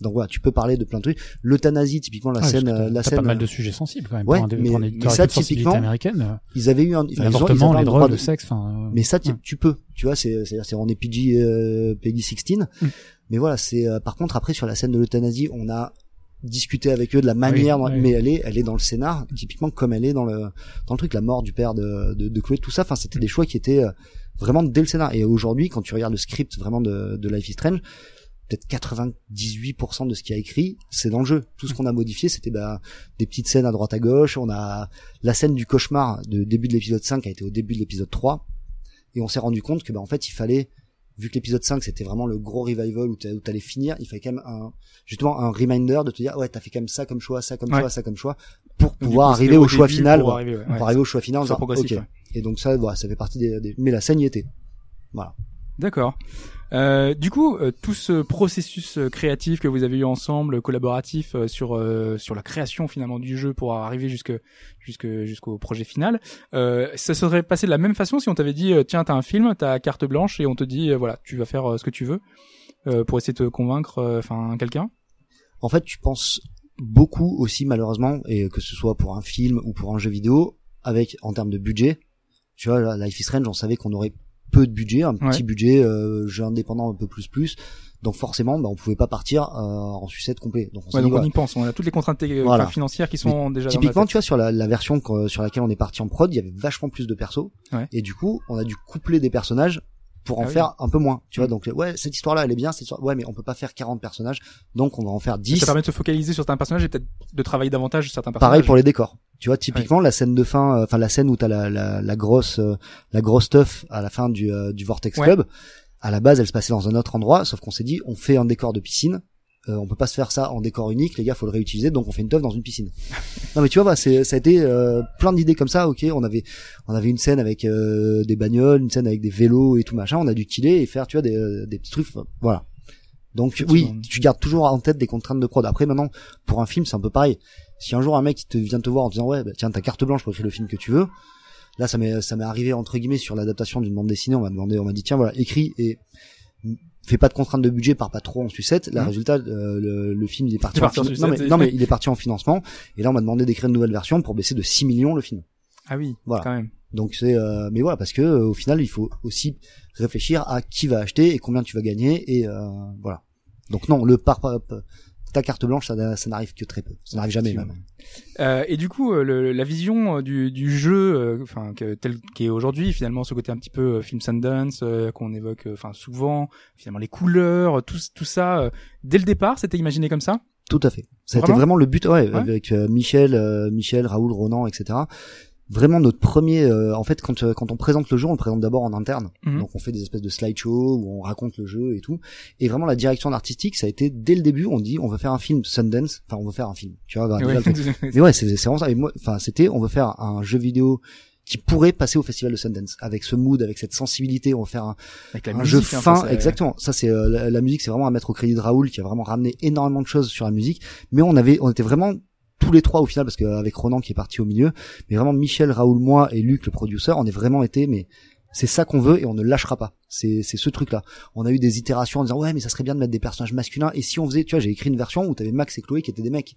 Donc voilà, tu peux parler de plein de trucs. L'euthanasie, typiquement la Ouais, scène, euh, la scène. pas mal de sujets sensibles quand même. Ouais, pour un, mais- pour ça, typiquement, américaine. euh, Ils avaient eu un, L'avortement, les droit drogues, de- le sexe, enfin. euh, Mais ça, tu, ouais. tu peux, tu vois, c'est, c'est, c'est on est PG, euh, Peggy 16. Mm. Mais voilà, c'est, euh, par contre, après, sur la scène de l'euthanasie, on a discuté avec eux de la Ah oui, manière, dont- oui. mais elle est, elle est dans le scénar, typiquement comme elle est dans le, dans le truc, la mort du père de, de, de Chloé, tout ça, enfin, c'était Mm. des choix qui étaient euh, vraiment dès le scénar. Et aujourd'hui, quand tu regardes le script vraiment de, de Life is Strange, peut-être 98% de ce qui a écrit, c'est dans le jeu. Tout ce qu'on a modifié, c'était bah, des petites scènes à droite à gauche. On a la scène du cauchemar de début de l'épisode 5 a été au début de l'épisode 3 et on s'est rendu compte que bah en fait il fallait vu que l'épisode 5 c'était vraiment le gros revival où t'a- où t'allais finir, il fallait quand même un, justement un reminder de te dire ouais t'as fait quand même ça comme choix, ça comme Ouais. choix, ça comme choix pour pouvoir coup, arriver au choix final, Pour arriver, ouais. pour Ouais. arriver au choix final en C'est disant, progressif, ok. ouais. Et donc ça, voilà, ça fait partie des, des- mais la scène y était. Voilà. D'accord. Euh, du coup, euh, tout ce processus euh, créatif que vous avez eu ensemble, collaboratif euh, sur euh, sur la création finalement du jeu pour arriver jusque jusque jusqu'au projet final, ça serait passé de la même façon si on t'avait dit tiens t'as un film, t'as carte blanche et on te dit voilà tu vas faire ce que tu veux pour essayer de te convaincre, enfin quelqu'un? En fait, tu penses beaucoup aussi malheureusement, et que ce soit pour un film ou pour un jeu vidéo, avec en termes de budget. Tu vois, Life is Strange, on savait qu'on aurait peu de budget, un petit Ouais. budget, euh, jeu indépendant un peu plus plus. Donc forcément, bah, on pouvait pas partir euh, en sucette complet. Donc on Ouais, dit, donc on y pense, on a toutes les contraintes Voilà. financières qui sont déjà Typiquement, dans tu vois, sur la, la version qu'on- sur laquelle on est parti en prod, il y avait vachement plus de persos. Ouais. Et du coup, on a dû coupler des personnages pour en Ah oui. faire un peu moins. Tu vois, Mm. donc ouais, cette histoire-là, elle est bien. Cette histoire... Ouais, mais on peut pas faire 40 personnages, donc on va en faire 10. Ça permet de se focaliser sur certains personnages et peut-être de travailler davantage sur certains personnages. Pareil pour les décors. Tu vois, typiquement la scène de fin, euh, enfin la scène où t'as la, la, la grosse, euh, la grosse stuff à la fin du, euh, du Vortex Ouais. Club. À la base, elle se passait dans un autre endroit, sauf qu'on s'est dit, on fait un décor de piscine. Euh, on peut pas se faire ça en décor unique, les gars, faut le réutiliser, donc on fait une teuf dans une piscine. non mais tu vois, bah, c'est, ça a été euh, plein d'idées comme ça. Ok, on avait, on avait une scène avec euh, des bagnoles, une scène avec des vélos et tout machin. On a dû killer et faire, tu vois, des, euh, des petits trucs. Voilà. Donc oui, tu gardes toujours en tête des contraintes de prod. Après maintenant, pour un film, c'est un peu pareil. Si un jour un mec il te vient te voir en disant ouais, bah, tiens, ta carte blanche pour écrire le film que tu veux. Là, ça m'est ça m'est arrivé entre guillemets sur l'adaptation d'une bande dessinée. On m'a demandé, on m'a dit tiens voilà, écris et fais pas de contraintes de budget, pars pas trop en sucette. Là, Mhm. résultat, euh, le, le film il est parti. Il est en parti non, mais, non mais il est parti en financement. Et là, on m'a demandé d'écrire une nouvelle version pour baisser de 6 millions le film. Ah oui, Voilà. quand même. Donc c'est euh, mais voilà parce que euh, au final il faut aussi réfléchir à qui va acheter et combien tu vas gagner et euh, voilà. Donc non, le par, par- par- ta carte blanche ça, ça n'arrive que très peu. Ça n'arrive jamais même. Euh, et du coup, euh, le- la vision euh, du, du jeu, euh, enfin que, tel qui est aujourd'hui, finalement, ce côté un petit peu euh, film Sundance euh, qu'on évoque, euh, enfin souvent, finalement les couleurs, tout, tout ça, euh, dès le départ, c'était imaginé comme ça? Tout à fait. Été Vraiment? vraiment le but ouais, Ouais. avec euh, Michel, euh, Michel, Raoul, Ronan, etc. Vraiment notre premier euh, en fait quand euh, quand on présente le jeu, on le présente d'abord en interne. Mhm. Donc on fait des espèces de slideshows où on raconte le jeu et tout. Et vraiment la direction artistique, ça a été dès le début, on dit on veut faire un film Sundance, enfin on veut faire un film. Tu vois, bah, Ouais. Mais ouais, c'est c'est vraiment ça. Et moi, enfin, c'était, on veut faire un jeu vidéo qui pourrait passer au festival de Sundance avec ce mood, avec cette sensibilité. On veut faire un, Avec la un musique, jeu hein, fin, ça, exactement. Ça, c'est euh, la, la musique, c'est vraiment à mettre au crédit de Raoul qui a vraiment ramené énormément de choses sur la musique. Mais on avait, on était vraiment tous les trois au final parce qu'avec Ronan qui est parti au milieu, mais vraiment Michel, Raoul, moi et Luc le producer, on est vraiment été, mais c'est ça qu'on veut et on ne lâchera pas. C'est ce truc-là. On a eu des itérations en disant ouais mais ça serait bien de mettre des personnages masculins et si on faisait, tu vois, j'ai écrit une version où t'avais Max et Chloé qui étaient des mecs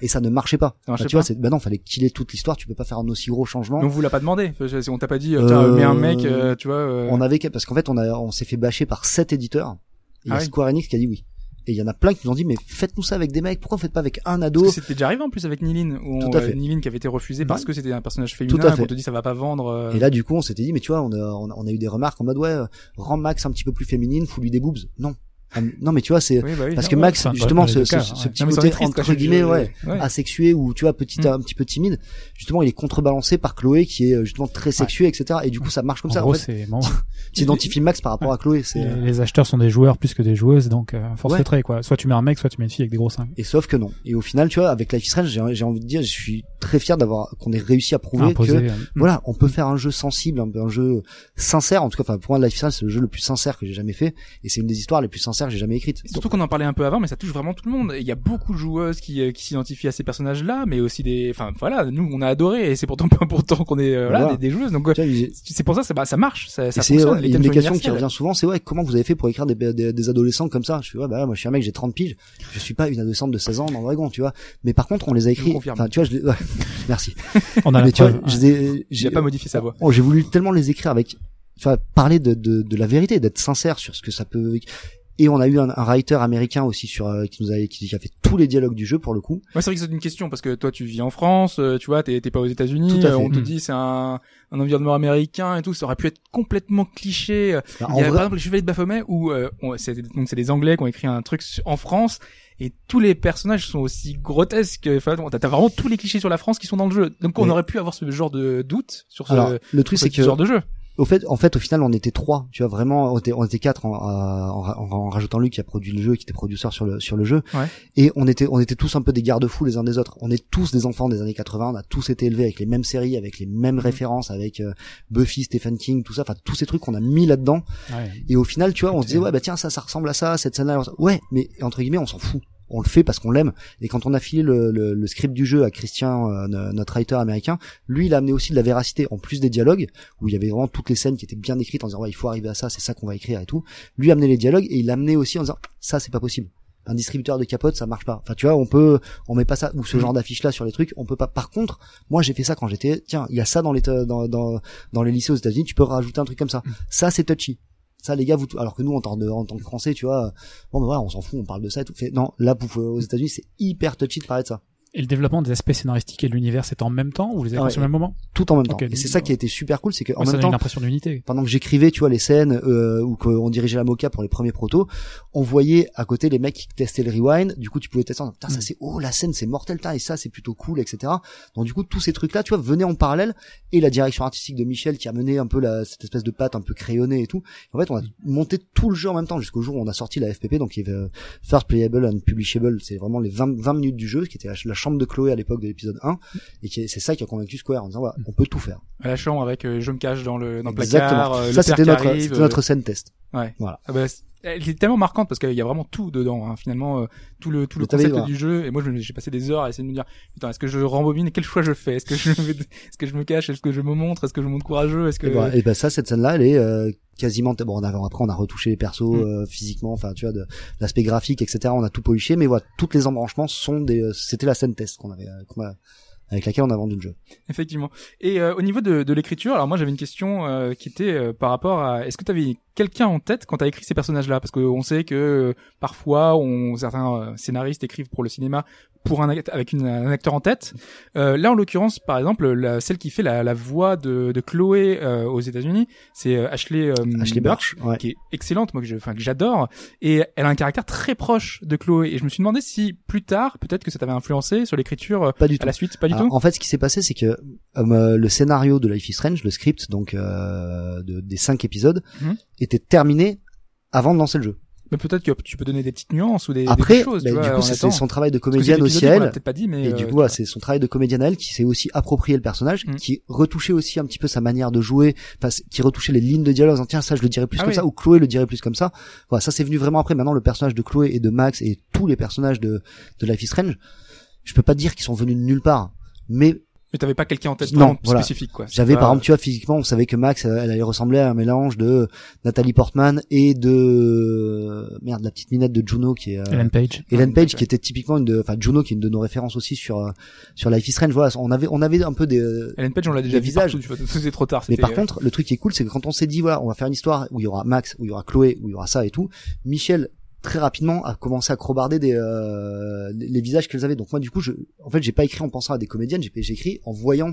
et ça ne marchait pas. Ça marchait Bah, tu vois, c'est bah non, fallait killer toute l'histoire. Tu peux pas faire un aussi gros changement. Mais on vous l'a pas demandé. On t'a pas dit, euh, Euh, mets un mec, euh, tu vois. euh, On avait parce qu'en fait on a on s'est fait bâcher par sept éditeurs. Et il y Ah a oui. Square Enix qui a dit oui. Et il y en a plein qui nous ont dit mais faites-nous ça avec des mecs. Pourquoi vous faites pas avec un ado? C'était déjà arrivé en plus avec Nilin, où Tout on- à fait. euh, Nilin qui avait été refusé parce Ouais. que c'était un personnage Tout féminin, à fait. qu'on te dit ça va pas vendre. euh, Et là, du coup, on s'était dit, mais tu vois, on a, on a, on a eu des remarques en mode, ouais, euh, rends Max un petit peu plus féminine, fous-lui des boobs. Non. Ah, Non, mais tu vois, c'est, oui, bah oui. parce non, que. Max, justement, ce, ce, ce ouais. petit Non, côté, triste, entre guillemets, je- ouais, ouais. asexué ou, tu vois, petit, Mm. un petit peu timide, justement, il est contrebalancé par Chloé qui est, euh, justement, très sexuée, etc. Et du coup, ça marche comme en ça. gros, en fait, c'est bon, tu identifies Max par rapport à Chloé, c'est, les, euh, les acheteurs sont des joueurs plus que des joueuses, donc euh, force le trait quoi. Soit tu mets un mec, soit tu mets une fille avec des gros seins. et sauf que non. Et au final, tu vois, avec Life is Strange, j'ai envie de dire, je suis très fier d'avoir, qu'on ait réussi à prouver Imposé, que, euh, voilà, on peut faire un jeu sensible, un, un jeu sincère. En tout cas, enfin, pour moi, Life c'est le jeu le plus sincère que j'ai jamais fait, et c'est une des histoires les plus sincères que j'ai jamais écrites. Surtout qu'on en parlait un peu avant, mais ça touche vraiment tout le monde. Il y a beaucoup de joueuses qui, euh, qui s'identifient à ces personnages-là, mais aussi des, enfin voilà, nous on a adoré et c'est pourtant pas pourtant qu'on est euh, voilà, Voilà. des, des joueuses. Donc euh, c'est pour ça, ça, bah, ça marche, ça, ça fonctionne. ouais, une des questions qui revient souvent, c'est ouais, comment vous avez fait pour écrire des, des, des adolescents comme ça? Je fais ouais, bah moi je suis un mec, j'ai 30 piges, je suis pas une adolescente de 16 ans dans le wagon, tu vois. Mais par contre, on les a écrits. confirme. Enfin, tu vois, je les... ouais, merci. On a Mais tu vois, J'ai pas modifié sa voix. Oh, j'ai voulu tellement les écrire avec, enfin, parler de, de, de la vérité, d'être sincère sur ce que ça peut. Et on a eu un, un writer américain aussi sur euh, qui nous a qui a fait tous les dialogues du jeu pour le coup. Ouais, c'est vrai que c'est une question parce que toi tu vis en France, euh, tu vois, t'es pas aux États-Unis, euh, on te Mm. dit c'est un, un environnement américain et tout, ça aurait pu être complètement cliché. Bah, Il y a vrai- par exemple les Chevaliers de Baphomet où euh, on- donc c'est des Anglais qui ont écrit un truc en France et tous les personnages sont aussi grotesques. Enfin, t'as vraiment tous les clichés sur la France qui sont dans le jeu. Donc on aurait pu avoir ce genre de doute sur ce, Alors, le truc c'est ce que genre de jeu. au fait, en fait, au final, on était trois. Tu vois, vraiment, on était, on était quatre en, en, en- en rajoutant lui qui a produit le jeu, qui était producteur sur le sur le jeu. Ouais. Et on était, on était tous un peu des garde-fous les uns des autres. On est tous des enfants des années 80. On a tous été élevés avec les mêmes séries, avec les mêmes références, avec euh, Buffy, Stephen King, tout ça. Enfin, tous ces trucs qu'on a mis là-dedans. Ouais. Et au final, tu vois, on se disait ouais bah tiens ça ça ressemble à ça, cette scène-là. Ouais, mais entre guillemets, on s'en fout. On le fait parce qu'on l'aime. Et quand on a filé le, le, le script du jeu à Christian, euh, no- notre writer américain, lui, il a amené aussi de la véracité en plus des dialogues où il y avait vraiment toutes les scènes qui étaient bien décrites en disant ouais il faut arriver à ça, c'est ça qu'on va écrire et tout. Lui a amené les dialogues et il l'a amené aussi en disant ça c'est pas possible. Un distributeur de capote, ça marche pas. Enfin, tu vois, on peut, on met pas ça ou ce genre d'affiche là sur les trucs, on peut pas. Par contre, moi j'ai fait ça quand j'étais, tiens, il y a ça dans les dans dans dans les lycées aux États-Unis, tu peux rajouter un truc comme ça. Ça c'est touchy. Ça les gars, vous alors que nous en tant que en tant que français, tu vois, bon ben voilà, on s'en fout, on parle de ça et tout. Fait, non, là pour, aux États-Unis, c'est hyper touchy de parler de ça. Et le développement des aspects scénaristiques et de l'univers, c'est en même temps ou vous les avez Ah ouais. le même moment Tout en même temps. Et c'est ça qui a été super cool, c'est Ouais, Ça même temps, une impression d'unité. pendant que j'écrivais, tu vois, les scènes euh, où que- on dirigeait la moca pour les premiers protos, on voyait à côté les mecs qui testaient le rewind. Du coup, tu pouvais tester. en Putain, ça Mm. c'est oh la scène c'est mortel, et ça c'est plutôt cool, etc. Donc du coup, tous ces trucs-là, tu vois, venaient en parallèle. Et la direction artistique de Michel qui a mené un peu la, cette espèce de patte un peu crayonnée et tout. En fait, on a monté tout le jeu en même temps jusqu'au jour où on a sorti la FPP, donc il y avait euh, First Playable and Publishable. C'est vraiment les 20, 20 minutes du jeu, qui était la, la chambre de Chloé à l'époque de l'épisode 1, et c'est ça qui a convaincu Square en disant voilà, on peut tout faire. À la chambre avec euh, je me cache dans le dans le Exactement. placard, euh, ça c'était notre, arrive, euh, notre scène test. Ouais. Voilà. Ah bah, elle est tellement marquante parce qu'il y a vraiment tout dedans. Hein, finalement, euh, tout le tout le concept du jeu. Et moi, j'ai passé des heures à essayer de me dire, putain, est-ce que je rembobine? Quel choix je fais? Est-ce que je est-ce que je me cache? Est-ce que je me montre? Est-ce que je me montre courageux? Est-ce que Et, bah, et bah ça, cette scène-là, elle est euh, quasiment. Bon, on a, après, on a retouché les persos Mm. euh, physiquement, enfin, tu vois, de l'aspect graphique, etc. On a tout poliché, mais voilà, toutes les embranchements sont des. euh, C'était la scène test qu'on avait, euh, qu'on a- avec laquelle on a vendu le jeu. Effectivement. Et euh, au niveau de, de l'écriture, alors moi j'avais une question euh, qui était euh, par rapport à est-ce que tu avais quelqu'un en tête quand tu as écrit ces personnages-là Parce qu'on sait que euh, parfois on, certains euh, scénaristes écrivent pour le cinéma pour un avec une- un acteur en tête. Euh, là en l'occurrence, par exemple, la, celle qui fait la, la voix de, de Chloé euh, aux États-Unis, c'est euh, Ashley, euh, Ashley Birch, ouais. qui est excellente, moi que enfin que j'adore, et elle a un caractère très proche de Chloé. Et je me suis demandé si plus tard, peut-être que ça t'avait influencé sur l'écriture Pas du à tout. la suite, pas du Alors, tout. En fait, ce qui s'est passé, c'est que euh, le scénario de Life is Strange, le script, donc euh, de- des cinq épisodes, Mhm. Était terminé avant de lancer le jeu. Mais peut-être que tu peux donner des petites nuances ou des, Après, choses. bah, tu vois, du coup, c'est son travail de comédienne aussi à on l'a elle. peut-être pas dit, mais Et euh, du coup, voilà, c'est son travail de comédienne à elle qui s'est aussi approprié le personnage, Mm. qui retouchait aussi un petit peu sa manière de jouer, qui retouchait les lignes de dialogue en tiens ça je le dirais plus Ah comme oui. ça ou Chloé le dirait plus comme ça. Voilà, ça c'est venu vraiment après. Maintenant le personnage de Chloé et de Max et tous les personnages de de Life is Strange, je peux pas dire qu'ils sont venus de nulle part, mais mais t'avais pas quelqu'un en tête Non, voilà. spécifique quoi. J'avais pas- par exemple tu vois physiquement on savait que Max euh, elle allait ressembler à un mélange de Nathalie Portman et de merde la petite minette de Juno qui est euh, Ellen Page. Ellen Page qui était typiquement une de enfin Juno qui est une de nos références aussi sur euh, sur Life is Strange voilà on avait on avait un peu des euh, Ellen Page, on l'a déjà des vu vois, c'est trop tard. mais c'était, par euh, contre le truc qui est cool c'est que quand on s'est dit voilà on va faire une histoire où il y aura Max où il y aura Chloé où il y aura ça et tout Michel très rapidement a commencé à crobarder des euh, les visages qu'elles avaient. Donc moi du coup je en fait j'ai pas écrit en pensant à des comédiennes j'ai écrit en voyant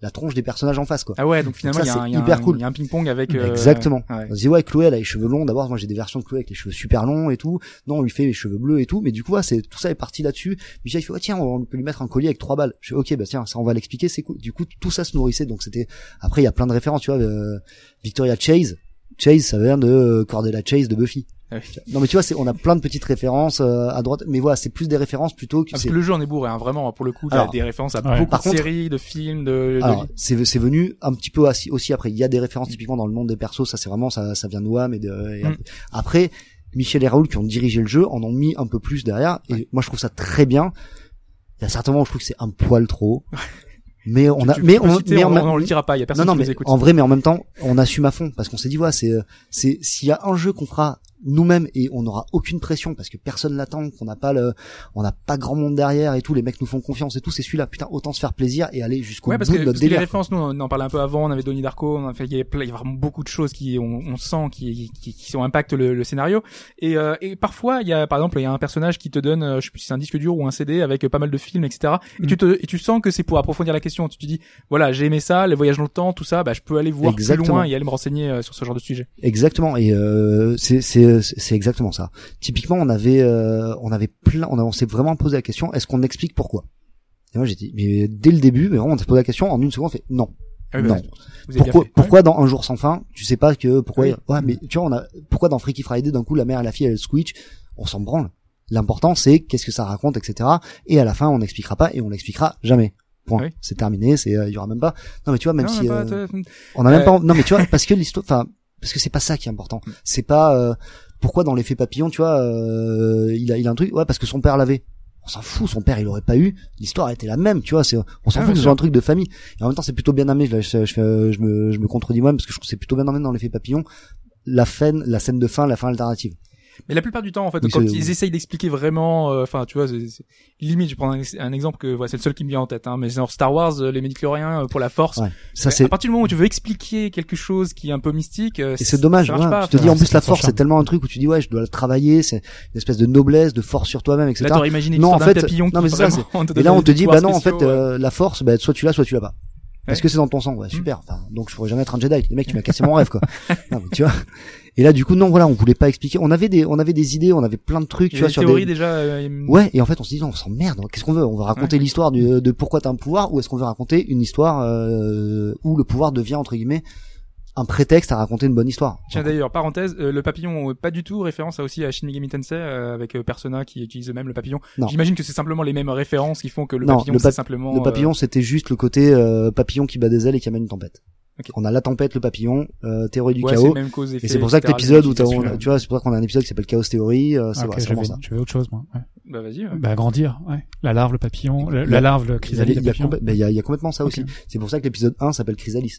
la tronche des personnages en face quoi. Ah ouais, donc finalement il y y cool. il y a un ping-pong avec. euh, Exactement. ouais. On se dit ouais Chloé elle a les cheveux longs. D'abord moi j'ai des versions de Chloé avec les cheveux super longs et tout. Non on lui fait les cheveux bleus et tout. Mais du coup ouais, c'est tout ça est parti là-dessus. Michel il fait ouais, tiens on peut lui mettre un collier avec trois balles. Je fais ok bah tiens ça on va l'expliquer. C'est cool. Du coup tout ça se nourrissait. Donc c'était après il y a plein de références tu vois euh, Victoria Chase. Chase ça vient de euh, Cordelia Chase de Buffy oui. non mais tu vois c'est on a plein de petites références euh, à droite mais voilà c'est plus des références plutôt que Parce c'est que le jeu en est bourré, hein, vraiment. Pour le coup, t'as des références à ouais. beaucoup Par de contre- séries, de films, de. de c'est c'est venu un petit peu aussi après. Il y a des références typiquement dans le monde des persos. Ça, c'est vraiment ça, ça vient de Wham et de. et Mm. Après, Michel et Raoul qui ont dirigé le jeu en ont mis un peu plus derrière. Et moi, je trouve ça très bien. Il y a certains moments où je trouve que c'est un poil trop. Mais on a, Tu- tu mais on, citer, mais on, on a- on le dira pas. Il y a personne non, non, qui nous mais écoute. en vrai, mais en même temps, on assume à fond parce qu'on s'est dit, voilà, c'est, euh, c'est, s'il y a un jeu qu'on fera nous-mêmes et on n'aura aucune pression parce que personne l'attend, qu'on n'a pas le, on n'a pas grand monde derrière et tout, les mecs nous font confiance et tout, c'est celui-là. Putain, autant se faire plaisir et aller jusqu'au Ouais, bout que, de notre parce que les délire. références, nous, on en parlait un peu avant, on avait Donnie Darko, on a fait, il y a, plein- il y a vraiment beaucoup de choses qui, on, on sent, qui, qui, qui sont impactent le, le scénario. Et, euh, et parfois, il y a, par exemple, il y a un personnage qui te donne, euh, je sais plus si c'est un disque dur ou un CD avec euh, pas mal de films, etc. Et Mm. tu te, et tu sens que c'est pour approfondir la question. Tu te dis, voilà, j'ai aimé ça, les voyages dans le temps, tout ça, bah, je peux aller voir plus Exactement. loin et aller me renseigner euh, sur ce genre de sujet. Exactement et euh, c'est c'est c'est exactement ça. Typiquement, on avait euh, on avait plein on, a- on s'est vraiment posé la question est-ce qu'on explique pourquoi? Et moi j'ai dit mais dès le début, mais vraiment on s'est posé la question en une seconde on fait non. Ah oui, Non. Pourquoi, pourquoi dans Un jour sans fin, tu sais pas que pourquoi Oui. ouais mais tu vois on a pourquoi dans Freaky Friday d'un coup la mère et la fille elles switch, on s'en branle. L'important c'est qu'est-ce que ça raconte etc. Et à la fin on n'expliquera pas et on l'expliquera jamais. Point. Oui. C'est terminé, c'est euh, il y aura même pas. Non mais tu vois même Non, si euh, on a même Euh, pas non mais tu vois parce que l'histoire enfin parce que c'est pas ça qui est important. C'est pas euh, pourquoi dans l'effet papillon tu vois euh, il a il a un truc ouais parce que son père l'avait. On s'en fout, son père il aurait pas eu, l'histoire était la même, tu vois, c'est on s'en Ah, fout que ce soit un truc de famille. Et en même temps, c'est plutôt bien amené, je, je, je, fais- je me je me contredis moi parce que je trouve que c'est plutôt bien amené dans l'effet papillon la fin la scène de fin, la fin alternative. Mais la plupart du temps, en fait, Oui, quand ils essayent d'expliquer vraiment, euh, enfin, tu vois, c'est- limite, je prends un, un exemple que, voilà, c'est le seul qui me vient en tête, hein, mais genre Star Wars, euh, les médicloriens euh, pour la Force. Ouais. Ça à c'est partir du moment où tu veux expliquer quelque chose qui est un peu mystique, et c'est dommage, ouais. pas, tu te dis en plus la force c'est tellement un truc où tu dis ouais, je dois le travailler, c'est une espèce de noblesse, de force sur toi-même, etc. Là, t'aurais imaginé Non, en fait- papillon non, mais ça, Et là on te dit bah non en fait la force bah soit tu l'as soit tu l'as pas. Parce Ouais. que c'est dans ton sang, ouais, super. Enfin, donc je pourrais jamais être un Jedi. Les mecs, tu m'as cassé mon rêve, quoi. Non, mais tu vois. Et là, du coup, non, voilà, on voulait pas expliquer. On avait des, on avait des idées, on avait plein de trucs, tu vois, sur des. déjà. euh, Ouais, et en fait, on se dit non, on s'emmerde. Qu'est-ce qu'on veut? On va raconter l'histoire de pourquoi t'as un pouvoir, ou est-ce qu'on veut raconter une histoire euh, où le pouvoir devient entre guillemets un prétexte à raconter une bonne histoire? Tiens d'ailleurs, parenthèse, euh, le papillon, euh, pas du tout référence à aussi à Shin Megami Tensei euh, avec euh, Persona qui utilise eux-mêmes le papillon. Non. J'imagine que c'est simplement les mêmes références qui font que le Non, papillon c'est simplement Le papillon, c'était juste le côté euh, papillon qui bat des ailes et qui amène une tempête. On a la tempête, le papillon, euh, théorie du ouais, chaos. même cause Et c'est pour ça que l'épisode où t'as, on- tu vois, c'est pour ça qu'on a un épisode qui s'appelle Chaos Theory. euh, c'est voilà, ok, c'est vraiment j'avais, ça. j'avais autre chose, moi. Ouais. Bah vas-y. ouais. Bah, grandir, ouais. La larve, le papillon, la larve, le Il y a, chrysalide, il y ben, y y a complètement ça aussi. C'est pour ça que l'épisode 1 s'appelle Chrysalis.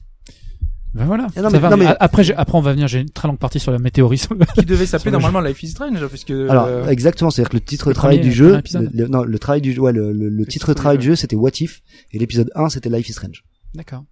Ben voilà. Ah non, mais- va, non, mais mais- après, après, on va venir, j'ai une très longue partie sur la météorisme. Qui devait s'appeler normalement Life is Strange puisque Alors euh, exactement, c'est-à-dire que le titre le travail premier- du jeu, le, le- non, le travail du jeu, ouais, le, le, titre travail du du jeu, c'était What If, et l'épisode 1 c'était Life is Strange. D'accord.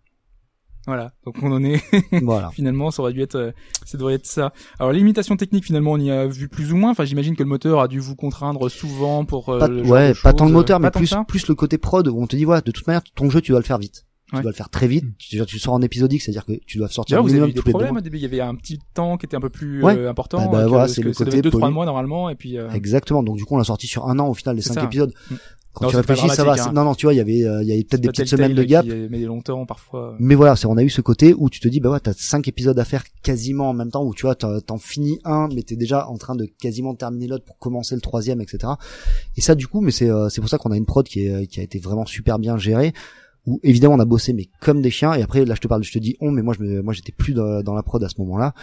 Voilà. Donc on en est voilà. finalement ça aurait dû être euh, ça devrait être ça. Alors les limitations techniques finalement on y a vu plus ou moins. Enfin j'imagine que le moteur a dû vous contraindre souvent pour euh, Pas, le genre ouais, de pas tant le moteur, mais plus plus le côté prod où on te dit voilà, de toute manière, ton jeu tu dois le faire vite. Tu Ouais. dois le faire très vite. Tu, tu sors en épisodique, c'est-à-dire que tu dois sortir au vous avez eu des problèmes au début. Il y avait un petit temps qui était un peu plus Ouais. euh, important. Bah, bah, que- voilà, c'est le côté deux trois poli. mois normalement et puis. euh, Exactement. Donc du coup, on l'a sorti sur un an au final les cinq ça. épisodes. Mm. Quand Non, tu réfléchis, ça va. c'est- hein. Non, non, tu vois, il y avait, euh, il y avait peut-être des petites semaines de gap. Met des longtemps parfois. Mais voilà, c'est on a eu ce côté où tu te dis bah ouais, t'as cinq épisodes à faire quasiment en même temps où tu vois t'en finis un mais t'es déjà en train de quasiment terminer l'autre pour commencer le troisième etc. Et ça du coup mais c'est euh, c'est pour ça qu'on a une prod qui est qui a été vraiment super bien gérée où évidemment on a bossé mais comme des chiens et après là je te parle je te dis on mais moi je me, moi j'étais plus dans, dans la prod à ce moment-là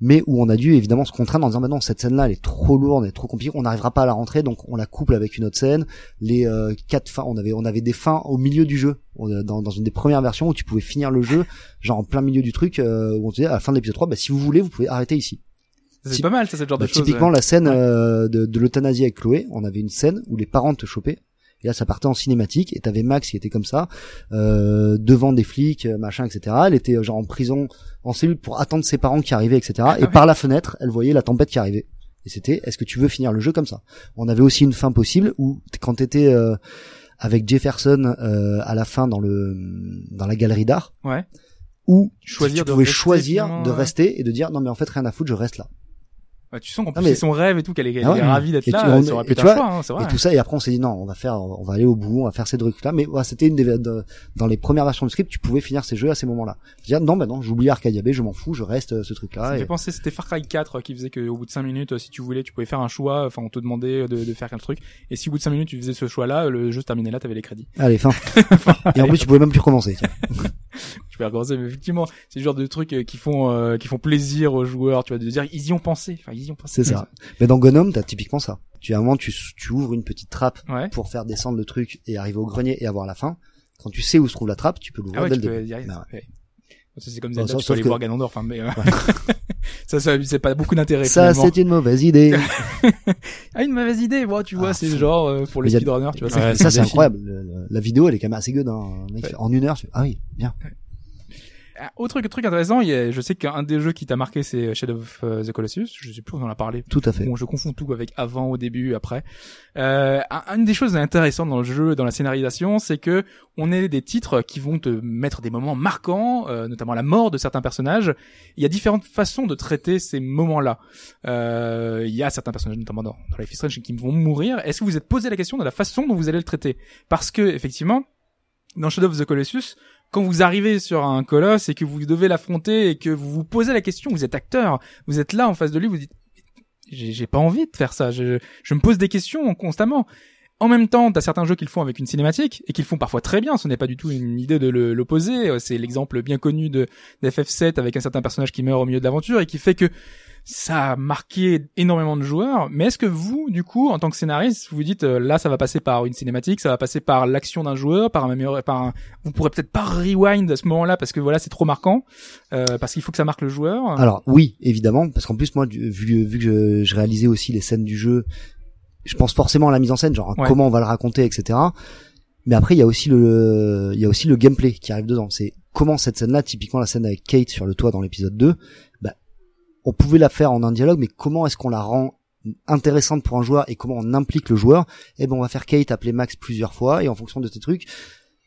mais où on a dû évidemment se contraindre en disant bah non cette scène là elle est trop lourde elle est trop compliquée on n'arrivera pas à la rentrer donc on la couple avec une autre scène les euh, quatre fins on avait on avait des fins au milieu du jeu euh, dans, dans une des premières versions où tu pouvais finir le jeu genre en plein milieu du truc euh, où on te disait à la fin de l'épisode 3 bah si vous voulez vous pouvez arrêter ici C'est pas mal ça, c'est le genre bah, de choses. typiquement ouais. la scène euh, de, de l'euthanasie avec Chloé on avait une scène où les parents te chopaient et là ça partait en cinématique et t'avais Max qui était comme ça euh, devant des flics euh, machin etc elle était euh, genre en prison en cellule pour attendre ses parents qui arrivaient etc Ah et par la fenêtre elle voyait la tempête qui arrivait. Et c'était est-ce que tu veux finir le jeu comme ça? On avait aussi une fin possible où quand t'étais euh, avec Jefferson euh, à la fin dans le dans la galerie d'art Ouais. où Choisir tu pouvais choisir de rester et de dire non mais en fait rien à foutre je reste là Ouais, tu sens qu'en plus mais- c'est son rêve et tout, qu'elle est, Ah ouais. est ravie d'être Et là. tu- on- ça aurait pu et un vois, choix, hein, c'est vrai. et tout ça et après on s'est dit non on va faire on va aller au bout on va faire ces trucs là mais voilà, c'était une des de- dans les premières versions du script tu pouvais finir ces jeux à ces moments là dire non bah non j'oublie Arcadia je m'en fous je reste euh, ce truc Ça fait penser, c'était Far Cry 4 qui faisait qu'au bout de 5 minutes, euh, si tu voulais, tu pouvais faire un choix, enfin on te demandait de, de faire quel truc, et si au bout de 5 minutes tu faisais ce choix-là, le jeu se terminait là, t'avais les crédits. allez fin et en plus tu pouvais même plus recommencer. Je vais mais effectivement, c'est le genre de trucs euh, qui font euh, qui font plaisir aux joueurs, tu vois, de dire ils y ont pensé, enfin ils y ont pensé. c'est ça mais dans Gnome t'as typiquement ça tu à un moment tu tu ouvres une petite trappe Ouais. pour faire descendre le truc et arriver au grenier et avoir la fin quand tu sais où se trouve la trappe tu peux l'ouvrir Ah ouais, dès le début. Bah ouais. Ça c'est comme Bon, Zelda, sauf- tu peux aller que- voir Ganondorf, hein, mais euh, ça, ça c'est pas beaucoup d'intérêt. ça c'est une mauvaise idée Ah une mauvaise idée, bon, tu vois, Ah, c'est genre euh, pour les y a- speedrunners, tu vois. Ouais, ça c'est incroyable Le- le- la vidéo elle est quand même assez good hein. En une heure tu... ah oui bien Autre truc intéressant, il y a, je sais qu'un des jeux qui t'a marqué c'est Shadow of euh, the Colossus. Je sais plus on en a parlé. tout à fait Bon, je confonds tout avec avant, au début, après. Euh, un- une des choses intéressantes dans le jeu, dans la scénarisation, c'est que on est des titres qui vont te mettre des moments marquants, euh, notamment la mort de certains personnages. Il y a différentes façons de traiter ces moments-là. Euh, il y a certains personnages, notamment dans, dans Life is Strange, qui vont mourir. Est-ce que vous vous êtes posé la question de la façon dont vous allez le traiter? Parce que effectivement, dans Shadow of the Colossus, quand vous arrivez sur un colosse et que vous devez l'affronter et que vous vous posez la question, vous êtes acteur, vous êtes là en face de lui, vous dites, j'ai pas envie de faire ça, je, je me pose des questions constamment. En même temps, t'as certains jeux qu'ils font avec une cinématique et qu'ils font parfois très bien. Ce n'est pas du tout une idée de l'opposer. Euh, C'est l'exemple bien connu de d'FF7 avec un certain personnage qui meurt au milieu de l'aventure et qui fait que ça a marqué énormément de joueurs. Mais est-ce que vous, du coup, en tant que scénariste, vous dites euh, là, ça va passer par une cinématique, ça va passer par l'action d'un joueur, par un meilleur, par un... vous pourrez peut-être pas rewind à ce moment-là parce que voilà, c'est trop marquant, euh, parce qu'il faut que ça marque le joueur. Alors oui, évidemment, parce qu'en plus moi, vu, vu que je, je réalisais aussi les scènes du jeu, je pense forcément à la mise en scène, genre Ouais. comment on va le raconter, etc. Mais après, il y a aussi le, il y a aussi le gameplay qui arrive dedans. C'est comment cette scène-là, typiquement la scène avec Kate sur le toit dans l'épisode 2, bah, on pouvait la faire en un dialogue, mais comment est-ce qu'on la rend intéressante pour un joueur et comment on implique le joueur? Eh ben, on va faire Kate appeler Max plusieurs fois et en fonction de tes trucs,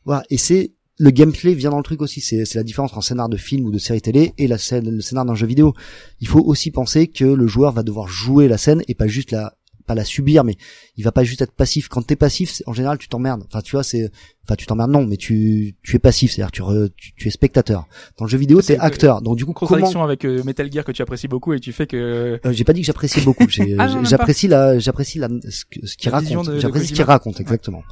voilà. Et c'est le gameplay vient dans le truc aussi. C'est c'est la différence entre un scénar de film ou de série télé et la scène, le scénar d'un jeu vidéo. Il faut aussi penser que le joueur va devoir jouer la scène et pas juste la pas la subir, mais il va pas juste être passif. Quand t'es passif, en général, tu t'emmerdes. Enfin, tu vois, c'est, enfin, tu t'emmerdes non, mais tu, tu es passif, c'est-à-dire tu, re- tu, tu es spectateur. Dans le jeu vidéo, C'est t'es acteur. Donc du coup, comment Contradiction avec euh, Metal Gear que tu apprécies beaucoup et tu fais que euh, j'ai pas dit que j'appréciais beaucoup. Ah j'apprécie la, j'apprécie la, ce, qu'il raconte. J'apprécie ce qu'il raconte exactement.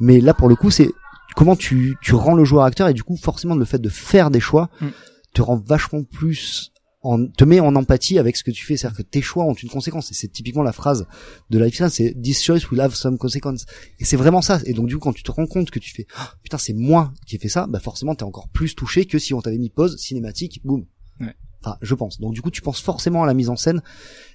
Mais là, pour le coup, c'est comment tu, tu rends le joueur acteur et du coup, forcément, le fait de faire des choix Mm. te rend vachement plus en, te met en empathie avec ce que tu fais. C'est-à-dire que tes choix ont une conséquence. Et c'est typiquement la phrase de Life c'est this choice will have some consequence. Et c'est vraiment ça. Et donc, du coup, quand tu te rends compte que tu fais, Ah, putain, c'est moi qui ai fait ça, bah, forcément, t'es encore plus touché que si on t'avait mis pause, cinématique, boum. Ouais. Enfin, je pense. Donc, du coup, tu penses forcément à la mise en scène.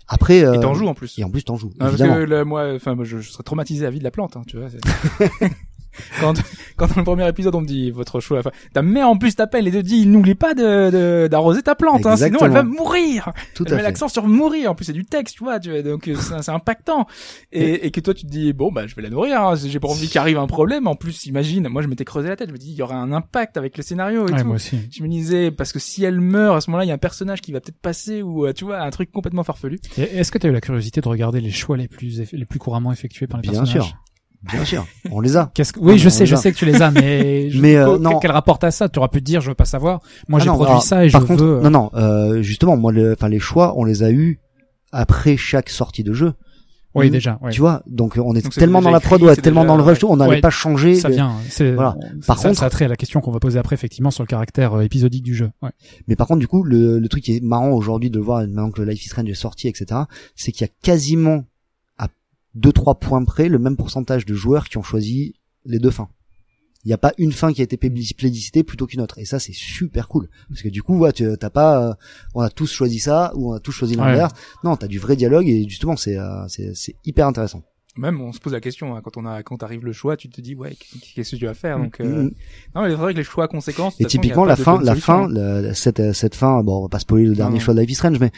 Après, euh, et t'en joues en plus. et en plus, t'en joues. Ah, parce que là, moi, enfin, je, je serais traumatisé à vie de la plante, hein, tu vois. quand, quand dans le premier épisode on me dit votre choix, enfin, t'as- mais en plus t'appelles et te dit n'oublie pas de de- d'arroser ta plante, hein, sinon elle va mourir. Tout Elle à met l'accent sur mourir. En plus c'est du texte, tu vois, tu vois, donc euh, c'est impactant. Et, et que toi tu te dis bon bah je vais la nourrir, hein, j'ai pas envie qu'il arrive un problème. En plus imagine, moi je m'étais creusé la tête, je me dis il y aura un impact avec le scénario et Ouais, tout. moi aussi. Je me disais parce que si elle meurt à ce moment-là, il y a un personnage qui va peut-être passer ou euh, tu vois un truc complètement farfelu. Est-ce que tu as eu la curiosité de regarder les choix les plus les plus couramment effectués par les Bien personnages? sûr. Bien sûr. On les a. Qu'est-ce que... Oui, Non, je sais, je a. sais que tu les as, mais, je- Mais, euh, quel- non. quel rapport t'as ça? Tu aurais pu te dire, je veux pas savoir. Moi, Ah j'ai produit alors, ça et je contre, veux. non, non, euh, justement, moi, le, enfin, les choix, on les a eus après chaque sortie de jeu. Oui, Mm. déjà. Ouais. Tu vois, donc euh, on est Donc tellement dans la écrit, prod, ouais, tellement déjà- dans le rush, on n'allait Ouais, pas changer. Ça vient. C'est, Voilà. ça- Par ça, contre- ça a trait à la question qu'on va poser après, effectivement, sur le caractère euh, épisodique du jeu. Ouais. Mais par contre, du coup, le, le truc qui est marrant aujourd'hui de le voir maintenant que le Life is Strange est sorti, etc., c'est qu'il y a quasiment deux trois points près le même pourcentage de joueurs qui ont choisi les deux fins. Il n'y a pas une fin qui a été plébis- plébiscitée plutôt qu'une autre. Et ça, c'est super cool. Parce que du coup, ouais, tu t'as pas, euh, on a tous choisi ça ou on a tous choisi l'inverse. Non, t'as du vrai dialogue et justement, c'est, euh, c'est, c'est hyper intéressant. Même on se pose la question hein, quand on a quand arrive le choix, tu te dis ouais qu'est-ce que tu vas faire? Mm. donc euh, Mhm. non mais c'est vrai que les choix à conséquences. Et façon, typiquement la fin, la fin, la- cette euh, cette fin, bon, on va pas spoiler le dernier choix de Life is Strange, mais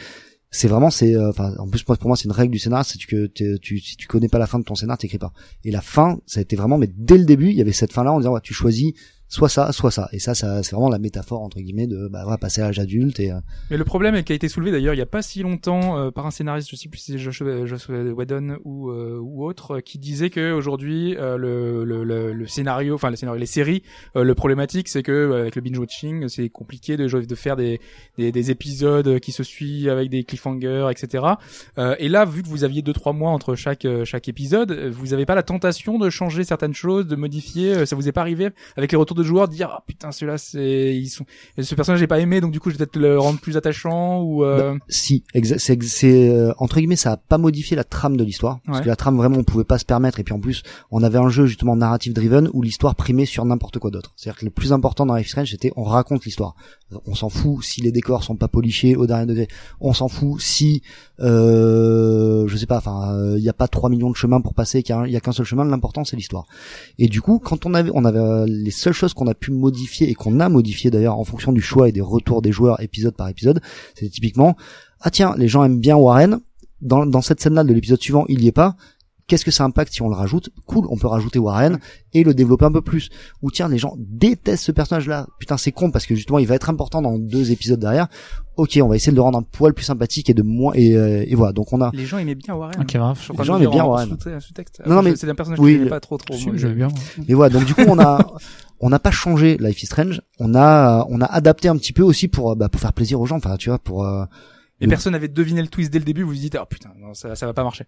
c'est vraiment c'est, euh, en plus pour moi c'est une règle du scénar, c'est que tu si tu connais pas la fin de ton scénar, t'écris pas. Et la fin, ça a été vraiment, mais dès le début, il y avait cette fin là en disant ouais, tu choisis soit ça, soit ça. Et ça, ça c'est vraiment la métaphore entre guillemets de bah voilà, passer à l'âge adulte et euh, Mais le problème qui a été soulevé d'ailleurs il y a pas si longtemps euh, par un scénariste, je sais plus si c'est Joshua, Joshua Whedon ou euh, ou autre, euh, qui disait que aujourd'hui euh, le, le, le, le scénario, enfin le scénario, les séries, euh, le problématique c'est que avec le binge watching c'est compliqué de de faire des, des des épisodes qui se suivent avec des cliffhangers, etc. Et là vu que vous aviez deux trois mois entre chaque chaque épisode, vous avez pas la tentation de changer certaines choses, de modifier, ça vous est pas arrivé avec les retours de joueurs dire ah putain celui-là c'est ils sont ce personnage j'ai pas aimé donc du coup je vais peut-être le rendre plus attachant ou euh... si, exa- c'est, euh, entre guillemets, ça a pas modifié la trame de l'histoire, parce que la trame vraiment on pouvait pas se permettre. Et puis en plus, on avait un jeu justement narrative driven où l'histoire primait sur n'importe quoi d'autre. C'est-à-dire que le plus important dans Life Strange, c'était on raconte l'histoire. On s'en fout si les décors sont pas polichés au dernier degré. On s'en fout si, euh, je sais pas, enfin, il y a pas 3 millions de chemins pour passer, qu'il y a il a qu'un seul chemin. L'important c'est l'histoire. Et du coup, quand on avait, on avait euh, les seules choses qu'on a pu modifier et qu'on a modifié d'ailleurs en fonction du choix et des retours des joueurs épisode par épisode, c'est typiquement ah tiens, les gens aiment bien Warren. Dans, dans cette scène-là de l'épisode suivant, il y est pas. Qu'est-ce que ça impacte si on le rajoute? Cool, on peut rajouter Warren et le développer un peu plus. Ou tiens, les gens détestent ce personnage-là. Putain, c'est con parce que justement, il va être important dans deux épisodes derrière. Ok, on va essayer de le rendre un poil plus sympathique et de moins et, euh, et voilà. Donc on a. les gens aimaient bien Warren Ok, grave. Je suis en train Les gens aimaient bien en Warren. sous- sous-texte. Non, non, mais- c'est un personnage oui, que le- pas trop trop Si, moi, j'aimais je- bien. Et voilà. Donc du coup, on a. on n'a pas changé Life is Strange, on a on a adapté un petit peu aussi pour bah, pour faire plaisir aux gens, enfin tu vois pour euh, Et Mm. personne n'avait deviné le twist dès le début, vous vous dites, oh putain, non, ça, ça va pas marcher.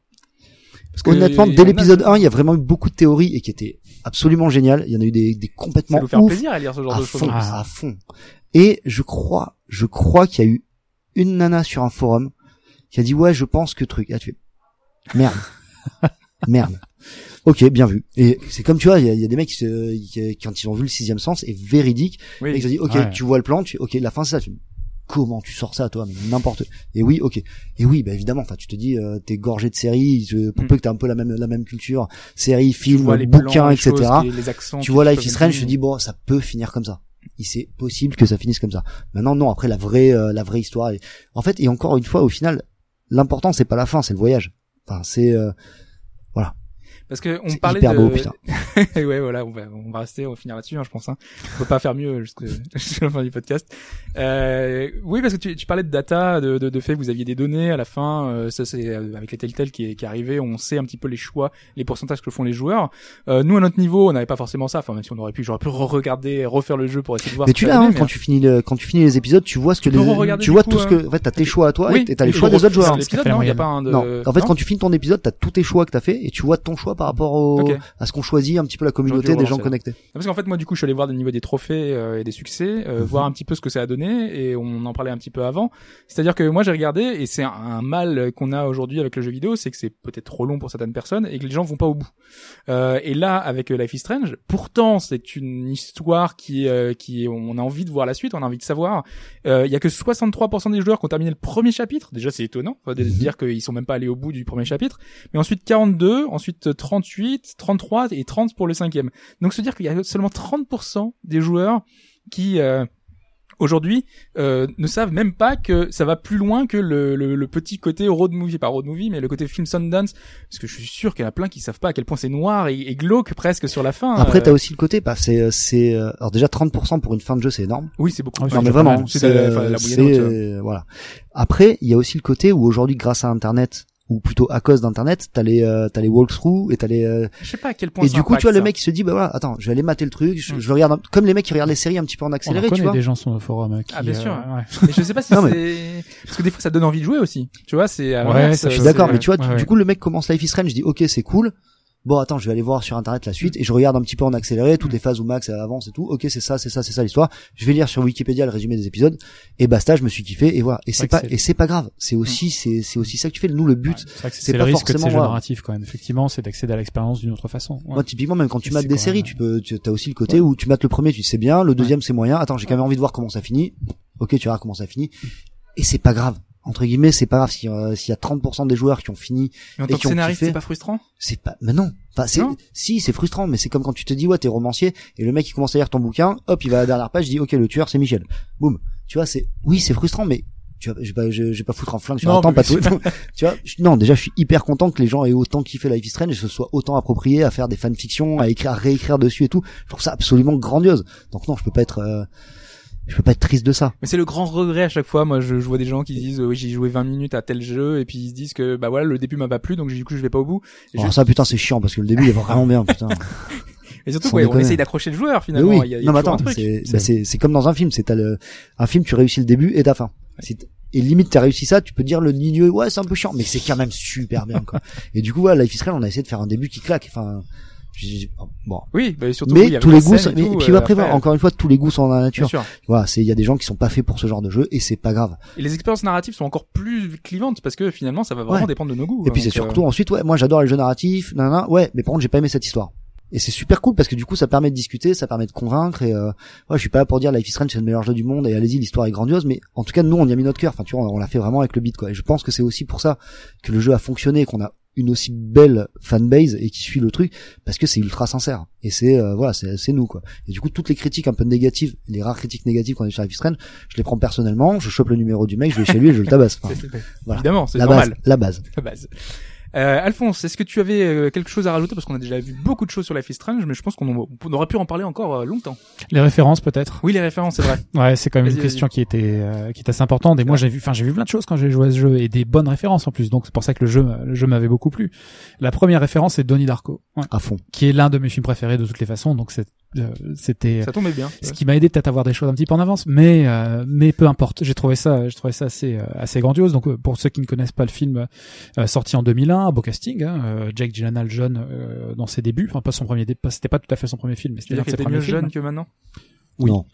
Parce que honnêtement dès a- l'épisode 1, il y a vraiment eu beaucoup de théories et qui étaient absolument géniales. Il y en a eu des, des ça complètement nous faire ouf. plaisir à lire ce genre à de choses. fond, Ah. à fond. Et je crois, je crois qu'il y a eu une nana sur un forum qui a dit ouais, je pense que truc. Ah, tu fais merde, merde. Ok, bien vu. Et c'est comme tu vois, il y y a des mecs qui, se, qui- quand ils ont vu le sixième sens, est véridique. Oui. Et ils ont dit ok, Ouais. tu vois le plan, tu ok, la fin c'est ça. Tu Comment tu sors ça toi mais n'importe et oui ok et oui bah évidemment enfin tu te dis euh, t'es gorgé de séries je- pour Mm. peu que t'aies un peu la même la même culture séries films bouquins etc choses, les- accents. tu vois Life is Strange, je te dis bon, ça peut finir comme ça. Il c'est possible que ça finisse comme ça. Maintenant non, après la vraie euh, la vraie histoire en fait et encore une fois au final l'important c'est pas la fin, c'est le voyage. Enfin, c'est euh, Parce que on parlait hyper de... beau putain. ouais, voilà, on va, on va rester, on va finir là-dessus, hein, je pense. Hein. On peut pas faire mieux jusqu'à la fin du podcast. Euh, oui, parce que tu, tu parlais de data, de, de, de fait que vous aviez des données à la fin. euh, ça, c'est euh, avec les Telltale qui est, qui est arrivé, on sait un petit peu les choix, les pourcentages que font les joueurs. Euh, nous, à notre niveau, on n'avait pas forcément ça. Enfin, même si on aurait pu, j'aurais pu re-regarder, refaire le jeu pour essayer de voir. Mais ce tu l'as hein, quand mais- tu finis le, quand tu finis les épisodes, tu vois ce que Tu les tu vois coup, tout ce euh, que en fait t'as tes choix à toi Oui, et t'as les choix des autres joueurs. non, il y a moyen. pas un de... Non, en fait quand tu finis ton épisode, t'as tous tes choix que t'as fait et tu vois ton choix par rapport au à ce qu'on choisit un petit peu la communauté des gens connectés. Parce qu'en fait, moi, du coup, je suis allé voir des niveaux des trophées euh, et des succès, euh, Mhm. voir un petit peu ce que ça a donné, et on en parlait un petit peu avant. C'est-à-dire que moi, j'ai regardé, et c'est un, un mal qu'on a aujourd'hui avec le jeu vidéo, c'est que c'est peut-être trop long pour certaines personnes, et que les gens vont pas au bout. Euh, et là, avec euh, Life is Strange, pourtant, c'est une histoire qui, euh, qui, on a envie de voir la suite, on a envie de savoir. Euh, Il y a que 63% des joueurs qui ont terminé le premier chapitre. Déjà, c'est étonnant de Mhm. dire qu'ils sont même pas allés au bout du premier chapitre. Mais ensuite 42, ensuite 38, 33 et 30 pour le cinquième. Donc se dire qu'il y a seulement 30% des joueurs qui euh, aujourd'hui euh, ne savent même pas que ça va plus loin que le, le, le petit côté road movie, pas road movie, mais le côté film Sundance, parce que je suis sûr qu'il y en a plein qui savent pas à quel point c'est noir et, et glauque presque sur la fin. Après Euh, t'as aussi le côté bah c'est c'est euh, alors déjà 30% pour une fin de jeu, c'est énorme. oui c'est beaucoup. Ah Non c'est mais vraiment. C'est enfin, euh, voilà. Après, il y a aussi le côté où aujourd'hui, grâce à Internet, ou plutôt à cause d'Internet, t'as les euh, t'as les walkthroughs et t'as les euh, Je sais pas à quel point. et du coup, tu vois le mec qui se dit bah voilà, attends, je vais aller mater le truc, je, Mm. je regarde un- comme les mecs qui regardent les séries un petit peu en On en accéléré, tu vois. des gens sur le forum euh, qui, Ah, bien sûr. euh, ouais. Mais je sais pas si mais- c'est parce que des fois ça donne envie de jouer aussi. Tu vois, c'est. Ouais, Je suis d'accord, mais tu vois, ouais, ouais. du coup, le mec commence Life is Strange, je dis ok, c'est cool. Bon, attends, je vais aller voir sur internet la suite et je regarde un petit peu en accéléré toutes les phases où Max avance et tout. Ok, c'est ça, c'est ça, c'est ça l'histoire. Je vais lire sur Wikipédia le résumé des épisodes et basta, je me suis kiffé et voilà. Et c'est pas que et c'est pas grave. C'est aussi c'est c'est aussi ça que tu fais. Nous, le but, Ouais, c'est que pas forcément, narratifs quand même. Effectivement, c'est d'accéder à l'expérience d'une autre façon. Ouais. Moi, typiquement, même quand tu mates des séries, tu peux, tu as aussi le côté où tu mates le premier, tu sais bien, le deuxième c'est moyen. Attends, j'ai quand même envie de voir comment ça finit. Ok, tu verras comment ça finit. Et c'est pas grave. Entre guillemets, c'est pas grave si, euh, s'il y a 30% des joueurs qui ont fini, Mais en et tant qui que ont scénariste, c'est pas frustrant c'est pas, mais non. Enfin, c'est, si, c'est frustrant, mais c'est comme quand tu te dis, ouais, t'es romancier, et le mec, il commence à lire ton bouquin, hop, il va à la dernière page, il dit, ok, le tueur, c'est Michel. Boum. Tu vois, c'est, oui, c'est frustrant, mais, tu vois, je vais pas, je, je vais pas foutre un flingue sur Non, un temps, pas tout. tu vois, je- non, déjà, je suis hyper content que les gens aient autant kiffé Life is Strange et se soient autant appropriés à faire des fanfictions, à écrire, à réécrire dessus et tout. Je trouve ça absolument grandiose. Donc non, je peux pas être, euh, je peux pas être triste de ça. Mais c'est le grand regret à chaque fois. Moi, je, je vois des gens qui disent, euh, oui, j'ai joué 20 minutes à tel jeu, et puis ils se disent que, bah voilà, le début m'a pas plu, donc du coup, je vais pas au bout. Et, Alors je- ça, putain, c'est chiant parce que le début il est vraiment bien, putain. et surtout, ouais, on essaye d'accrocher le joueur finalement. oui. Il y a, il y a non mais attends, c'est bah, c'est c'est comme dans un film, c'est t'as le un film tu réussis le début et ta fin. Et limite t'as réussi ça, tu peux dire le milieu ouais c'est un peu chiant, mais c'est quand même super bien quoi. et du coup voilà, Life is Strange, on a essayé de faire un début qui claque. Enfin bon. Oui, bah, surtout. Mais tous les goûts, et mais, tout, et puis euh, après, après, encore une fois, tous les goûts sont dans la nature. Voilà, c'est il y a des gens qui sont pas faits pour ce genre de jeu et c'est pas grave. Et les expériences narratives sont encore plus clivantes parce que finalement, ça va vraiment Ouais. dépendre de nos goûts. Et puis hein, c'est surtout ensuite, ouais, moi j'adore les jeux narratifs, nanana, ouais, mais par contre j'ai pas aimé cette histoire. Et c'est super cool parce que du coup ça permet de discuter, ça permet de convaincre et euh, ouais, je suis pas là pour dire Life is Strange c'est le meilleur jeu du monde et allez-y l'histoire est grandiose, mais en tout cas nous on y a mis notre cœur. Enfin tu vois, on, on l'a fait vraiment avec le beat quoi. Et je pense que c'est aussi pour ça que le jeu a fonctionné, qu'on a une aussi belle fanbase et qui suit le truc parce que c'est ultra sincère et c'est euh, voilà c'est c'est nous quoi et du coup toutes les critiques un peu négatives les rares critiques négatives qu'on a eu sur Life is Strange je les prends personnellement je chope le numéro du mec je vais chez lui et je le tabasse Enfin, voilà. Évidemment, c'est normal. base la base La base. Euh, Alphonse, est-ce que tu avais euh, quelque chose à rajouter? Parce qu'on a déjà vu beaucoup de choses sur Life is Strange, mais je pense qu'on on aurait pu en parler encore euh, longtemps. Les références peut-être? Oui, les références, c'est vrai. Ouais, c'est quand même une question qui était euh, qui est assez importante. Et moi, j'ai vu, enfin, j'ai vu plein de choses quand j'ai joué à ce jeu et des bonnes références en plus. Donc c'est pour ça que le jeu, le jeu m'avait beaucoup plu. La première référence c'est Donnie Darko, ouais, à fond qui est l'un de mes films préférés de toutes les façons. Donc c'est Euh, C'était Ça tombait bien. ce qui m'a aidé peut-être à voir des choses un petit peu en avance, mais euh, mais peu importe. J'ai trouvé ça, j'ai trouvé ça assez euh, assez grandiose. Donc euh, pour ceux qui ne connaissent pas le film, euh, sorti en 2001, beau casting, hein, euh, Jake Gyllenhaal jeune euh, dans ses débuts, enfin pas son premier, pas- c'était pas tout à fait son premier film, mais c'était C'est-à-dire un de ses premiers mieux films. jeune que maintenant? Oui. Non.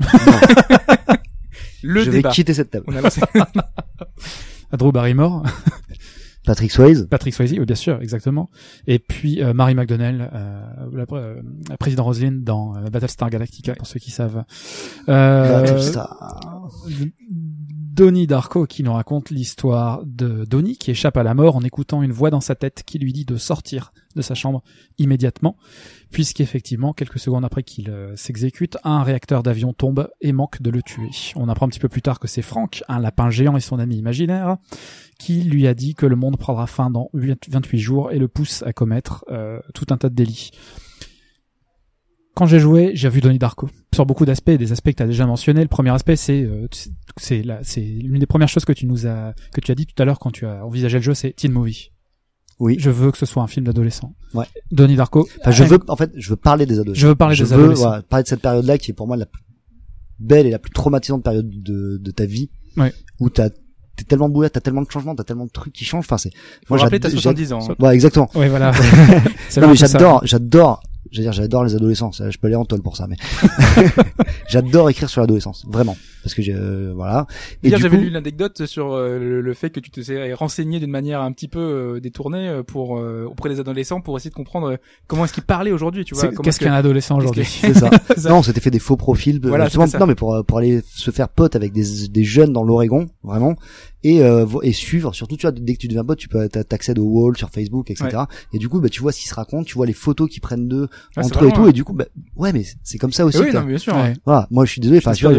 Le je vais débat. quitter cette table. On a lancé. Drew Barrymore, Patrick Swayze. Patrick Swayze, oui, bien sûr, exactement. Et puis euh, Mary McDonnell, euh, la, euh, la présidente Roselyne dans euh, Battlestar Galactica, pour ceux qui savent. Euh, Battlestar. Donnie Darko qui nous raconte l'histoire de Donnie qui échappe à la mort en écoutant une voix dans sa tête qui lui dit de sortir de sa chambre immédiatement, puisqu'effectivement, quelques secondes après qu'il euh, s'exécute, un réacteur d'avion tombe et manque de le tuer. On apprend un petit peu plus tard que c'est Frank, un lapin géant et son ami imaginaire, qui lui a dit que le monde prendra fin dans 28 jours et le pousse à commettre euh, tout un tas de délits. Quand j'ai joué, j'ai vu Donnie Darko sur beaucoup d'aspects, des aspects que tu as déjà mentionnés. Le premier aspect, c'est euh, c'est l'une des premières choses que tu nous as que tu as dit tout à l'heure quand tu as envisagé le jeu, c'est teen movie. Oui. Je veux que ce soit un film d'adolescent. Ouais. Donnie Darko. Enfin, je veux, en fait, je veux parler des adolescents. Je veux parler des veux, adolescents. voilà, parler de cette période-là qui est pour moi la plus belle et la plus traumatisante période de, de ta vie. Ouais. Où t'as, t'es tellement boulette, t'as tellement de changements, t'as tellement de trucs qui changent. Enfin, c'est, Faut rappeler, j'ad- t'as 70 ans. hein. Ouais, exactement. Ouais, voilà. C'est Non, mais j'adore, j'adore, je veux dire, j'adore les adolescents. Ça, je peux aller en tôle pour ça, mais j'adore écrire sur l'adolescence, vraiment, parce que j'ai, euh, voilà. Et Hier, j'avais coup, lu une anecdote sur euh, le, le fait que tu te serais renseigné d'une manière un petit peu euh, détournée euh, pour euh, auprès des adolescents pour essayer de comprendre comment est-ce qu'ils parlaient aujourd'hui, tu vois. Qu'est-ce est-ce qu'un adolescent aujourd'hui c'est ça. Ça. non, on s'était fait des faux profils. Voilà, justement, c'était non, mais pour pour aller se faire pote avec des des jeunes dans l'Oregon, vraiment, et euh, et suivre. Surtout, tu vois, dès que tu deviens pote, tu peux t'a- t'accèdes au wall sur Facebook, etc. Et du coup, bah, tu vois ce qu'ils se racontent, tu vois les photos qu'ils prennent d'eux entre eux et tout. Et du coup, bah, ouais, mais c'est comme ça aussi. Eh oui, quoi. non, bien sûr. Ouais. Voilà, moi je suis désolé, enfin tu vois,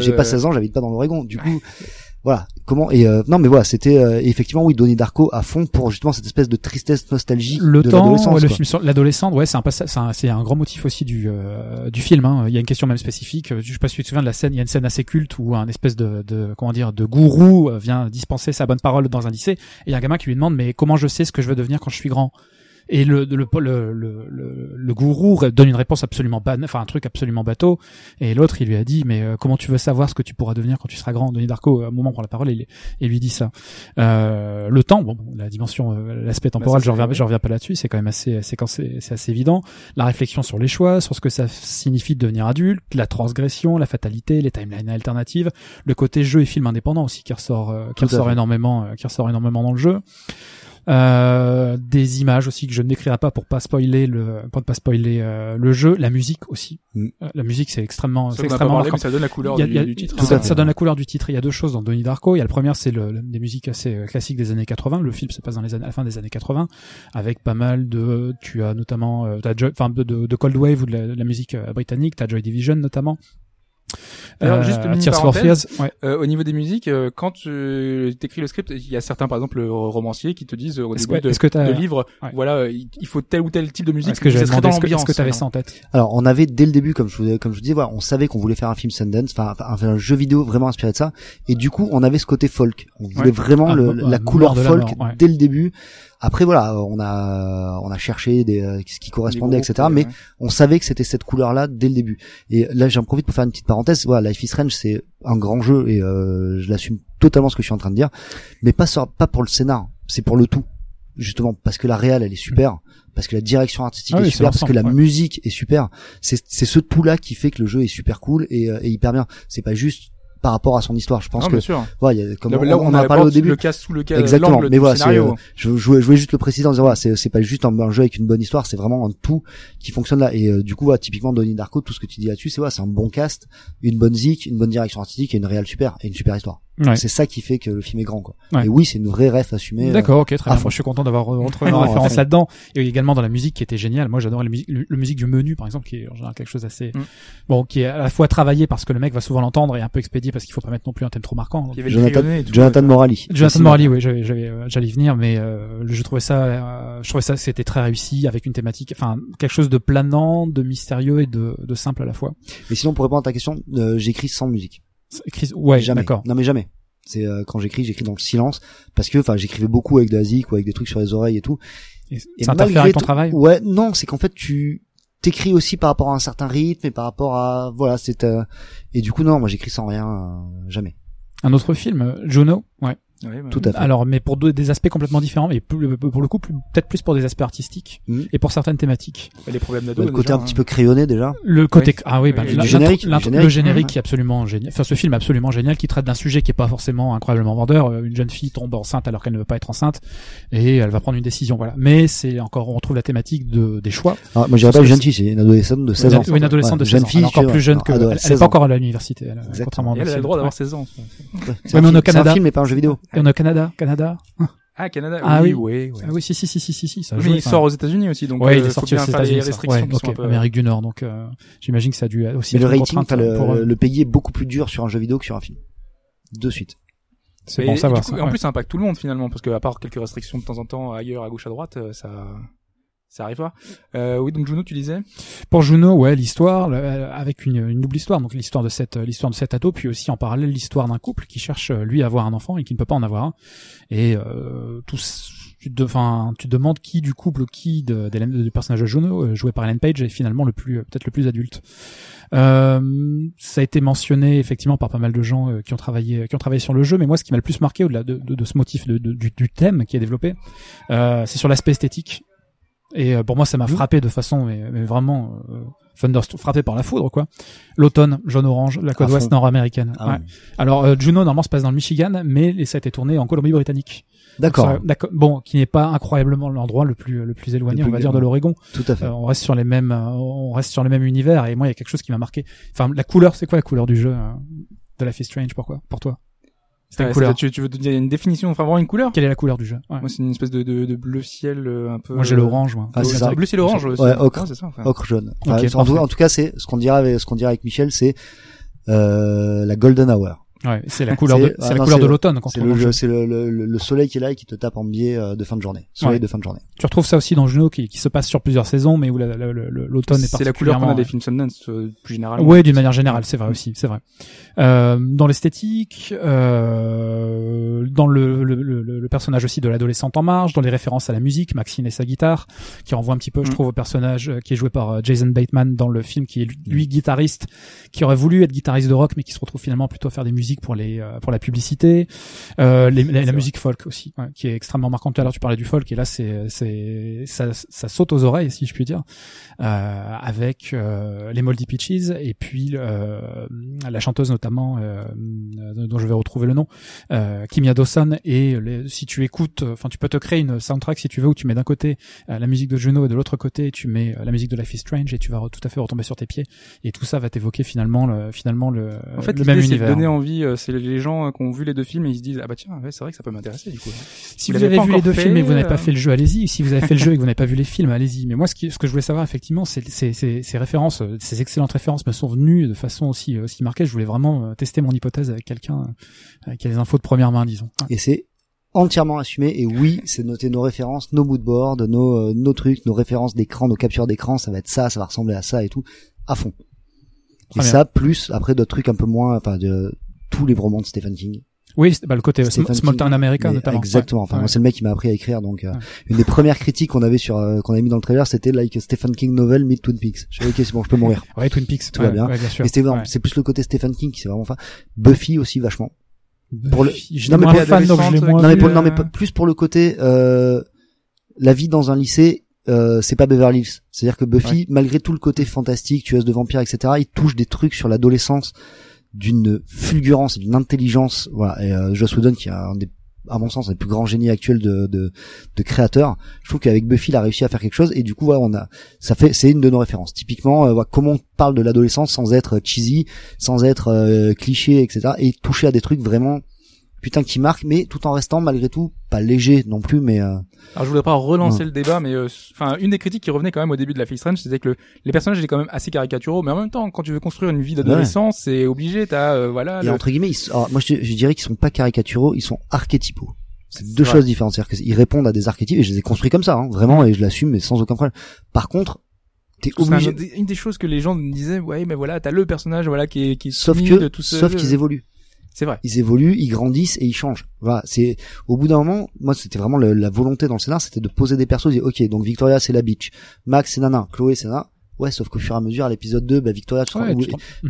j'ai pas 16 ans, j'habite pas dans l'Oregon. Du coup, voilà, comment et euh, non mais voilà, c'était euh, effectivement oui Donnie Darko à fond pour justement cette espèce de tristesse nostalgique Le de temps, l'adolescence. ouais, le quoi. film sur l'adolescente, ouais, c'est un c'est un, c'est un grand motif aussi du euh, du film. Hein. Il y a une question même spécifique. Je sais pas si tu te souviens de la scène. Il y a une scène assez culte où un espèce de, de comment dire de gourou euh, vient dispenser sa bonne parole dans un lycée. Et il y a un gamin qui lui demande mais comment je sais ce que je veux devenir quand je suis grand? Et le, le, le, le, le, le gourou donne une réponse absolument ban, enfin un truc absolument bateau. Et l'autre, il lui a dit, mais euh, comment tu veux savoir ce que tu pourras devenir quand tu seras grand? Denis Darko, à un moment prend la parole et, et lui dit ça. Euh, le temps, bon, la dimension, euh, l'aspect temporel, ça, je reviens, je reviens pas là-dessus. C'est quand même assez, c'est quand c'est c'est assez évident. La réflexion sur les choix, sur ce que ça signifie de devenir adulte, la transgression, la fatalité, les timelines alternatives, le côté jeu et film indépendant aussi qui ressort, euh, qui Tout ressort énormément, euh, qui ressort énormément dans le jeu. Euh, des images aussi que je ne décrirai pas pour pas spoiler le pour ne pas spoiler euh, le jeu la musique aussi. Mm. Euh, la musique c'est extrêmement Ça, c'est extrêmement parlé, mais ça donne la couleur a- du, a- titre. Tout ça, donne la couleur du titre. Il y a deux choses dans Donnie Darko. Il y a le premier c'est le, le- des musiques assez euh, classiques des années 80 le film se passe dans les années, à la fin des années 80 avec pas mal de tu as notamment euh, t'as Joy- enfin de, de, de Cold Wave ou de la, de la musique euh, britannique. T'as Joy Division notamment Alors, juste une mini Tears for parenthèse. Fears ouais Euh, au niveau des musiques, euh, quand tu écris le script, il y a certains, par exemple, euh, romanciers qui te disent euh, au est-ce début que, de, que de livre, ouais. voilà, euh, il faut tel ou tel type de musique. est-ce que serait demandé dans est-ce que, est-ce l'ambiance. que t'avais alors. ça en tête? Alors, on avait dès le début, comme je vous, comme je vous voilà, on savait qu'on voulait faire un film Sundance, enfin, un jeu vidéo vraiment inspiré de ça, et du coup, on avait ce côté folk. On voulait Ouais. vraiment Ah, le- bah, la couleur folk mort, ouais. dès le début. Après, voilà, on a, on a cherché des, euh, ce qui correspondait, groupes, etc. Mais on savait que c'était cette couleur-là dès le début. Et là, j'en profite pour faire une petite parenthèse. Voilà, Life is Strange, c'est un grand jeu et euh, je l'assume totalement ce que je suis en train de dire, mais pas sur- pas pour le scénar, c'est pour le tout. Justement, parce que la réelle, elle est super, parce que la direction artistique Ah est oui, super, parce que la musique est super. C'est c'est ce tout-là qui fait que le jeu est super cool et, euh, et hyper bien. C'est pas juste par rapport à son histoire. Je pense Non, que sûr. y a- comme Là, on, là on on, en a parlé au début. le cas sous le cas, Exactement. Mais voilà, scénario. je, je, voulais, juste le préciser en disant voilà, c'est, c'est pas juste un, un jeu avec une bonne histoire, c'est vraiment un tout qui fonctionne là. Et euh, du coup, voilà, typiquement Donnie Darko, tout ce que tu dis là-dessus, c'est voilà, c'est un bon cast, une bonne zik, une bonne direction artistique et une réelle super et une super histoire. Ouais. C'est ça qui fait que le film est grand, quoi. Ouais. Et oui, c'est une vraie ref assumée. euh, D'accord, ok, très bien. Moi, je suis content d'avoir euh, retrouvé une référence là-dedans. Et également dans la musique qui était géniale. Moi, j'adore la musique, le, le musique du menu, par exemple, qui est en général quelque chose d'assez, Mm. bon, qui est à la fois travaillé parce que le mec va souvent l'entendre et un peu expédié parce qu'il faut pas mettre non plus un thème trop marquant. Il y avait le Jonathan, tout, ouais. Morali. Jonathan Morley, oui, euh, j'allais y venir, mais euh, je trouvais ça, euh, je trouvais ça, c'était très réussi avec une thématique, enfin quelque chose de planant, de mystérieux et de, de simple à la fois. Mais sinon, pour répondre à ta question, euh, j'écris sans musique. Chris, ouais, jamais. d'accord. Non mais jamais. C'est euh, quand j'écris, j'écris dans le silence parce que enfin j'écrivais beaucoup avec de la zik ou avec des trucs sur les oreilles et tout. Et Et Ça interfère avec ton travail? Ouais, non, c'est qu'en fait tu t'écris aussi par rapport à un certain rythme et par rapport à voilà c'est euh, et du coup non moi j'écris sans rien euh, jamais Un autre film, euh, Juno, ouais. Bah, tout à fait Alors, mais pour deux, des aspects complètement différents, plus- pour le coup, peut-être plus pour des aspects artistiques Mhm. et pour certaines thématiques. les problèmes Bah, d'ado. le côté déjà, un petit hein. peu crayonné déjà Le côté Oui. ah oui, bah, Oui, le générique, le le générique, qui est absolument génial. Enfin, ce film est absolument génial qui traite d'un sujet qui est pas forcément incroyablement vendeur. Euh, Une jeune fille tombe enceinte alors qu'elle ne veut pas être enceinte et elle va prendre une décision. Voilà. Mais c'est encore on retrouve la thématique de des choix. Alors, moi, je dirais pas une jeune fille, c'est une adolescente de 16 ans. Oui, une adolescente Ouais, de 16 jeune ans. fille, elle est encore plus jeune Non, que elle, elle est 16 pas encore à l'université. Contrairement à elle a le droit d'avoir films. 16 ans. C'est Ouais, un mais on est au film- c'est un Canada. film mais pas un jeu vidéo. Et on au Canada, Canada. Ah, Canada. Ah oui, oui. oui, oui. Ah oui, si si si si si si. Ça Mais il sort aux États-Unis aussi, donc Ouais, euh, il est sorti aux États-Unis. Ouais, qui sont ok, un peu- Amérique du Nord, donc euh, j'imagine que ça a dû aussi Mais le être une rating, le, pour. euh, le pays est beaucoup plus dur sur un jeu vidéo que sur un film. De suite. C'est Et- bon savoir. coup, ça, En ouais. plus, ça impacte tout le monde finalement, parce que à part quelques restrictions de temps en temps ailleurs, à gauche, à droite, euh, ça, ça arrive pas. Euh, oui, donc Juno, tu disais? Pour Juno, ouais, l'histoire euh, avec une, une double histoire, donc l'histoire de cette euh, l'histoire de cet ado, puis aussi en parallèle l'histoire d'un couple qui cherche euh, lui à avoir un enfant et qui ne peut pas en avoir un. Et euh, tout, tu te, enfin, tu te demandes qui du couple, qui de, d'Ellen- du personnage de Juno joué par Ellen Page est finalement le plus peut-être le plus adulte. Euh, ça a été mentionné effectivement par pas mal de gens euh, qui ont travaillé qui ont travaillé sur le jeu, mais moi ce qui m'a le plus marqué au-delà de, de, de ce motif de, de- du, du thème qui est développé, euh, c'est sur l'aspect esthétique. Et euh, pour moi, ça m'a Mhm. frappé de façon, mais, mais vraiment euh, thunderst- frappé par la foudre, quoi. L'automne, jaune-orange, la côte À ouest nord-américaine. Ah Ouais. oui. Alors, euh, Juno, normalement, se passe dans le Michigan, mais ça a été tourné en Colombie-Britannique. D'accord. D'accord. Bon, qui n'est pas incroyablement l'endroit le plus le plus éloigné, Le plus on va dire, de l'Oregon. Tout à fait. Euh, on reste sur les mêmes, euh, on reste sur le même univers. Et moi, il y a quelque chose qui m'a marqué. Enfin, la couleur, c'est quoi la couleur du jeu euh, de Life is Strange Pourquoi? Pour toi? C'est Ouais, une couleur. c'est- Tu, tu veux te dire une définition, enfin vraiment une couleur Quelle est la couleur du jeu Ouais. Moi, c'est une espèce de, de, de bleu ciel euh, un peu. Moi, j'ai l'orange. Moi. Ah, c'est Ouais, ça. Le bleu ciel orange. Ouais, aussi. ocre. c'est ça. enfin. Ocre jaune. Enfin, en, tout, parfait. en tout cas, c'est ce qu'on dirait avec, ce qu'on dirait avec Michel, c'est euh, la golden hour. Ouais, c'est la couleur de, c'est ah la non, couleur de l'automne quand C'est on le, c'est le, le, le soleil qui est là et qui te tape en biais euh, de fin de journée. Soleil Ouais. de fin de journée. Tu retrouves ça aussi dans Juno qui, qui se passe sur plusieurs saisons, mais où la- la- la- l'automne est, C'est la couleur qu'on a des films Sundance, euh, plus généralement. Ouais, d'une manière générale, c'est vrai aussi, c'est vrai. Euh, dans l'esthétique, euh, dans le, le, le, le personnage aussi de l'adolescente en marge, dans les références à la musique, Maxine et sa guitare, qui renvoie un petit peu, je Mm. trouve, au personnage euh, qui est joué par Jason Bateman dans le film, qui est lui, lui guitariste, qui aurait voulu être guitariste de rock, mais qui se retrouve finalement plutôt à faire des musiques pour les euh, pour la publicité, euh, les- la, musique folk aussi, qui est extrêmement marquante. Tout à l'heure, tu parlais du folk, et là, c'est c'est ça, ça saute aux oreilles, si je puis dire euh, avec euh, les Moldy Peaches et puis euh, la chanteuse notamment euh, dont je vais retrouver le nom euh, Kimia Dawson et les- si tu écoutes enfin tu peux te créer une soundtrack si tu veux où tu mets d'un côté euh, la musique de Juno et de l'autre côté tu mets la musique de Life is Strange et tu vas tout à fait retomber sur tes pieds et tout ça va t'évoquer finalement le finalement le, En fait, le même l'idée, c'est de univers donner envie. Euh, C'est les gens qui ont vu les deux films et ils se disent ah bah tiens, ouais, c'est vrai que ça peut m'intéresser du coup. Si Vous avez vu les deux fait, films et que vous n'avez pas euh, fait le jeu, allez-y. Si vous avez fait le jeu et que vous n'avez pas vu les films, allez-y. Mais moi, ce, qui, ce que je voulais savoir, effectivement, c'est c'est- c'est- ces références, euh, ces excellentes références me sont venues de façon aussi, aussi marquée. Je voulais vraiment tester mon hypothèse avec quelqu'un qui a des infos de première main, disons. Et c'est entièrement assumé. Et oui, c'est noter nos références, nos moodboards, nos, euh, nos trucs, nos références d'écran, nos captures d'écran. Ça va être ça, ça va ressembler à ça et tout, à fond. Très et bien. ça, plus après d'autres trucs un peu moins, enfin de tous les romans de Stephen King. Oui, c'est- bah, le côté euh, Small King, Town America, mais notamment. Exactement. Enfin, Ouais. moi, c'est le mec qui m'a appris à écrire. Donc, euh, Ouais. une des premières critiques qu'on avait sur, euh, qu'on avait mis dans le trailer, c'était like Stephen King novel meet Twin Peaks. Je suis ok, c'est bon, je peux mourir. Ouais, Twin Peaks. Tout ouais, va bien. ouais, bien sûr. Mais c'était vraiment, Ouais. c'est plus le côté Stephen King qui c'est vraiment enfin. Buffy aussi vachement. Pour le- J'étais Non, mais pour fan, donc je l'ai adolescente, moins non mais, pour, euh, non mais pas- plus pour le côté euh, la vie dans un lycée euh, c'est pas Beverly Hills c'est à dire que Buffy malgré tout le côté fantastique tueuse de vampires etc il touche des trucs sur l'adolescence d'une fulgurance et d'une intelligence voilà et euh, Joss qui est un des à mon sens un plus grands génies actuels de, de, de créateurs je trouve qu'avec Buffy il a réussi à faire quelque chose et du coup voilà on a ça fait c'est une de nos références. Typiquement euh, voilà, comment on parle de l'adolescence sans être cheesy sans être euh, cliché etc et toucher à des trucs vraiment putain qui marquent mais tout en restant malgré tout pas léger non plus mais euh, Alors je voudrais pas relancer Ouais. le débat, mais euh, enfin une des critiques qui revenait quand même au début de la Face Strange, c'était que le- les personnages étaient quand même assez caricaturaux, mais en même temps, quand tu veux construire une vie d'adolescent, c'est obligé. T'as euh, voilà. et le- entre guillemets ils alors, moi je, je dirais qu'ils sont pas caricaturaux ils sont archétypaux c'est deux vrai. choses différentes c'est-à-dire qu'ils répondent à des archétypes et je les ai construits comme ça hein, vraiment et je l'assume mais sans aucun problème par contre t'es un obligé autre- une des choses que les gens me disaient, ouais, mais voilà, t'as le personnage, voilà, qui est, qui est sauf que tout sauf qu'ils évoluent C'est vrai. ils évoluent, ils grandissent et ils changent. Voilà, c'est au bout d'un moment, moi c'était vraiment le- la volonté dans le scénar, c'était de poser des persos, et dire, ok, donc Victoria c'est la bitch, Max c'est nana, Chloé c'est nana. Ouais, sauf qu'au fur et à mesure, à l'épisode 2, bah Victoria, tu Ouais,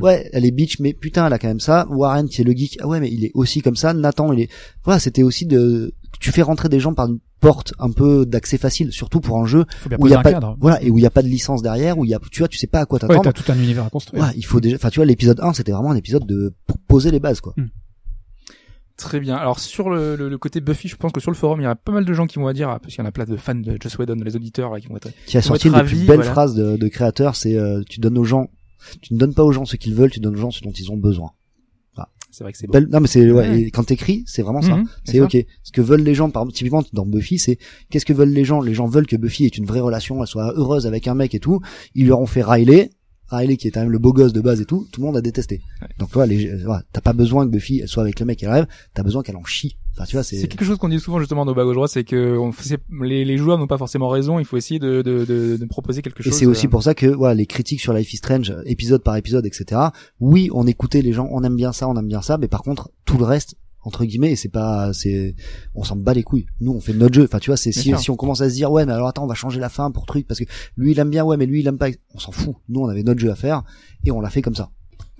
ouais, elle est bitch, mais putain, elle a quand même ça. Warren, qui est le geek, ah ouais, mais il est aussi comme ça. Nathan, il est, voilà, c'était aussi de, tu fais rentrer des gens par une porte un peu d'accès facile, surtout pour un jeu Faut bien où il y a un pas, cadre. voilà, et où il y a pas de licence derrière, où il y a, tu vois, tu sais pas à quoi Ouais, t'attendre. t'as tout un univers à construire. Ouais, il faut déjà, enfin, tu vois, l'épisode 1, c'était vraiment un épisode de, pour poser les bases, quoi. Très bien. Alors sur le, le, le côté Buffy, je pense que sur le forum, il y a pas mal de gens qui vont dire, ah, parce qu'il y en a plein de fans de Joss Whedon, les auditeurs, là, qui vont être Qui a sorti une des ravi, plus belles voilà. phrases de, de créateurs, c'est, euh, tu donnes aux gens, tu ne donnes pas aux gens ce qu'ils veulent, tu donnes aux gens ce dont ils ont besoin. C'est vrai que c'est beau. Belle- non, mais c'est, ouais, Ouais. et quand t'écris, c'est vraiment ça. Mhm, C'est ok. Ce que veulent les gens, par exemple, typiquement dans Buffy, c'est qu'est-ce que veulent les gens? Les gens veulent que Buffy ait une vraie relation, elle soit heureuse avec un mec et tout. Ils leur ont fait Riley, Riley qui est quand même le beau gosse de base et tout. Tout le monde a détesté. Ouais. Donc toi, les, euh, voilà, t'as pas besoin que Buffy elle soit avec le mec qu'elle rêve. T'as besoin qu'elle en chie. Enfin, tu vois, c'est. Quelque chose qu'on dit souvent justement dans bas gauche droite, c'est que on les, les joueurs n'ont pas forcément raison. Il faut essayer de, de, de, de proposer quelque Et chose. c'est aussi euh, pour ça que voilà, les critiques sur Life is Strange, épisode par épisode, etc. Oui, on écoutait les gens, on aime bien ça, on aime bien ça, mais par contre, tout le reste, entre guillemets, c'est pas, c'est, on s'en bat les couilles. Nous, on fait notre jeu. Enfin, tu vois, c'est si, si on commence à se dire, ouais, mais alors attends, on va changer la fin pour truc, parce que lui, il aime bien, ouais, mais lui, il aime pas. On s'en fout. Nous, on avait notre jeu à faire, et on l'a fait comme ça.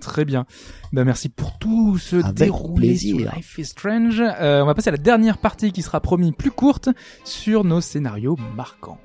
Très bien. Ben merci pour tout ce Avec déroulé plaisir. sur Life is Strange. Euh, on va passer à la dernière partie qui sera promis plus courte sur nos scénarios marquants.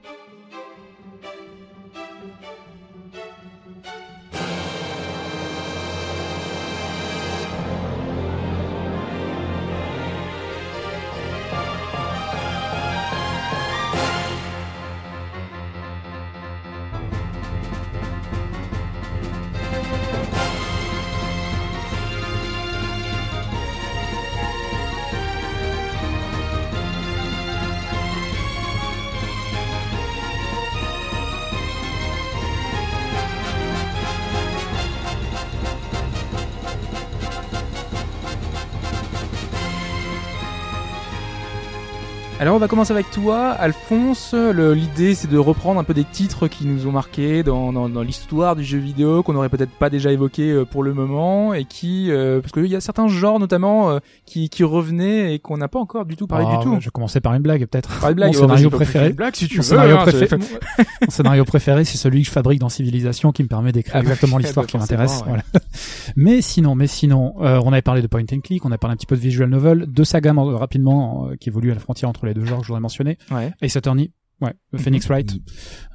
On va commencer avec toi, Alphonse. Le- L'idée c'est de reprendre un peu des titres qui nous ont marqués dans, dans, dans l'histoire du jeu vidéo qu'on n'aurait peut-être pas déjà évoqué euh, pour le moment et qui euh, parce qu'il y a certains genres notamment euh, qui, qui revenaient et qu'on n'a pas encore du tout parlé Ah, du tout. Je vais commencer par une blague peut-être. Par une blague, Mon oh, scénario bah, préféré. une blague si tu Mon veux. scénario hein, préféré. c'est- Mon scénario préféré, c'est celui que je fabrique dans Civilisation qui me permet d'écrire Ah bah, exactement ah l'histoire bah, qui m'intéresse. forcément, ouais. Voilà. Mais sinon, mais sinon, euh, on avait parlé de point and click, on a parlé un petit peu de visual novel, deux sagas euh, rapidement euh, qui évoluent à la frontière entre les deux je voudrais mentionner. Ouais. Ace Attorney, ouais. Phoenix Wright.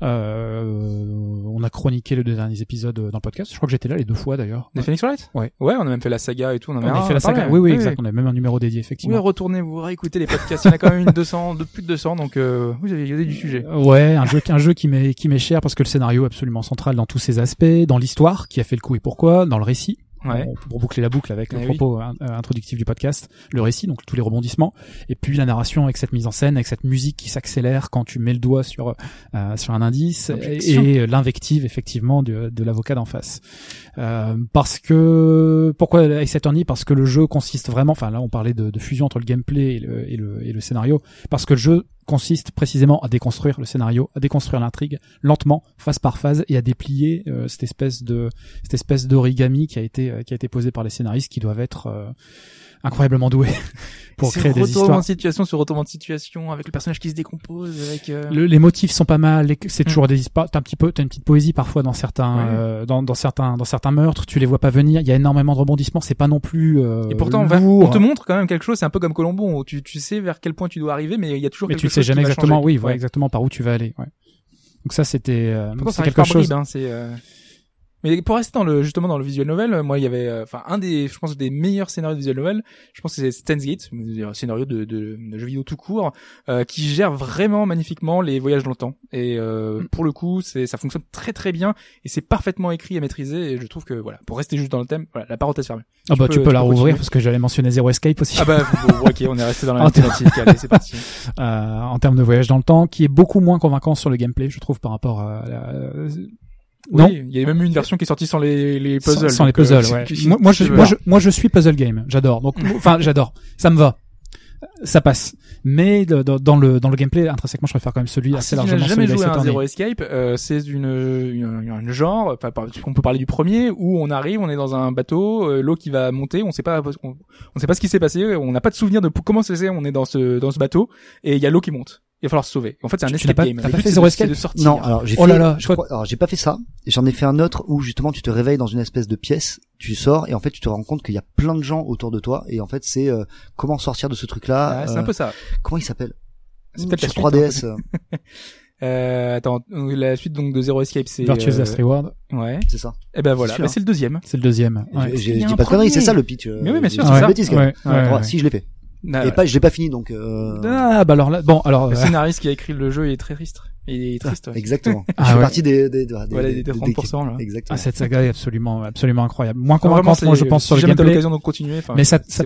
Euh, on a chroniqué les deux derniers épisodes euh, dans le podcast. Je crois que j'étais là les deux fois d'ailleurs. De Phoenix Wright? Ouais. Ouais, on a même fait la saga et tout. On, a a fait la saga. Oui, oui, exact. On a même un numéro dédié effectivement. Oui, retournez vous réécoutez les podcasts. Il y en a quand même une 200, de plus de 200, donc euh, vous avez regardé du sujet. Euh, Ouais, un jeu, un jeu qui m'est qui m'est cher parce que le scénario est absolument central dans tous ses aspects, dans l'histoire qui a fait le coup et pourquoi, dans le récit. Ouais. Bon, pour boucler la boucle avec le Eh propos hein, euh, introductif du podcast, le récit, donc tous les rebondissements, et puis la narration avec cette mise en scène, avec cette musique qui s'accélère quand tu mets le doigt sur euh, sur un indice, Objection. et, et l'invective effectivement de, de l'avocat d'en face. Euh, parce que pourquoi Ace Attorney Parce que le jeu consiste vraiment, enfin là on parlait de, de fusion entre le gameplay et le, et le, et le scénario, parce que le jeu consiste précisément à déconstruire le scénario, à déconstruire l'intrigue lentement, phase par phase, et à déplier euh, cette espèce de cette espèce d'origami qui a été euh, qui a été posé par les scénaristes qui doivent être euh, incroyablement doués pour créer des histoires. de situation sur retournement de situation avec le personnage qui se décompose avec euh, Le- les motifs sont pas mal, c'est Mm. toujours des histoires. T'as un petit peu, t'as une petite poésie parfois dans certains, Ouais. euh, dans, dans certains, dans certains meurtres. Tu les vois pas venir. Il y a énormément de rebondissements. C'est pas non plus. euh, et pourtant on, va- on te montre quand même quelque chose, c'est un peu comme Colombo, où tu, tu sais vers quel point tu dois arriver mais il y a toujours mais quelque tu chose sais jamais exactement. Oui, Ouais. exactement par où tu vas aller. Ouais. Donc ça c'était, euh, c'est quelque chose. bribes, hein, c'est mais pour rester dans le justement dans le visual novel, euh, moi il y avait euh, enfin un des je pense des meilleurs scénarios de visual novel, je pense que c'est Stan's Gate, c'est-à-dire un scénario de, de, de jeu vidéo tout court euh, qui gère vraiment magnifiquement les voyages dans le temps et euh, Mm. pour le coup, c'est ça fonctionne très très bien et c'est parfaitement écrit et maîtrisé et je trouve que voilà, pour rester juste dans le thème, voilà, la parenthèse fermée. Ah bah Tu tu peux- tu la peux rouvrir continuer. parce que j'allais mentionner Zero Escape aussi. Ah bah bon, ok, on est resté dans la même thématique, allez, c'est parti. euh, en termes de voyage dans le temps, qui est beaucoup moins convaincant sur le gameplay, je trouve, par rapport à. la- non, Oui, il y a même eu une version qui est sortie sans les puzzles. sans les euh, puzzles. ouais. moi, moi, je, moi, je, moi, je suis puzzle game. J'adore. Donc, enfin, j'adore. Ça me va. Ça passe. Mais dans, dans le dans le gameplay, intrinsèquement, je préfère quand même celui Ah, assez si largement jamais celui joué à. Zero Escape, euh, c'est une, une, une genre, enfin, on peut parler du premier où on arrive, on est dans un bateau, euh, l'eau qui va monter, on sait pas, on, on sait pas ce qui s'est passé, on n'a pas de souvenir de comment c'est, on est dans ce dans ce bateau et il y a l'eau qui monte. Il va falloir se sauver. En fait, c'est un Tu- escape pas- game. t'as pas but, fait Zero Escape de sortir. Non, alors j'ai Oh fait, là là, je crois- alors j'ai pas fait ça. J'en ai fait un autre où justement tu te réveilles dans une espèce de pièce, tu sors et en fait tu te rends compte qu'il y a plein de gens autour de toi et en fait c'est euh, comment sortir de ce truc-là. Ah, c'est euh, un peu ça. Comment il s'appelle C'est peut-être la Sur suite, 3DS. euh, Euh, attends, euh, la suite donc de Zero Escape, c'est Virtuous euh, Last Reward, Ouais. c'est ça. Et ben voilà, C'est bah, le deuxième. c'est le deuxième. Ouais. A dit un pas de conneries, c'est ça le pitch. euh, Mais oui, bien sûr, c'est ça. une bêtise. Si je l'ai fait. Ah, Et ouais. pas, je l'ai pas fini donc. Euh... Ah, bah alors là, bon, alors, Le euh, scénariste qui a écrit le jeu est très triste. Il est triste. ouais. Exactement. Ah je fais ouais. partie des des des, Voilà, des 30%, là. Exactement. ah, cette saga est absolument, absolument incroyable. Moins vraiment, convaincante, moi, je pense, sur le gameplay. l'occasion de continuer. enfin, Mais ça, ça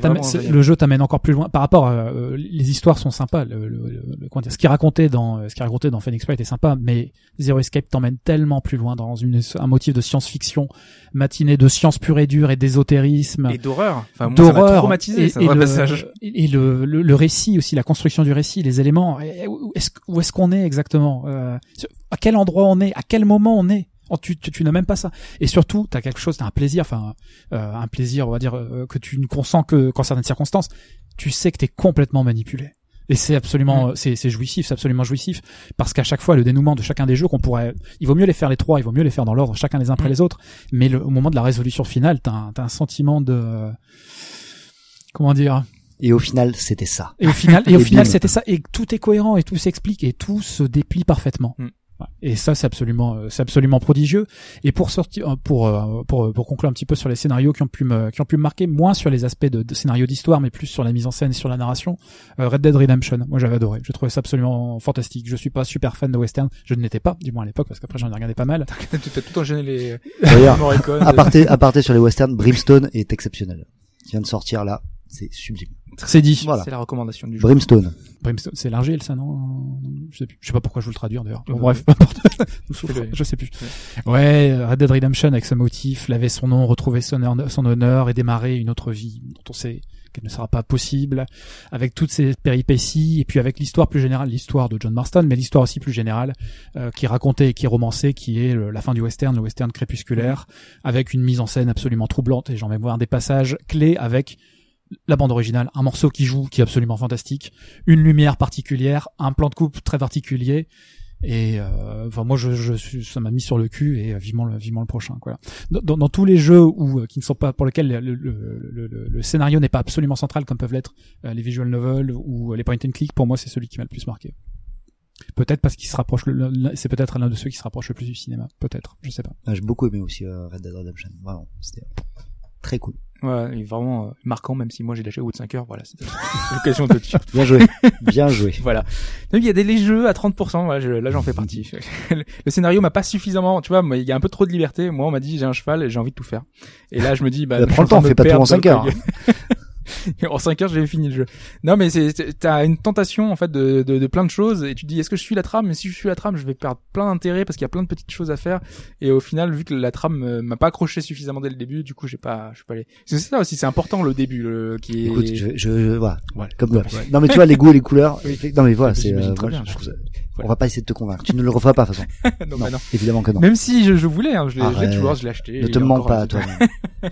le jeu t'amène encore plus loin par rapport à, euh, les histoires sont sympas le, le, le- ce qui est raconté dans ce qui est raconté dans Phoenix Wright est sympa mais Zero Escape t'emmène tellement plus loin dans une un motif de science-fiction matinée de science pure et dure et d'ésotérisme Et d'horreur. Enfin, d'horreur traumatisé, et, le, passage. et le, le, le récit aussi la construction du récit les éléments et où est-ce où est-ce qu'on est exactement? Euh, à quel endroit on est à quel moment on est. Oh, tu, tu, tu n'as même pas ça. Et surtout t'as quelque chose t'as un plaisir enfin euh, un plaisir on va dire euh, que tu ne consens que qu'en certaines circonstances. Tu sais que t'es complètement manipulé. Et c'est absolument c'est c'est jouissif c'est absolument jouissif. Parce qu'à chaque fois le dénouement de chacun des jeux qu'on pourrait il vaut mieux les faire les trois il vaut mieux les faire dans l'ordre chacun les uns après Mm. les autres. Mais le, au moment de la résolution finale t'as un, t'as un sentiment de comment dire Et au final, c'était ça. et au final, et au final, c'était ça. Et tout est cohérent et tout s'explique et tout se déplie parfaitement. Mm. Et ça, c'est absolument, euh, c'est absolument prodigieux. Et pour sortir, euh, pour, euh, pour, pour conclure un petit peu sur les scénarios qui ont pu me, qui ont pu me marquer, moins sur les aspects de, de scénario d'histoire, mais plus sur la mise en scène et sur la narration. euh, Red Dead Redemption. Moi, j'avais adoré. Je trouvais ça absolument fantastique. Je suis pas super fan de western. Je ne l'étais pas, du moins à l'époque, parce qu'après j'en ai regardé pas mal. Tu as tout enchaîné les D'ailleurs, Morricone. aparté, aparté sur les westerns, Brimstone est exceptionnel. Il vient de sortir là, c'est sublime. C'est dit. Voilà. C'est la recommandation du jeu. Brimstone. Brimstone, C'est l'argile, ça, non Je sais plus. Je sais pas pourquoi je veux le traduire d'ailleurs. Bon, Ouais. bref, peu importe. Fais-le. je sais plus. Ouais, Red Dead Redemption avec ce motif, laver son nom, retrouver son honneur, son honneur et démarrer une autre vie dont on sait qu'elle ne sera pas possible, avec toutes ces péripéties et puis avec l'histoire plus générale, l'histoire de John Marston, mais l'histoire aussi plus générale euh, qui est racontée et qui est romancée, qui est le- la fin du western, le western crépusculaire, avec une mise en scène absolument troublante et j'en vais voir des passages clés avec la bande originale, un morceau qui joue qui est absolument fantastique, une lumière particulière, un plan de coupe très particulier. Et euh, enfin moi je, je ça m'a mis sur le cul et euh, vivement le vivement le prochain quoi. Dans, dans- tous les jeux où euh, qui ne sont pas pour lesquels le, le, le, le- scénario n'est pas absolument central comme peuvent l'être euh, les visual novels ou les point and click pour moi c'est celui qui m'a le plus marqué. Peut-être parce qu'il se rapproche c'est peut-être l'un de ceux qui se rapproche le plus du cinéma peut-être je sais pas. Ah, J'ai beaucoup aimé aussi Red Dead Redemption. Vraiment, c'était très cool. Ouais, vraiment euh, marquant, même si moi j'ai lâché au bout de 5 heures. Voilà, c'était l'occasion de. Bien joué, bien joué. Voilà. Donc il y a des les jeux à 30%. Voilà, je- là j'en fais partie. le scénario m'a pas suffisamment. Tu vois, il y a un peu trop de liberté. Moi, on m'a dit j'ai un cheval et j'ai envie de tout faire. Et là, je me dis bah. Bah, prends en le temps, fais pas tout en cinq le heures. en 5 heures, j'ai fini le jeu. Non, mais c'est t'as une tentation en fait de, de, de plein de choses et tu te dis est-ce que je suis la trame? Mais si je suis la trame, je vais perdre plein d'intérêt parce qu'il y a plein de petites choses à faire. Et au final, vu que la trame euh, m'a pas accroché suffisamment dès le début, du coup, j'ai pas, je suis pas allé. C'est ça aussi, c'est important le début, le, qui est. Écoute, je, je, je- voilà, Ouais. comme. Ouais. Non mais tu vois les goux et les couleurs. Oui. Non mais voilà, c'est. J'imagine euh, voilà. On va pas essayer de te convaincre. Tu ne le referas pas de toute façon. non, Non, bah non. évidemment que non. Même si je, je voulais, hein, je l'ai, toujours, je l'ai acheté. Ne te mens pas toi.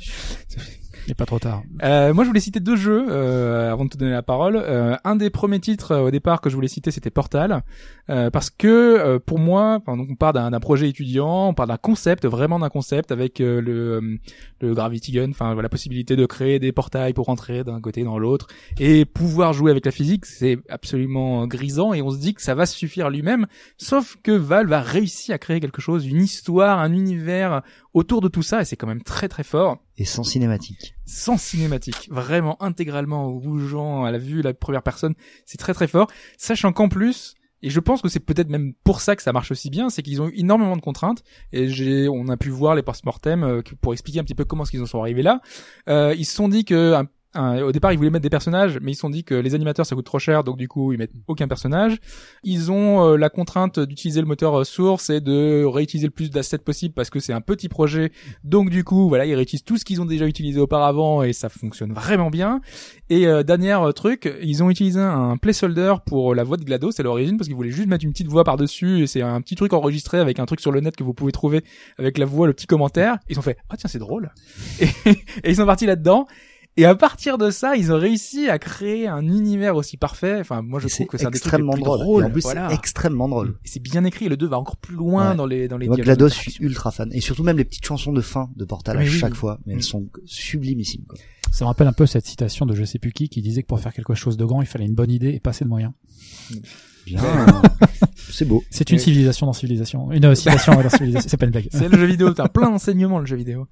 Il pas trop tard. Euh, moi, je voulais citer deux jeux euh, avant de te donner la parole. Euh, un des premiers titres euh, au départ que je voulais citer, c'était Portal, euh, parce que euh, pour moi, donc on part d'un projet étudiant, on part d'un concept, vraiment d'un concept avec le, Gravity Gun, enfin la possibilité de créer des portails pour rentrer d'un côté dans l'autre et pouvoir jouer avec la physique, c'est absolument grisant et on se dit que ça va suffire lui-même. Sauf que Valve a réussi à créer quelque chose, une histoire, un univers autour de tout ça et c'est quand même très très fort Et sans cinématique. sans cinématique, vraiment intégralement au bougeant, à la vue, la première personne, c'est très très fort. Sachant qu'en plus, et je pense que c'est peut-être même pour ça que ça marche aussi bien, c'est qu'ils ont eu énormément de contraintes. Et j'ai, on a pu voir les post-mortem euh, pour expliquer un petit peu comment est-ce qu'ils en sont arrivés là. Euh, ils se sont dit que au départ ils voulaient mettre des personnages, mais ils se sont dit que les animateurs ça coûte trop cher, donc du coup ils mettent aucun personnage. Ils ont euh, la contrainte d'utiliser le moteur euh, source et de réutiliser le plus d'assets possible parce que c'est un petit projet donc du coup, voilà, ils réutilisent tout ce qu'ils ont déjà utilisé auparavant et ça fonctionne vraiment bien. Et euh, dernier euh, truc, ils ont utilisé un placeholder pour la voix de GLaDOS à l'origine parce qu'ils voulaient juste mettre une petite voix par-dessus et c'est un petit truc enregistré avec un truc sur le net que vous pouvez trouver avec la voix, le petit commentaire. Ils ont fait, ah tiens, c'est drôle. Et, et ils sont partis là-dedans. Et à partir de ça, ils ont réussi à créer un univers aussi parfait. Enfin, moi, je trouve que c'est un des trucs les extrêmement plus drôle. Et en plus, voilà. c'est extrêmement drôle. Et c'est bien écrit. Le 2 va encore plus loin Ouais. dans les dans les Moi, GLaDOS, je suis ultra fan. Et surtout même les petites chansons de fin de Portal à Oui, oui. chaque fois, mais Mm. elles sont sublimissimes. Quoi. Ça me rappelle un peu cette citation de je sais plus qui qui disait que pour faire quelque chose de grand, il fallait une bonne idée et pas assez de moyens. Bien, c'est beau. C'est une civilisation dans civilisation. Une euh, citation dans civilisation. C'est pas une blague. C'est le jeu vidéo, t'as plein d'enseignements le jeu vidéo.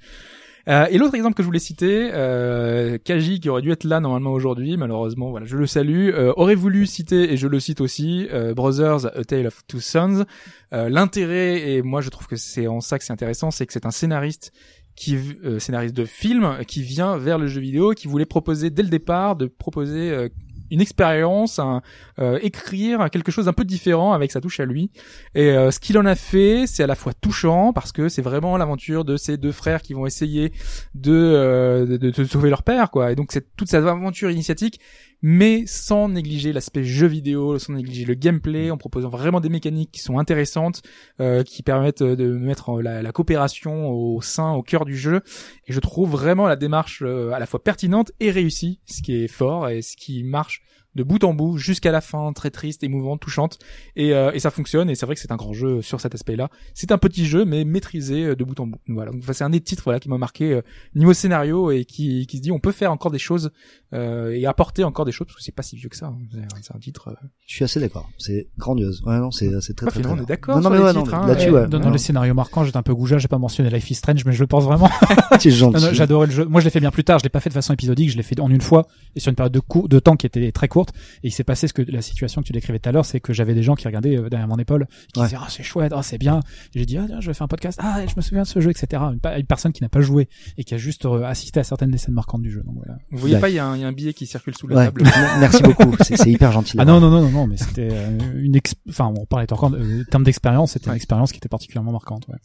Euh, et l'autre exemple que je voulais citer, euh, Kaji qui aurait dû être là normalement aujourd'hui, malheureusement, voilà, je le salue, euh, aurait voulu citer et je le cite aussi, euh, Brothers, A Tale of Two Sons. Euh, L'intérêt et moi je trouve que c'est en ça que c'est intéressant, c'est que c'est un scénariste qui euh, scénariste de film qui vient vers le jeu vidéo, qui voulait proposer dès le départ de proposer une expérience, un, euh, écrire quelque chose d'un peu différent avec sa touche à lui. Et euh, ce qu'il en a fait, c'est à la fois touchant parce que c'est vraiment l'aventure de ces deux frères qui vont essayer de euh, de, sauver leur père, quoi. Et donc toute cette aventure initiatique, mais sans négliger l'aspect jeu vidéo, sans négliger le gameplay, en proposant vraiment des mécaniques qui sont intéressantes, euh, qui permettent de mettre la, la coopération au sein, au cœur du jeu. Et je trouve vraiment la démarche euh, à la fois pertinente et réussie, ce qui est fort et ce qui marche de bout en bout jusqu'à la fin, très triste, émouvante, touchante, et, euh, et ça fonctionne. Et c'est vrai que c'est un grand jeu sur cet aspect-là. C'est un petit jeu, mais maîtrisé euh, de bout en bout. Voilà. Donc, enfin, c'est un des titres voilà qui m'a marqué euh, niveau scénario et qui, qui se dit on peut faire encore des choses euh, et apporter encore des choses parce que c'est pas si vieux que ça. hein. C'est- un titre. euh, Je suis assez d'accord. C'est grandiose. Ouais, non, c'est c'est très Bah, très, très on est d'accord Non, non, sur mais ouais, non, titres, mais hein, là-dessus, ouais. ouais. Dans, dans Non, les scénarios marquants, j'étais un peu goujat, j'ai pas mentionné Life is Strange, mais je le pense vraiment. C'est gentil. Non, non, J'adorais le jeu. Moi, je l'ai fait bien plus tard. Je l'ai pas fait de façon épisodique. Je l'ai fait en une fois et sur une période de, de temps qui était très courte. Et il s'est passé ce que la situation que tu décrivais tout à l'heure, c'est que j'avais des gens qui regardaient euh, derrière mon épaule, qui Ouais. disaient ah c'est chouette, ah c'est bien. J'ai dit ah tiens, je vais faire un podcast. Ah je me souviens de ce jeu, etc. Une, personne qui n'a pas joué et qui a juste euh, assisté à certaines des scènes marquantes du jeu. Donc voilà. Vous voyez Ouais. pas, il y, a un- il y a un billet qui circule sous la Ouais. table. Merci beaucoup. C'est hyper gentil. Ah non non non non non, mais c'était euh, une enfin on parlait encore de euh, termes d'expérience, c'était Ouais. une expérience qui était particulièrement marquante. Ouais.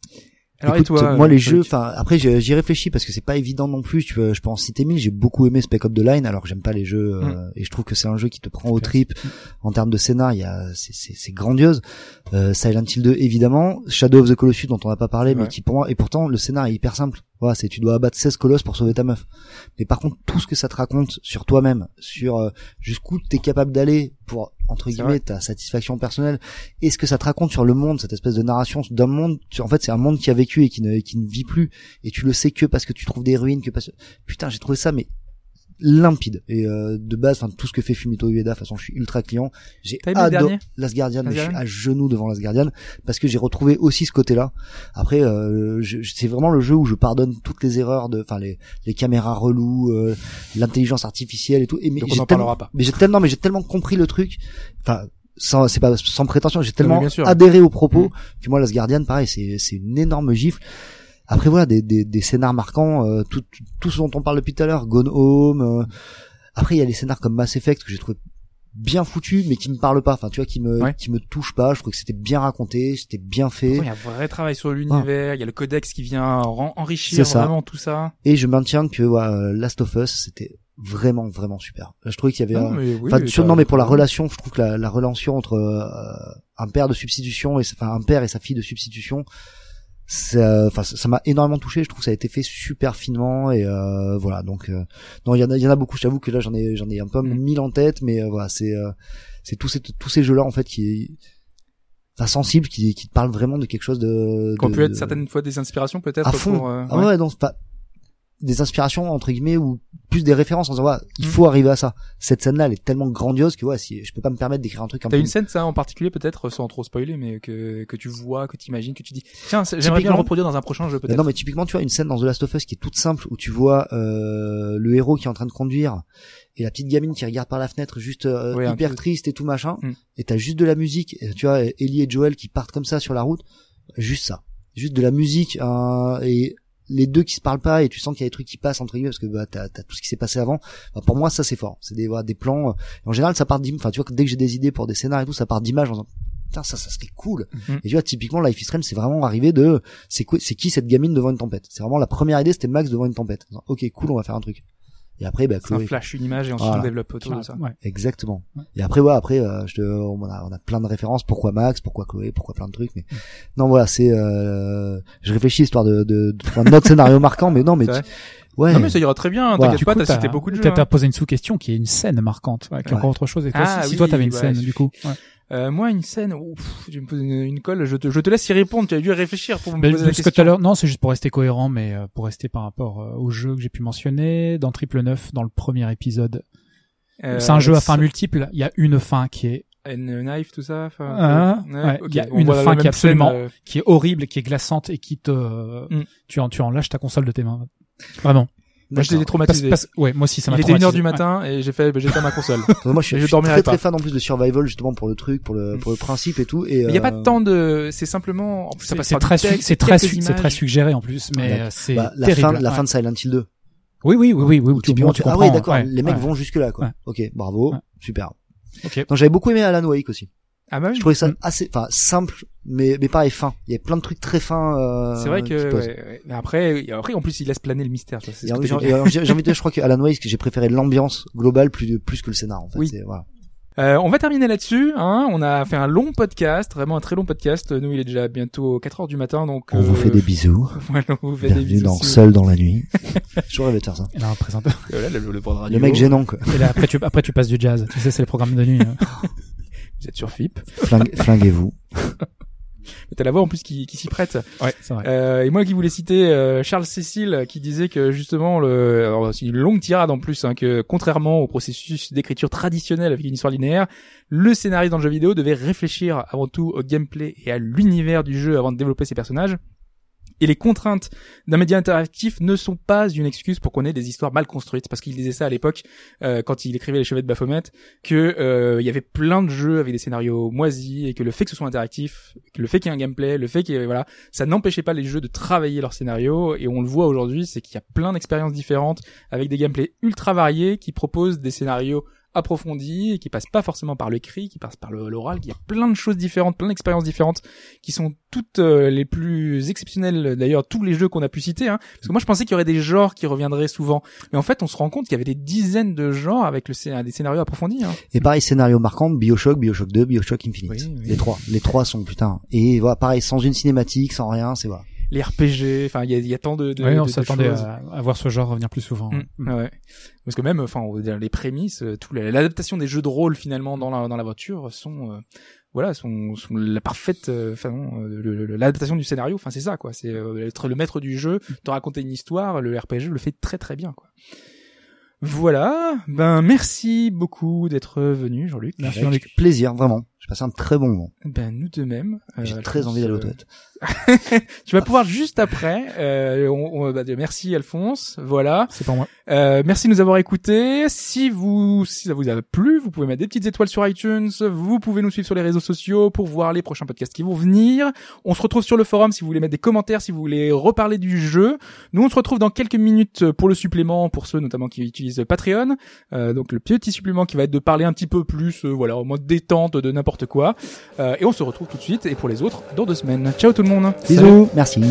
Alors et Écoute, toi, moi les jeux, enfin après j'y réfléchis parce que c'est pas évident non plus. Tu je peux en citer mille. J'ai beaucoup aimé Spec Up the Line alors que j'aime pas les jeux euh, Mm. et je trouve que c'est un jeu qui te prend au trip en termes de scénar. Il y a c'est c'est c'est grandiose. Euh, Silent Hill 2 évidemment, Shadow of the Colossus dont on n'a pas parlé mais qui pour moi et pourtant le scénar est hyper simple. Voilà, c'est tu dois abattre 16 colosses pour sauver ta meuf. Mais par contre tout ce que ça te raconte sur toi-même, sur euh, jusqu'où t'es capable d'aller pour entre guillemets ta satisfaction personnelle et ce que ça te raconte sur le monde, cette espèce de narration d'un monde, tu- en fait c'est un monde qui a vécu et qui ne, qui ne vit plus, et tu le sais que parce que tu trouves des ruines, que parce que... Putain, j'ai trouvé ça, mais limpide. Et euh, de base, enfin tout ce que fait Fumito Ueda, de toute façon je suis ultra client. J'ai adoré Last Guardian, mais je suis à genoux devant Last Guardian, parce que j'ai retrouvé aussi ce côté-là. Après, euh, je- je- c'est vraiment le jeu où je pardonne toutes les erreurs de, enfin les, les caméras reloues, euh, l'intelligence artificielle et tout. Et mais Donc on j'ai n'en tellement- parlera pas. mais j'ai tellement, mais j'ai tellement compris le truc. Enfin, sans, c'est pas sans prétention, j'ai tellement bien sûr. adhéré aux propos Mm. que moi, Last Guardian, pareil, c'est, c'est une énorme gifle. Après voilà, des, des, des scénars marquants, euh, tout, tout, ce dont on parle depuis tout à l'heure, Gone Home. euh, après, il y a les scénars comme Mass Effect que j'ai trouvé bien foutu, mais qui me parlent pas. Enfin, tu vois, qui me, Ouais. qui me touche pas. Je trouve que c'était bien raconté, c'était bien fait. Il y a un vrai travail sur l'univers, il y a le codex qui vient enrichir vraiment tout ça. Et je maintiens que ouais, euh, Last of Us, c'était vraiment, vraiment super. Je trouvais qu'il y avait Non, un- mais oui, Enfin, mais sur- non, mais pour la relation, je trouve que la, la relation entre euh, un père de substitution et enfin un père et sa fille de substitution, ça, enfin ça m'a énormément touché. Je trouve que ça a été fait super finement et euh, voilà. Donc euh, non, il y en a, il y en a beaucoup. Je t'avoue que là j'en ai, j'en ai un peu Mm. mille en tête, mais euh, voilà, c'est euh, c'est tous ces tous ces jeux-là en fait qui enfin sensibles, qui qui te parlent vraiment de quelque chose de Qu'on peut être de- certaines fois des inspirations peut-être à fond. pour. euh, ah ouais, non, c'est pas des inspirations entre guillemets ou plus des références en disant ouais, il Mm. faut arriver à ça. Cette scène-là, elle est tellement grandiose que ouais, si je peux pas me permettre d'écrire un truc un T'as peu une scène ça en particulier peut-être sans trop spoiler mais que que tu vois, que tu imagines, que tu dis tiens j'aimerais bien le reproduire dans un prochain jeu peut-être. non, mais typiquement, tu vois, une scène dans The Last of Us qui est toute simple, où tu vois euh, le héros qui est en train de conduire et la petite gamine qui regarde par la fenêtre, juste euh, Ouais, hyper triste et tout machin, Mm. et t'as juste de la musique, et tu vois, Ellie et Joel qui partent comme ça sur la route, juste ça, juste de la musique euh, et les deux qui se parlent pas et tu sens qu'il y a des trucs qui passent entre guillemets parce que bah, t'as as tout ce qui s'est passé avant. Bah, pour moi, ça c'est fort. C'est des voilà, des plans. euh, en général, ça part d'images. Enfin, tu vois, dès que j'ai des idées pour des scénarios et tout, ça part d'images en disant putain ça ça serait cool. Mhm. Et tu vois, typiquement, Life is Strange, c'est vraiment arrivé de, c'est quoi, c'est qui cette gamine devant une tempête? C'est vraiment la première idée, c'était Max devant une tempête. Ok, cool, on va faire un truc. Et après, bah, C'est un Chloé. flash, une image et ensuite Voilà. on développe autour de ça. Ouais. Exactement. Ouais. Et après, ouais, après, euh, je te, on a, on a plein de références. Pourquoi Max, pourquoi Chloé, pourquoi plein de trucs? Mais non, voilà, c'est. Euh, je réfléchis histoire de, de, de trouver un autre scénario marquant, mais non, mais tu- ouais. Non mais ça ira très bien, Voilà. t'inquiète pas, t'as cité beaucoup de jeux. T'as t'as hein. posé une sous-question qui est une scène marquante, ouais, qui est encore autre chose. Et toi, Ah si, si oui, toi t'avais une scène, du coup. Ouais. Euh, moi, une scène, ouf, je vais me poser une, une colle, je te, je te laisse y répondre, tu as dû réfléchir pour me Mais poser la parce que question. tout à l'heure, non, c'est juste pour rester cohérent, mais euh, pour rester par rapport euh, au jeu que j'ai pu mentionner dans Triple 9, dans le premier épisode. Euh, c'est un jeu à fin multiple. Il y a une fin qui est And Knife, tout ça. enfin, Ah, ouais, ouais, ok. il y a On une fin qui est absolument- scène, euh, qui est horrible, qui est glaçante et qui te, euh, Mm. tu en, tu en lâches ta console de tes mains. Vraiment. Moi, j'étais D'accord. Parce, traumatisé. parce- ouais, moi aussi, ça m'a Il était une heure traumatisé. du matin et j'ai fait, bah, j'ai fait ma console. Moi, je je je suis très pas. très fan en plus de survival justement pour le truc, pour le Mm. pour le principe et tout. Et Il n'y a pas euh, de temps de, c'est simplement, en plus, ça C'est très, c'est très, c'est très suggéré en plus, mais euh, c'est bah, la terrible. fin, la fin de Silent Hill 2. Oui, oui, oui, oui, oui. Où tu, tu tu- ah oui, d'accord. ouais, les mecs ouais. vont jusque là, quoi. Ouais. Ok, bravo, super. Ok. Donc j'avais beaucoup aimé Alan Wake aussi. Ah bah oui. Je trouvais ça Mm. assez, enfin simple, mais mais pareil fin. Il y a plein de trucs très fins. Euh, C'est vrai que, ouais, ouais. Mais après, après, en plus, il laisse planer le mystère, J'ai envie de dire, je crois que Alan Wake, j'ai préféré l'ambiance globale plus plus que le scénar. En fait. Oui. Voilà. Euh, on va terminer là-dessus. Hein. On a fait un long podcast, vraiment un très long podcast. Nous, il est déjà bientôt 4 heures du matin, donc On vous euh, fait des bisous. voilà, on vous fait des Bienvenue bisous. dans Seul dans la nuit. Toujours rêvé de faire ça. Un présenteur. Voilà, le, le. Le mec gênant quoi. Et là, après tu, après tu passes du jazz. Tu sais, c'est les programmes de nuit. hein. Vous êtes sur FIP. Flingue- Flinguez-vous. Mais T'as la voix en plus qui, qui s'y prête. Ouais, c'est vrai. Euh, et moi qui voulais citer euh, Charles Cécile qui disait que justement le alors, c'est une longue tirade en plus hein, que contrairement au processus d'écriture traditionnel avec une histoire linéaire, le scénariste dans le jeu vidéo devait réfléchir avant tout au gameplay et à l'univers du jeu avant de développer ses personnages. Et les contraintes d'un média interactif ne sont pas une excuse pour qu'on ait des histoires mal construites, parce qu'il disait ça à l'époque euh, quand il écrivait les chevets de Baphomet, que euh, il y avait plein de jeux avec des scénarios moisis et que le fait que ce soit interactif, le fait qu'il y ait un gameplay, le fait qu'il y ait, voilà, ça n'empêchait pas les jeux de travailler leur scénario et on le voit aujourd'hui, c'est qu'il y a plein d'expériences différentes avec des gameplays ultra variés qui proposent des scénarios approfondis et qui passent pas forcément par l'écrit, qui passent par l'oral, y a plein de choses différentes, plein d'expériences différentes qui sont toutes euh, les plus exceptionnelles d'ailleurs tous les jeux qu'on a pu citer hein. parce que moi je pensais qu'il y aurait des genres qui reviendraient souvent mais en fait on se rend compte qu'il y avait des dizaines de genres avec le des scénarios approfondis hein. Et pareil, scénario marquant, Bioshock, Bioshock 2, Bioshock Infinite. Oui, oui. Les trois. Les trois sont putain. Et voilà, pareil, sans une cinématique, sans rien, c'est voilà. Les RPG enfin il y a, il y a tant de, de, ouais, on s'attendait choses. à, à voir ce genre revenir plus souvent. Mm, ouais. Parce que même, enfin, on va dire, les prémices, euh, tout la- l'adaptation des jeux de rôle finalement dans la dans la voiture sont, euh, voilà, sont, sont la parfaite, euh, enfin, euh, l'adaptation du scénario. Enfin, c'est ça, quoi. C'est euh, être le maître du jeu, te raconter une histoire. Le RPG le fait très très bien, quoi. Voilà. Ben, merci beaucoup d'être venu, Jean-Luc. Merci, Jean-Luc. plaisir, vraiment. J'ai passé un très bon moment. Ben, nous de même. Euh, J'ai très envie d'aller aux euh, toilettes. Tu vas pouvoir juste après. Euh, on, on- bah, merci Alphonse. Voilà. C'est pour moi. Euh, merci de nous avoir écoutés. Si vous, si ça vous a plu, vous pouvez mettre des petites étoiles sur iTunes. Vous pouvez nous suivre sur les réseaux sociaux pour voir les prochains podcasts qui vont venir. On se retrouve sur le forum si vous voulez mettre des commentaires, si vous voulez reparler du jeu. Nous, on se retrouve dans quelques minutes pour le supplément, pour ceux notamment qui utilisent Patreon. Euh, donc le petit supplément qui va être de parler un petit peu plus, euh, voilà, en mode détente de n'importe quoi. Euh, et on se retrouve tout de suite. Et pour les autres, dans deux semaines. Ciao tout le monde. Bisous, merci.